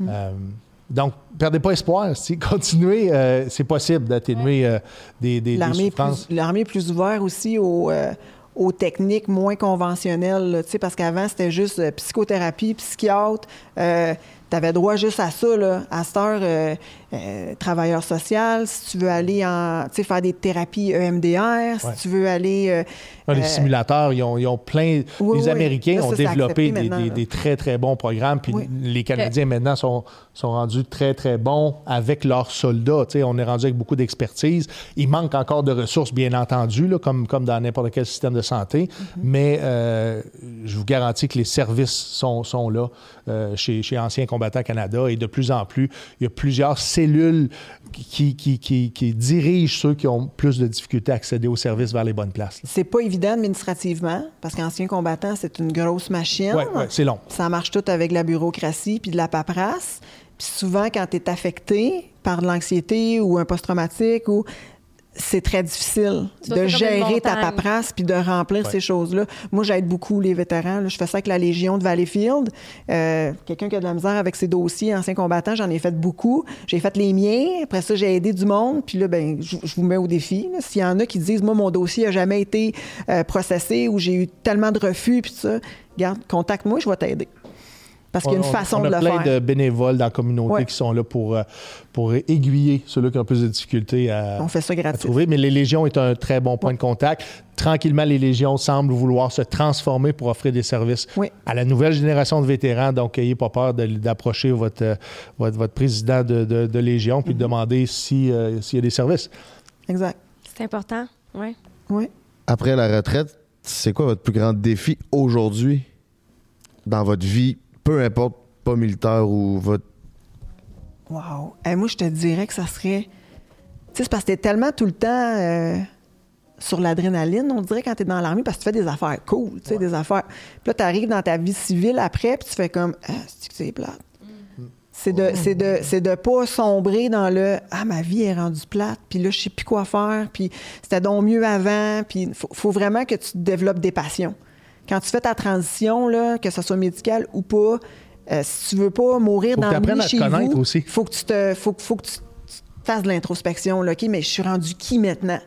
Ouais. Euh, donc, perdez pas espoir. Si continuez, euh, c'est possible d'atténuer euh, des, des, des L'armée est souffrances. plus, l'armée est plus ouverte aussi aux, euh, aux techniques moins conventionnelles, là, tu sais, parce qu'avant, c'était juste euh, psychothérapie, psychiatre. tu avais droit juste à ça. Là. À cette heure, euh, travailleur social, si tu veux aller en, faire des thérapies EMDR, si Ouais. tu veux aller... euh, les euh, simulateurs, ils ont, ils ont plein. Oui, les oui. Américains Là, ça, ont développé des, très, très bons programmes. Puis Oui. les Canadiens, maintenant, sont, sont rendus très, très bons avec leurs soldats. Tu sais, on est rendu avec beaucoup d'expertise. Il manque encore de ressources, bien entendu, là, comme, comme dans n'importe quel système de santé. Mm-hmm. Mais euh, je vous garantis que les services sont, sont là chez, chez Anciens Combattants Canada. Et de plus en plus, il y a plusieurs cellules qui, qui, qui, qui dirigent ceux qui ont plus de difficultés à accéder aux services vers les bonnes places. C'est pas évident administrativement, parce qu'ancien combattant, c'est une grosse machine. Ouais, ouais, c'est long. Ça marche tout avec la bureaucratie puis de la paperasse. Puis souvent, quand tu es affecté par de l'anxiété ou un post-traumatique, ou c'est très difficile Ça, de gérer ta paperasse puis de remplir Ouais. ces choses-là. Moi, j'aide beaucoup les vétérans. là. Je fais ça avec la Légion de Valleyfield. Euh, Quelqu'un qui a de la misère avec ses dossiers, anciens combattants, j'en ai fait beaucoup. J'ai fait les miens. Après ça, j'ai aidé du monde. Puis là, ben, je, je vous mets au défi. S'il y en a qui disent, moi, mon dossier n'a jamais été euh, processé ou j'ai eu tellement de refus, puis ça, regarde, contacte-moi, je vais t'aider. Parce qu'il y a une On- façon on a de le plein faire. de bénévoles dans la communauté Ouais. qui sont là pour, euh, pour aiguiller ceux-là qui ont plus de difficultés à, On fait ça à gratuit. trouver. Mais les Légions est un très bon point de contact. Tranquillement, les Légions semblent vouloir se transformer pour offrir des services Oui. à la nouvelle génération de vétérans. Donc, n'ayez pas peur d'approcher votre, euh, votre, votre président de, de- de Légion Mm-hmm. puis de demander si, euh, s'il y a des services. Exact. C'est important. Ouais. Oui. Après la retraite, c'est quoi votre plus grand défi aujourd'hui? dans votre vie, peu importe, pas militaire ou votre. Wow. Eh, moi, je te dirais que ça serait. Tu sais, c'est parce que t'es tellement tout le temps euh, sur l'adrénaline, on dirait, quand t'es dans l'armée, parce que tu fais des affaires cool, tu sais, des affaires. Puis là, t'arrives dans ta vie civile après, puis tu fais comme, ah, c'est que c'est plate? C'est de, c'est de, c'est de pas sombrer dans le Ah, ma vie est rendue plate, puis là, je sais plus quoi faire, puis c'était donc mieux avant, puis il faut, faut vraiment que tu développes des passions. Quand tu fais ta transition, là, que ce soit médical ou pas, euh, si tu veux pas mourir Faut dans le à te chez connaître vous, aussi. faut que tu te, faut, faut que tu fasses de l'introspection. OK, mais je suis rendu qui maintenant?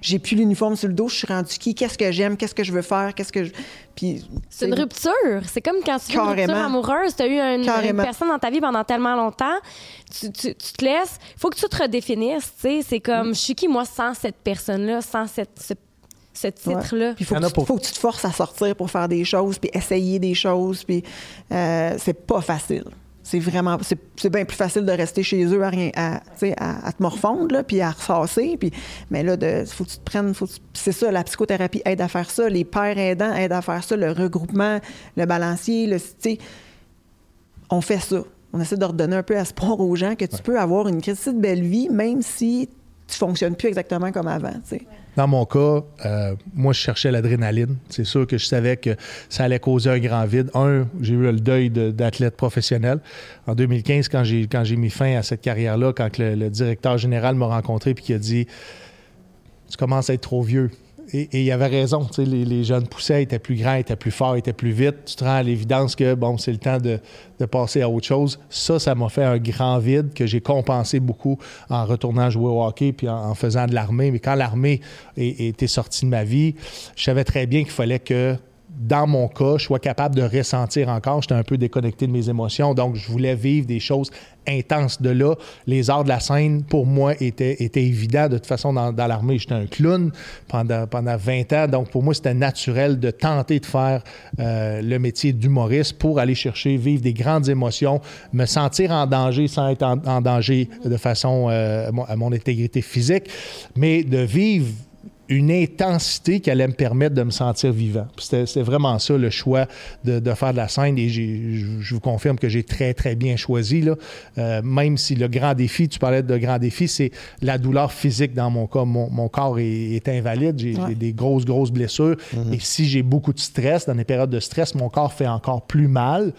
J'ai plus l'uniforme sur le dos, je suis rendu qui? Qu'est-ce que j'aime? Qu'est-ce que je veux faire? Qu'est-ce que je. Puis. C'est une rupture. C'est comme quand tu fais une Carrément. rupture amoureuse, tu as eu une, une Carrément. personne dans ta vie pendant tellement longtemps, tu, tu- tu te laisses. faut que tu te redéfinisses. C'est comme, Mm. je suis qui, moi, sans cette personne-là, sans cette, ce, ce titre-là. Puis il faut, que tu- pour- faut que tu te forces à sortir pour faire des choses, puis essayer des choses, puis euh, c'est pas facile. C'est vraiment, c'est, bien plus facile de rester chez eux à rien, à, tu sais, à, à te morfondre, là, puis à ressasser, puis, mais là, de, faut que tu te prennes, faut c'est ça, la psychothérapie aide à faire ça, les pères aidants aident à faire ça, le regroupement, le balancier, le, tu sais, on fait ça. On essaie de redonner un peu espoir aux gens que tu peux avoir une crise de belle vie, même si tu fonctionnes plus exactement comme avant, tu sais. Dans mon cas, euh, moi, je cherchais l'adrénaline. C'est sûr que je savais que ça allait causer un grand vide. Un, j'ai eu le deuil de- d'athlète professionnel. En 2015, quand j'ai quand j'ai mis fin à cette carrière-là, quand le, le directeur général m'a rencontré et qui a dit Tu commences à être trop vieux. Et, il avait raison. Les, les jeunes poussaient, étaient plus grands, étaient plus forts, étaient plus vite. Tu te rends à l'évidence que, bon, c'est le temps de, passer à autre chose. Ça, ça m'a fait un grand vide que j'ai compensé beaucoup en retournant jouer au hockey puis en, faisant de l'armée. Mais quand l'armée était sortie de ma vie, je savais très bien qu'il fallait que dans mon cas, je sois capable de ressentir encore. J'étais un peu déconnecté de mes émotions, donc je voulais vivre des choses intenses. De là, les arts de la scène, pour moi, étaient, étaient évidents. De toute façon, dans, l'armée, j'étais un clown pendant, pendant 20 ans, donc pour moi, c'était naturel de tenter de faire euh, le métier d'humoriste pour aller chercher, vivre des grandes émotions, me sentir en danger sans être en, danger de façon euh, à mon intégrité physique, mais de vivre une intensité qui allait me permettre de me sentir vivant. C'était vraiment ça le choix de, de faire de la scène et je vous confirme que j'ai très, très bien choisi. Là. Euh, même si le grand défi, tu parlais de grand défi, c'est la douleur physique dans mon cas. Mon, mon corps est, est invalide, j'ai Ouais. des grosses, grosses blessures. Et si j'ai beaucoup de stress, dans des périodes de stress, mon corps fait encore plus mal.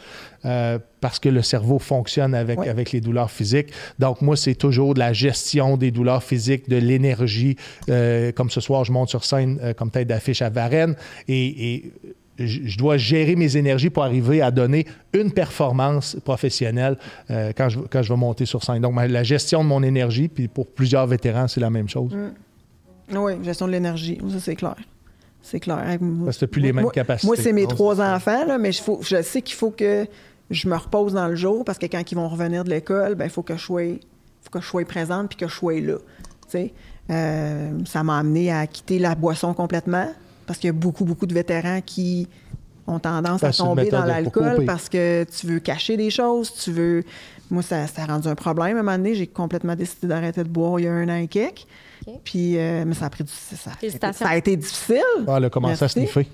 Euh, parce que le cerveau fonctionne avec, avec les douleurs physiques. Donc, moi, c'est toujours de la gestion des douleurs physiques, de l'énergie. Euh, comme ce soir, je monte sur scène euh, comme tête d'affiche à Varennes et, et je dois gérer mes énergies pour arriver à donner une performance professionnelle euh, quand, je, quand je vais monter sur scène. Donc, ma- la gestion de mon énergie, puis pour plusieurs vétérans, c'est la même chose. Oui, gestion de l'énergie, ça c'est clair. C'est clair. Parce que plus les mêmes Moi- capacités. Moi, c'est mes Non, trois enfants, là, mais faut- je sais qu'il faut que je me repose dans le jour parce que quand ils vont revenir de l'école, ben, il faut que je sois, faut que je sois présente puis que je sois là. Euh, ça m'a amené à quitter la boisson complètement parce qu'il y a beaucoup, beaucoup de vétérans qui ont tendance à tomber dans l'alcool parce que tu veux cacher des choses, tu veux... Moi, ça, ça a rendu un problème. À un moment donné, j'ai complètement décidé d'arrêter de boire il y a un an et quelques. Puis, euh, mais ça a pris du... Ça, ça, Félicitations. ça a été difficile. Ah, elle a commencé à sniffer.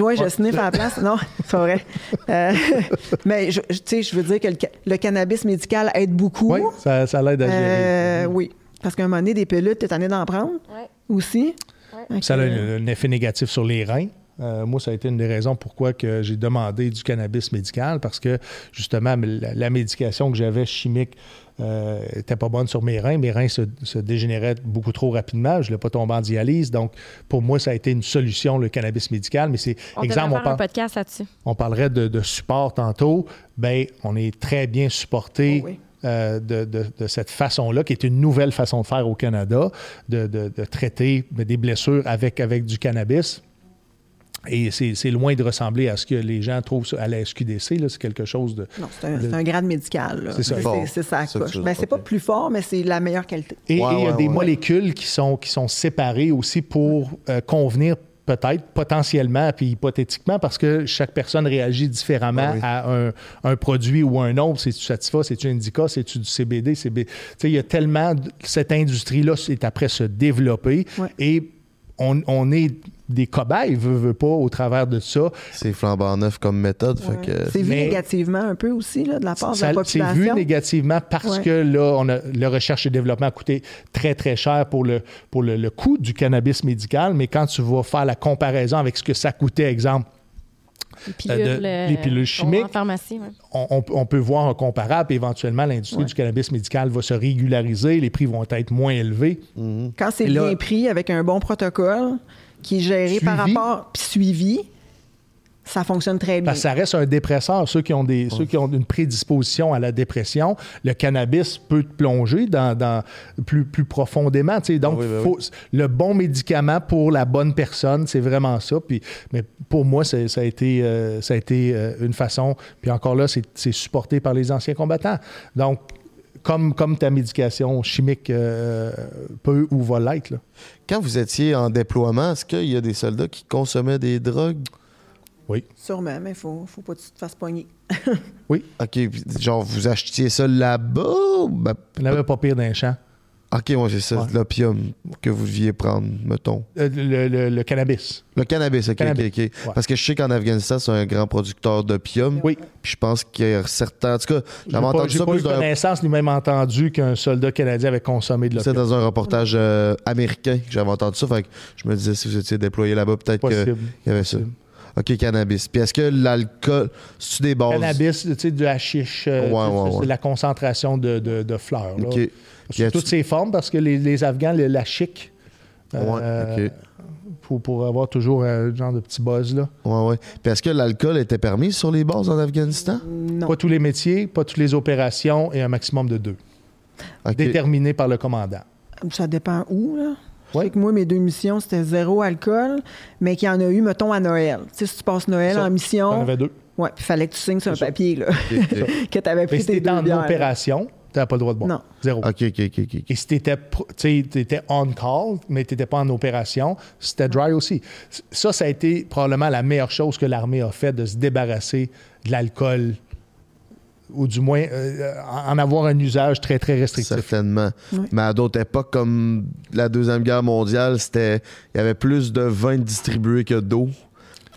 Oui, je sniffe à la place. Non, c'est vrai. Euh, mais tu sais, je veux dire que le, ca- le cannabis médical aide beaucoup. Oui, ça, ça l'aide à gérer. Euh, oui. Parce qu'à un moment donné, des pilules, tu es tanné d'en prendre Ouais. aussi. Ça a un, un effet négatif sur les reins. Euh, moi, ça a été une des raisons pourquoi que j'ai demandé du cannabis médical parce que justement, la, la médication que j'avais chimique n'était pas bonne sur mes reins. Mes reins se, se dégénéraient beaucoup trop rapidement. Je ne l'ai pas tombé en dialyse. Donc, pour moi, ça a été une solution, le cannabis médical. Mais c'est, On exemple, on, un par- podcast là-dessus. on parlerait de, de support tantôt. Ben, on est très bien supporté. Oh oui. euh, de, de- de cette façon-là, qui est une nouvelle façon de faire au Canada, de, de- de traiter des blessures avec, avec du cannabis. Et c'est loin de ressembler à ce que les gens trouvent à la SQDC. C'est quelque chose de. Non, c'est un, grade médical. C'est ça. C'est ça. Coche. dire, c'est pas plus fort, mais c'est la meilleure qualité. Et Ouais, et il y a ouais, des ouais. molécules qui sont, qui sont séparées aussi pour euh, convenir peut-être, potentiellement, puis hypothétiquement, parce que chaque personne réagit différemment Ah oui. à un, un produit ou un autre. C'est-tu Sativa, c'est-tu Indica, c'est-tu du CBD, CB... Tu sais, il y a tellement... Cette industrie-là est après se développer Ouais. et on, on est des cobayes, veut, veut pas, au travers de ça. C'est flambant neuf comme méthode. que- C'est vu mais- négativement un peu aussi là, de la part de la C'est population. vu négativement parce Ouais. que là, on a, le recherche et développement a coûté très, très cher pour, le, pour le, le coût du cannabis médical. Mais quand tu vas faire la comparaison avec ce que ça coûtait, exemple, Les pilules, Euh, de- euh, les pilules vend chimiques. En pharmacie, ouais. on, on- on peut voir un comparable. Éventuellement, l'industrie Ouais. du cannabis médical va se régulariser, les prix vont être moins élevés. Quand c'est bien pris avec un bon protocole qui est géré par rapport puis suivi, ça fonctionne très bien. Parce que ça reste un dépresseur. Ceux qui ont, des, ceux qui ont une prédisposition à la dépression, le cannabis peut te plonger dans, dans plus, plus profondément. tu sais. Donc, Ah oui, ben faut- le bon médicament pour la bonne personne, c'est vraiment ça. Puis, mais pour moi, ça a été, euh, ça a été euh, une façon. Puis encore là, c'est supporté par les anciens combattants. Donc, comme, comme ta médication chimique euh, peut ou va l'être. Quand vous étiez en déploiement, est-ce qu'il y a des soldats qui consommaient des drogues? Oui. Sûrement, mais il faut, faut pas que tu te fasses pogner. OK, puis genre vous achetiez ça là-bas? ben, Il n'avait pas pire d'un champ. OK, moi c'est ça, Ouais. l'opium que vous deviez prendre, mettons. Euh, le, le- le cannabis. Le cannabis, OK, Cannabis, OK, OK. ouais. Parce que je sais qu'en Afghanistan, c'est un grand producteur d'opium. Oui. Puis je pense qu'il y a certains... En tout cas, j'avais entendu ça pas plus eu connaissance ni même entendu qu'un soldat canadien avait consommé de C'est l'opium. dans un reportage euh, américain que j'avais entendu ça. Fait que je me disais, si vous étiez déployé là-bas, peut-être qu'il y avait ça. OK, cannabis. Puis est-ce que l'alcool, c'est des bases? Cannabis, tu sais, du hashish, euh, Ouais, ouais, c'est ouais. la concentration de, de- de fleurs. là. OK. Sous Puis as-tu- toutes ses formes, parce que les, les Afghans, le- la chic, euh, Ouais, OK. pour, pour avoir toujours un genre de petit buzz. Là. Ouais, ouais. Puis est-ce que l'alcool était permis sur les bases en Afghanistan? Non. Pas tous les métiers, pas toutes les opérations et un maximum de deux, OK. déterminé par le commandant. Ça dépend où, là. Je Ouais. sais que moi, mes deux missions, c'était zéro alcool, mais qu'il y en a eu, mettons, à Noël. Tu sais, si tu passes Noël Ça, en On en mission, avait deux. ouais, puis il fallait que tu signes sur un ça. papier, là, que tu avais pris si tes deux en bières. opération, t'avais pas le droit de boire. Non. Zéro. OK, OK, OK, OK. Et si tu étais, on call, mais tu n'étais pas en opération, c'était dry aussi. Ça, ça a été probablement la meilleure chose que l'armée a fait de se débarrasser de l'alcool, ou du moins euh, en avoir un usage très, très restrictif. Certainement. Oui. Mais à d'autres époques, comme la Deuxième Guerre mondiale, c'était il y avait plus de vin distribué que d'eau.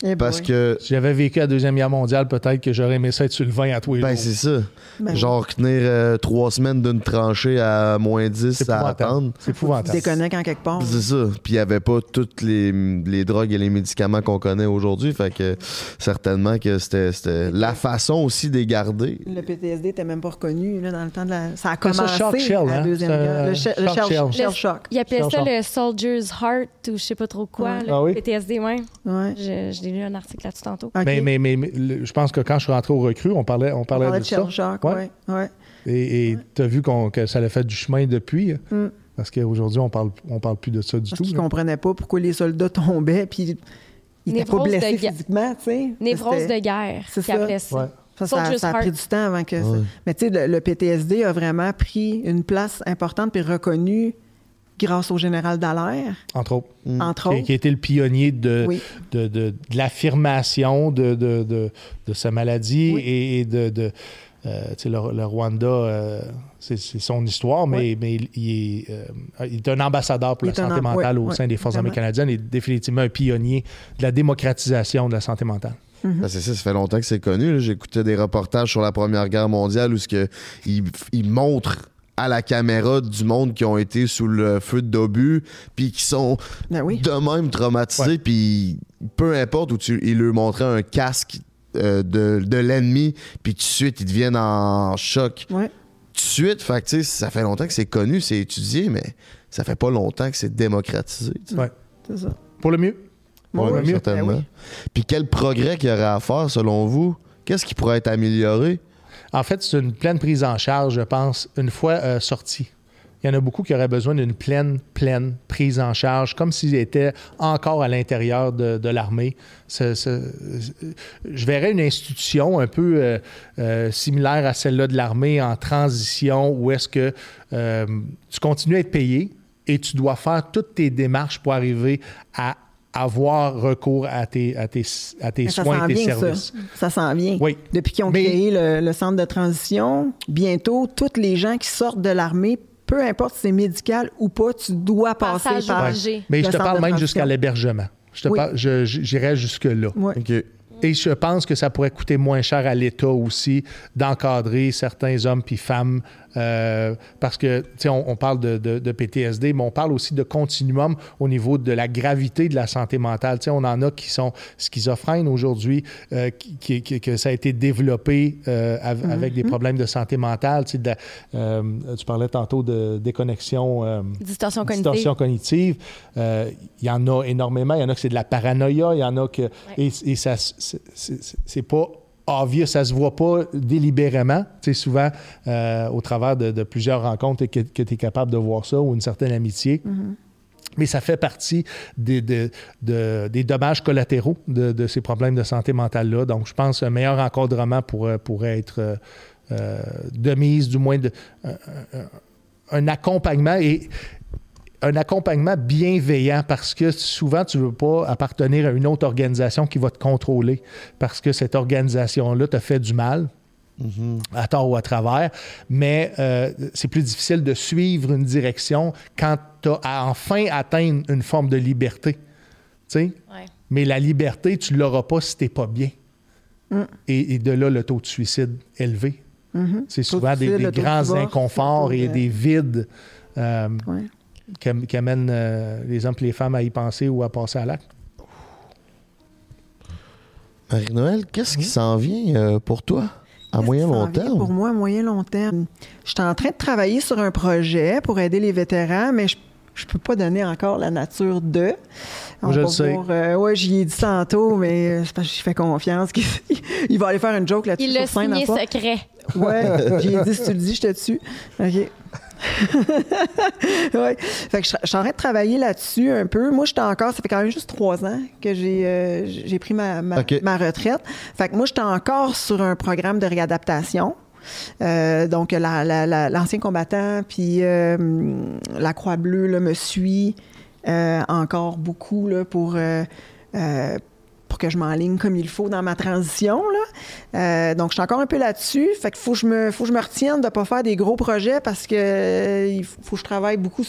Eh Parce boy. que, Si j'avais vécu la Deuxième Guerre mondiale, peut-être que j'aurais aimé ça être sur le vin à tous les ben, jours. c'est ça. Ben, Genre, tenir euh, trois semaines d'une tranchée à moins 10 C'est à attendre. C'est tu épouvantable. déconnectes en quelque part. C'est ça. Puis il n'y avait pas toutes les, les drogues et les médicaments qu'on connaît aujourd'hui. Fait que certainement que c'était c'était la façon aussi de les garder. Le PTSD n'était même pas reconnu là, dans le temps de la. Ça a C'est commencé ça, shock shell, la hein? deuxième un guerre. Le, shell, shell. shell shock. Il appelait ça le Soldier's Heart ou je sais pas trop quoi, Ouais. le Ah oui? PTSD, ouais. Ouais. Je- J'ai lu un article là-dessus tantôt. OK. Mais, mais, mais, mais le- je pense que quand je suis rentré au recru, on parlait, on On parlait, parlait de, de ça. Ouais. ouais. Et tu as vu qu'on- que ça a fait du chemin depuis. Mm. Parce qu'aujourd'hui, on parle, on parle plus de ça du Parce tout. qu'ils là. comprenaient pas pourquoi les soldats tombaient, puis ils n'étaient pas blessés guerre. physiquement, tu sais. Névrose de guerre, C'est ça. appelait ça. Ouais. Ça, ça, ça a pris du temps avant que ça. Ouais. Mais tu sais, le, le PTSD a vraiment pris une place importante puis reconnu grâce au général Dallaire, Entre autres. entre Qui, autres. qui a été le pionnier de, Oui. de, de- de l'affirmation de, de, de, de sa maladie Oui. et, et de. de euh, tu sais, le, le Rwanda, euh, c'est c'est son histoire, mais, Oui. mais il, il est, euh, il est un ambassadeur pour Il la santé mentale oui, au oui, sein des Forces armées canadiennes et définitivement un pionnier de la démocratisation de la santé mentale. Ben, c'est ça, ça fait longtemps que c'est connu. là. J'écoutais des reportages sur la Première Guerre mondiale où ce que ils montrent à la caméra du monde qui ont été sous le feu d'obus puis qui sont Ben oui. de même traumatisés puis peu importe où tu ils leur montraient un casque euh, de, de l'ennemi puis tout de suite ils deviennent en choc Ouais. tout de suite fait que ça fait longtemps que c'est connu c'est étudié mais ça fait pas longtemps que c'est démocratisé. Ouais. C'est ça. Pour le mieux. Ouais, Oui, mieux. certainement. Ben oui. Puis quel progrès qu'il y aurait à faire selon vous? Qu'est-ce qui pourrait être amélioré? En fait, c'est une pleine prise en charge, je pense, une fois euh, sorti. Il y en a beaucoup qui auraient besoin d'une pleine, pleine prise en charge, comme s'ils étaient encore à l'intérieur de, l'armée. Je verrais une institution un peu euh, euh, similaire à celle-là de l'armée en transition, où est-ce que euh, tu continues à être payé et tu dois faire toutes tes démarches pour arriver à avoir recours à tes, à tes, à tes soins tes vient, services. ça. Ça s'en vient. Oui. Depuis qu'ils ont Mais- créé le, le centre de transition, bientôt, tous les gens qui sortent de l'armée peu importe si c'est médical ou pas, tu dois passer Passage par. obligé. Mais Le je te parle même jusqu'à l'hébergement. Je te Oui. parle, j'irais jusque-là. Ouais. Et je pense que ça pourrait coûter moins cher à l'État aussi d'encadrer certains hommes puis femmes euh, parce que, tu sais, on, on parle de, de- de PTSD, mais on parle aussi de continuum au niveau de la gravité de la santé mentale. Tu sais, on en a qui sont schizophrènes aujourd'hui, euh, qui, que ça a été développé euh, av- avec des problèmes de santé mentale. Tu, sais, de la- euh, tu parlais tantôt de déconnexion. Distorsion cognitive. distorsion cognitive. Il y en a énormément. Il y en a que c'est de la paranoïa. Il y en a que. Et, et ça, c'est pas obvious, ça se voit pas délibérément. Tu sais, souvent, euh, au travers de, de plusieurs rencontres, que, tu es capable de voir ça ou une certaine amitié. Mais ça fait partie des, de- de- des dommages collatéraux de, ces problèmes de santé mentale-là. Donc, je pense qu'un meilleur encadrement pourrait, être euh, euh, de mise, du moins de, un, un- un accompagnement et un accompagnement bienveillant parce que souvent, tu ne veux pas appartenir à une autre organisation qui va te contrôler parce que cette organisation-là te fait du mal à tort ou à travers, mais euh, c'est plus difficile de suivre une direction quand tu as enfin atteint une forme de liberté. Tu sais? Ouais. Mais la liberté, tu ne l'auras pas si tu n'es pas bien. Et, et de là, le taux de suicide élevé. C'est souvent de des, suicide, des le taux de grands inconforts et de- des vides euh, Ouais. Qui, am- qui amènent euh, les hommes et les femmes à y penser ou à passer à l'acte. Marie-Noël, qu'est-ce qui s'en vient euh, pour toi à moyen long terme? Pour moi, à moyen long terme? Je suis en train de travailler sur un projet pour aider les vétérans, mais je ne peux pas donner encore la nature de. On je va le sais. euh, ouais, j'y ai dit tantôt, mais c'est parce que j'y fais confiance qu'il il va aller faire une joke là-dessus Il l'a signé secret. Ouais, j'y ai dit, si tu le dis, je te tue. OK. ouais. Fait que je, je suis en train de travailler là-dessus un peu. Moi, j'étais encore, ça fait quand même juste trois ans que j'ai euh, j'ai pris ma, ma, retraite. Fait que moi, j'étais encore sur un programme de réadaptation. Euh, donc, la- la- la- l'ancien combattant, puis euh, la Croix-Bleue là, me suit euh, encore beaucoup là, pour, pour que je m'enligne comme il faut dans ma transition. Là. Euh, donc, je suis encore un peu là-dessus. Fait qu'il faut que je me, faut que je me retienne de ne pas faire des gros projets parce que euh, il faut que je travaille beaucoup.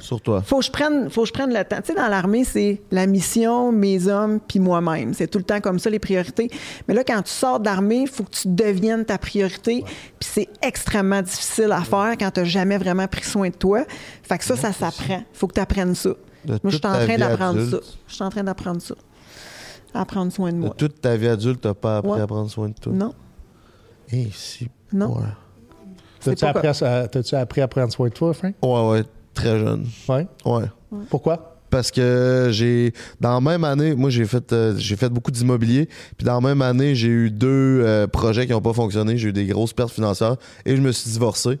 Sur toi. faut que je prenne faut que je prenne le temps. Tu sais, dans l'armée, c'est la mission, mes hommes, puis moi-même. C'est tout le temps comme ça, les priorités. Mais là, quand tu sors de l'armée, il faut que tu deviennes ta priorité. Puis c'est extrêmement difficile à faire quand tu n'as jamais vraiment pris soin de toi. Fait que ça, ça s'apprend. faut que tu apprennes ça. Moi, je suis en train d'apprendre ça. Je suis en train d'apprendre ça. À prendre soin de De moi. toute ta vie adulte, t'as pas appris Ouais. à prendre soin de toi? Non, Eh, si. non. Ouais. T'as-tu appris, à- appris à prendre soin de toi, Frank? ouais, ouais, très jeune. Oui. Ouais. Pourquoi? Parce que j'ai dans la même année, moi j'ai fait euh, j'ai fait beaucoup d'immobilier, puis dans la même année, j'ai eu deux euh, projets qui n'ont pas fonctionné, j'ai eu des grosses pertes financières et je me suis divorcé.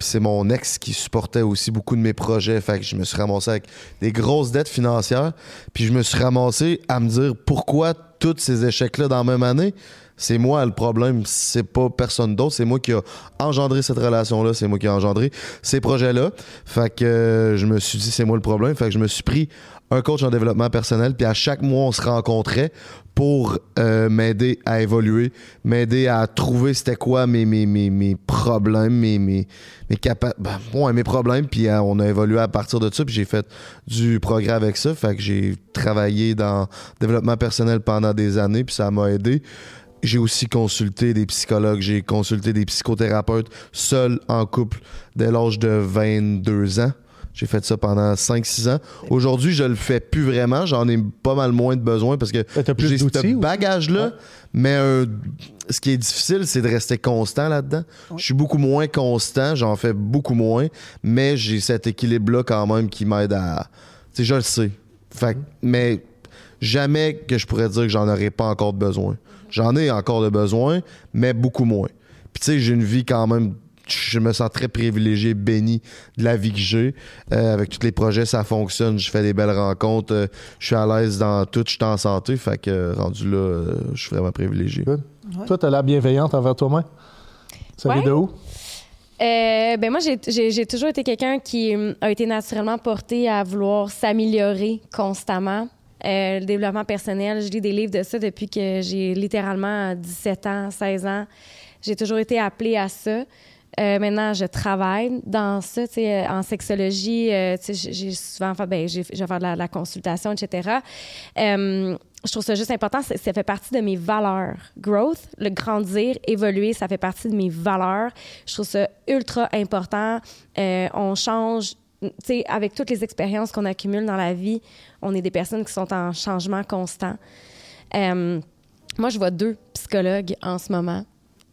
C'est mon ex qui supportait aussi beaucoup de mes projets, fait que je me suis ramassé avec des grosses dettes financières, puis je me suis ramassé à me dire pourquoi tous ces échecs là dans la même année. C'est moi le problème, c'est pas personne d'autre, c'est moi qui a engendré cette relation-là, c'est moi qui a engendré ces projets-là. Fait que euh, je me suis dit c'est moi le problème, fait que je me suis pris un coach en développement personnel, puis à chaque mois on se rencontrait pour euh, m'aider à évoluer, m'aider à trouver c'était quoi mes, mes, mes, mes problèmes, mes, mes, mes capa- ben, ouais, mes problèmes, puis euh, on a évolué à partir de ça, puis j'ai fait du progrès avec ça, fait que j'ai travaillé dans développement personnel pendant des années, puis ça m'a aidé. J'ai aussi consulté des psychologues, j'ai consulté des psychothérapeutes seul en couple dès l'âge de 22 ans. J'ai fait ça pendant 5-6 ans. Aujourd'hui, je le fais plus vraiment. J'en ai pas mal moins de besoin parce que plus j'ai ce bagage-là. Ouais. Mais euh, ce qui est difficile, c'est de rester constant là-dedans. Je suis beaucoup moins constant, j'en fais beaucoup moins, mais j'ai cet équilibre-là quand même qui m'aide à. Tu sais, je le sais. Fait que- mais jamais que je pourrais dire que j'en aurais pas encore de besoin. J'en ai encore de besoin, mais beaucoup moins. Puis tu sais, j'ai une vie quand même. Je me sens très privilégié, béni de la vie que j'ai. Euh, avec tous les projets, ça fonctionne. Je fais des belles rencontres. euh, je suis à l'aise dans tout. Je suis en santé. Fait que euh, rendu là, euh, je suis vraiment privilégié. Good. Toi, tu as l'air bienveillante envers toi-même. Ça vient Ouais. de où? Euh, ben moi, j'ai- toujours été quelqu'un qui a été naturellement porté à vouloir s'améliorer constamment. Euh, le développement personnel, je lis des livres de ça depuis que j'ai littéralement 17 ans, 16 ans. J'ai toujours été appelée à ça. Euh, maintenant, je travaille dans ça, tu sais, en sexologie. euh, j'ai souvent fait, ben, j'ai faire de la, consultation, etc. Euh, je trouve ça juste important. Ça fait partie de mes valeurs. Growth, le grandir, évoluer, ça fait partie de mes valeurs. Je trouve ça ultra important. Euh, on change, tu sais, avec toutes les expériences qu'on accumule dans la vie, on est des personnes qui sont en changement constant. Euh, moi, je vois deux psychologues en ce moment.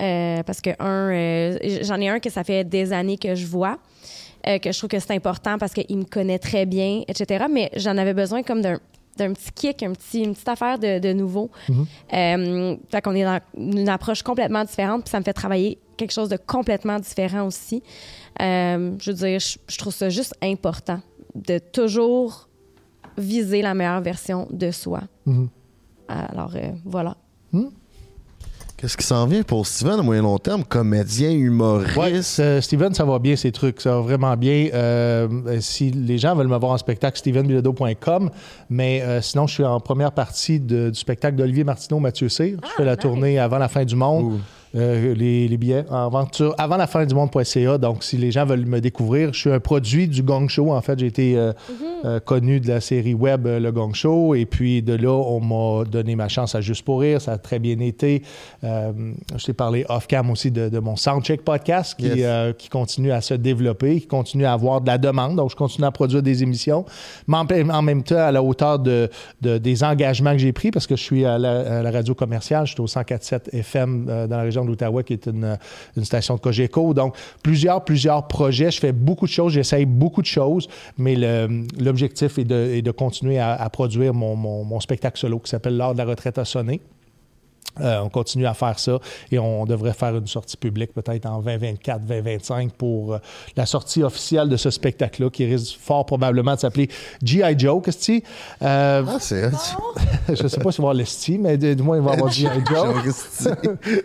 Euh, parce que un, euh, j'en ai un que ça fait des années que je vois, euh, que je trouve que c'est important parce qu'il me connaît très bien, etc. Mais j'en avais besoin comme d'un d'un petit kick, un petit, une petite affaire de, de nouveau. Euh, fait qu'on est dans une approche complètement différente, puis ça me fait travailler quelque chose de complètement différent aussi. Je veux dire, je, je trouve ça juste important de toujours viser la meilleure version de soi. Mhm. Alors, euh, voilà. Qu'est-ce qui s'en vient pour Steven à moyen long terme? Comédien, humoriste? Ouais, Steven, ça va bien, ces trucs. Ça va vraiment bien. Euh, si les gens veulent me voir en spectacle, stevenbilodeau.com. Mais euh, sinon, je suis en première partie de- du spectacle d'Olivier Martineau, Mathieu Cyr. Je fais la tournée avant la fin du monde. Euh, les, les billets en vente sur avant la fin du monde.ca. Donc, si les gens veulent me découvrir, je suis un produit du Gong Show. En fait, j'ai été euh, euh, connu de la série web Le Gong Show. Et puis, de là, on m'a donné ma chance à Juste pour rire. Ça a très bien été. Euh, je t'ai parlé off-cam aussi de, de mon Soundcheck podcast qui, Yes. euh, qui continue à se développer, qui continue à avoir de la demande. Donc, je continue à produire des émissions, mais en, même temps à la hauteur de, de- des engagements que j'ai pris parce que je suis à la, à la radio commerciale. Je suis au 104.7 FM euh, dans la région de l'Outaouais, qui est une, une station de Cogeco. Donc, plusieurs, plusieurs projets. Je fais beaucoup de choses, j'essaye beaucoup de choses, mais l'objectif est de, de continuer à, à produire mon, mon- spectacle solo qui s'appelle L'heure de la retraite a sonné. Euh, on continue à faire ça et on devrait faire une sortie publique peut-être en 2024, 2025 pour euh, la sortie officielle de ce spectacle-là qui risque fort probablement de s'appeler G.I. Joe, qu'est-ce que? Euh, Ah, c'est je sais pas si on va avoir le style, mais du moins, il va avoir G.I. Joe.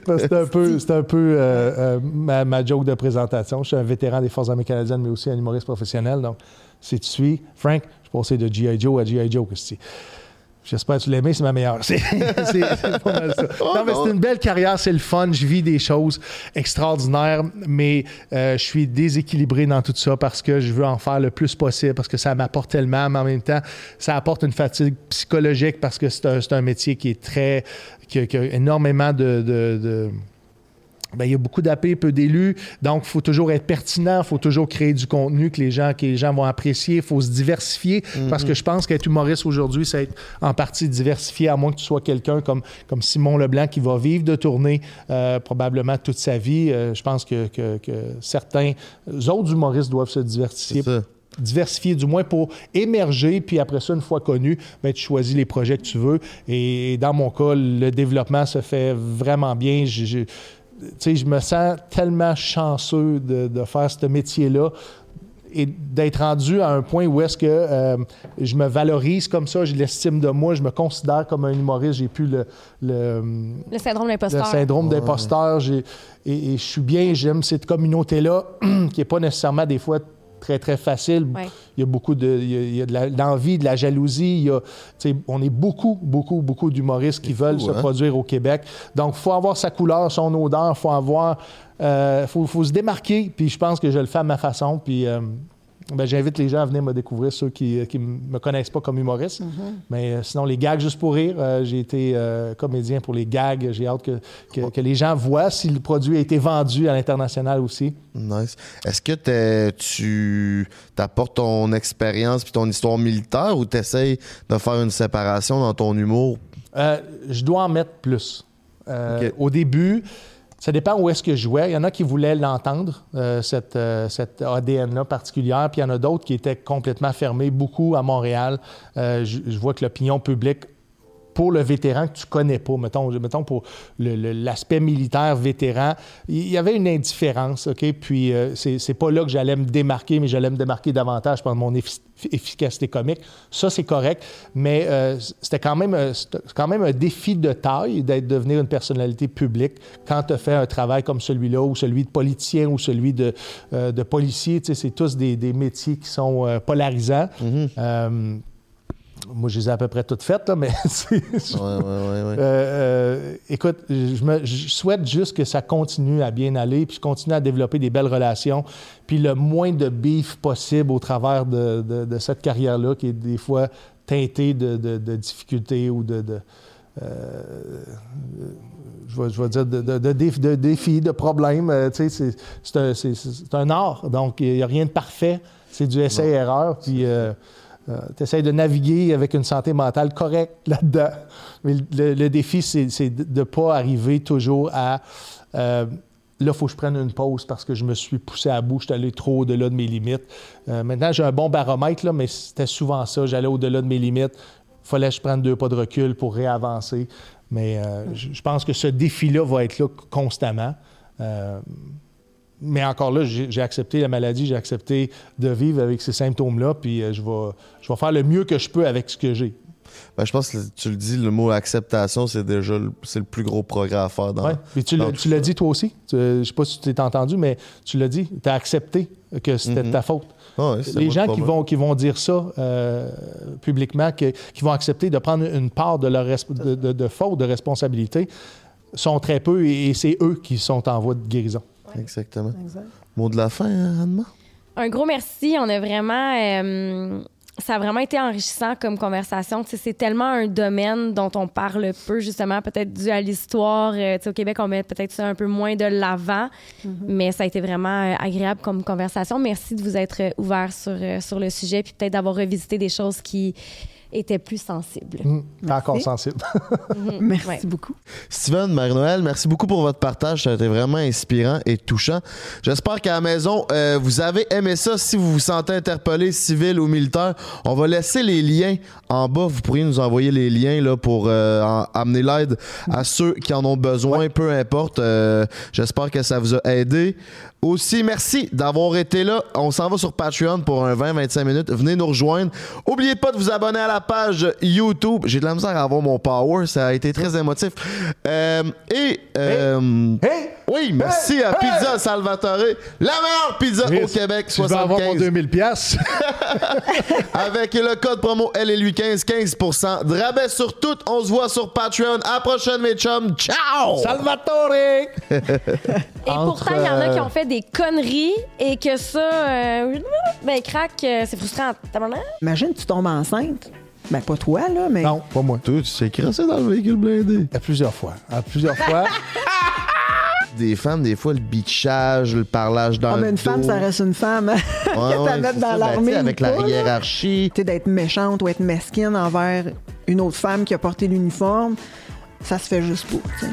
C'est un peu, un peu ma, ma joke de présentation. Je suis un vétéran des Forces armées canadiennes, mais aussi un humoriste professionnel. Donc, si tu suis, Frank, je suis passé de G.I. Joe à G.I. Joe. qu'est-ce? J'espère que tu l'aimais, c'est ma meilleure. C'est pas mal ça. non, mais c'est une belle carrière, c'est le fun. Je vis des choses extraordinaires, mais euh, je suis déséquilibré dans tout ça parce que je veux en faire le plus possible, parce que ça m'apporte tellement, mais en même temps, ça apporte une fatigue psychologique parce que c'est un, métier qui est très. qui a, qui a énormément de- de- de ben, il y a beaucoup d'AP, peu d'élus. Donc, il faut toujours être pertinent, il faut toujours créer du contenu que les gens, que les gens vont apprécier. Il faut se diversifier parce que je pense qu'être humoriste aujourd'hui, c'est être en partie diversifié, à moins que tu sois quelqu'un comme, comme Simon Leblanc qui va vivre de tournée euh, probablement toute sa vie. Euh, je pense que, que- que certains autres humoristes doivent se diversifier diversifier du moins pour émerger, puis après ça, une fois connu, ben, tu choisis les projets que tu veux. Et dans mon cas, le développement se fait vraiment bien. Je, je- je me sens tellement chanceux de, de faire ce métier-là et d'être rendu à un point où est-ce que euh, je me valorise comme ça, j'ai l'estime de moi, je me considère comme un humoriste, j'ai plus le, le, Le syndrome de le syndrome d'imposteur. j'ai- Et, et je suis bien, j'aime cette communauté-là, qui n'est pas nécessairement des fois très, très facile. Ouais. Il y a beaucoup de, il y a, il y a de l'envie, de la jalousie. Il y a, tu sais, on est beaucoup, beaucoup, beaucoup d'humoristes qui veulent fou, se hein? produire au Québec. Donc, il faut avoir sa couleur, son odeur, il faut avoir... euh, faut, faut se démarquer, puis je pense que je le fais à ma façon, puis... euh, J'invite les gens à venir me découvrir, ceux qui ne me connaissent pas comme humoriste. Mais euh, sinon, les gags juste pour rire, euh, j'ai été euh, comédien pour les gags. J'ai hâte que, que- que les gens voient si le produit a été vendu à l'international aussi. Nice. Est-ce que tu apportes ton expérience puis ton histoire militaire ou tu essaies de faire une séparation dans ton humour? Euh, je dois en mettre plus. Euh. Au début, ça dépend où est-ce que je jouais. Il y en a qui voulaient l'entendre, euh, cette, euh, ADN-là particulière, puis il y en a d'autres qui étaient complètement fermés, beaucoup à Montréal. Euh, je vois que l'opinion publique pour le vétéran que tu connais pas, mettons, mettons pour l'aspect militaire vétéran, il y avait une indifférence, OK? Puis euh, c'est pas là que j'allais me démarquer, mais j'allais me démarquer davantage par mon effi- efficacité comique. Ça, c'est correct, mais euh, c'était quand même, euh, quand même un défi de taille d'être devenir une personnalité publique quand tu fais un travail comme celui-là, ou celui de politicien, ou celui de, euh, de policier. Tu sais, c'est tous des, des métiers qui sont euh, polarisants. Euh, moi, je les ai à peu près toutes faites, là, mais Ouais, ouais, ouais. Euh, euh, écoute, je, me- je souhaite juste que ça continue à bien aller, puis je continue à développer des belles relations, puis le moins de beef possible au travers de, de- de cette carrière-là, qui est des fois teintée de, difficultés ou de... euh, je, vais, je vais dire de, de- de déf- de défis, de problèmes. euh, c'est- c'est un, c'est- c'est un art, donc il n'y a rien de parfait. C'est du essai-erreur, puis... tu essaies de naviguer avec une santé mentale correcte là-dedans. Mais le, défi, c'est de ne pas arriver toujours à. euh, là, il faut que je prenne une pause parce que je me suis poussé à bout, je suis allé trop au-delà de mes limites. Euh, maintenant, j'ai un bon baromètre, là, mais c'était souvent ça. J'allais au-delà de mes limites. Il fallait que je prenne deux pas de recul pour réavancer. Mais euh, je pense que ce défi-là va être là constamment. Euh, mais encore là, j'ai accepté la maladie, j'ai accepté de vivre avec ces symptômes-là, puis euh, je, vais, je vais faire le mieux que je peux avec ce que j'ai. Ben, je pense que tu le dis, le mot acceptation, c'est déjà le, c'est le plus gros progrès à faire dans. Ouais. Puis tu dans l'as- tu dit toi aussi. Tu- je sais pas si tu t'es entendu, mais tu l'as dit. Tu as accepté que c'était de ta faute. Ah Les gens qui vont, qui vont dire ça euh, publiquement, que- qui vont accepter de prendre une part de leur resp- de, de- de faute, de responsabilité, sont très peu et, et c'est eux qui sont en voie de guérison. Exactement. Exact. Mot de la fin, hein, Anne-Ma? Un gros merci. On a vraiment. euh, ça a vraiment été enrichissant comme conversation. Tu sais, c'est tellement un domaine dont on parle peu, justement, peut-être dû à l'histoire. Euh, tu sais, au Québec, on met peut-être ça un peu moins de l'avant, mais ça a été vraiment euh, agréable comme conversation. Merci de vous être ouvert sur, euh, sur le sujet, puis peut-être d'avoir revisité des choses qui étaient plus sensibles. T'es Merci. encore sensible. Merci Ouais. beaucoup. Steven, Marie-Noël, merci beaucoup pour votre partage. Ça a été vraiment inspirant et touchant. J'espère qu'à la maison, euh, vous avez aimé ça. Si vous vous sentez interpellé, civil ou militaire, on va laisser les liens en bas. Vous pourriez nous envoyer les liens là, pour euh, en- amener l'aide à ceux qui en ont besoin, peu importe. Euh, J'espère que ça vous a aidé. Aussi, merci d'avoir été là. On s'en va sur Patreon pour un 20-25 minutes. Venez nous rejoindre. Oubliez pas de vous abonner à la page YouTube. J'ai de la misère à avoir mon power. Ça a été très émotif. Euh, et... euh, Hey! Oui, merci à Pizza Salvatore, la meilleure pizza au Québec, si je veux avoir mon 75. 2000 pièces. Avec le code promo LLU15, 15% de rabais sur tout. On se voit sur Patreon. À la prochaine, mes chums. Ciao! Salvatore! Et Entre, pourtant, il y en a qui euh, ont fait des conneries et que ça, euh, ben, crack, euh, c'est frustrant. Tabarnak. Imagine, tu tombes enceinte. Ben, pas toi, là, mais. Non, pas moi. Toi, tu t'es crassé dans le véhicule blindé. À plusieurs fois. À plusieurs fois. Des femmes, des fois, le bitchage, le parlage dans Ah, mais une femme, dos. ça reste une femme. Ouais, ouais, mettre dans. Ben, l'armée. avec la hiérarchie. Tu sais, d'être méchante ou être mesquine envers une autre femme qui a porté l'uniforme, ça se fait juste sais.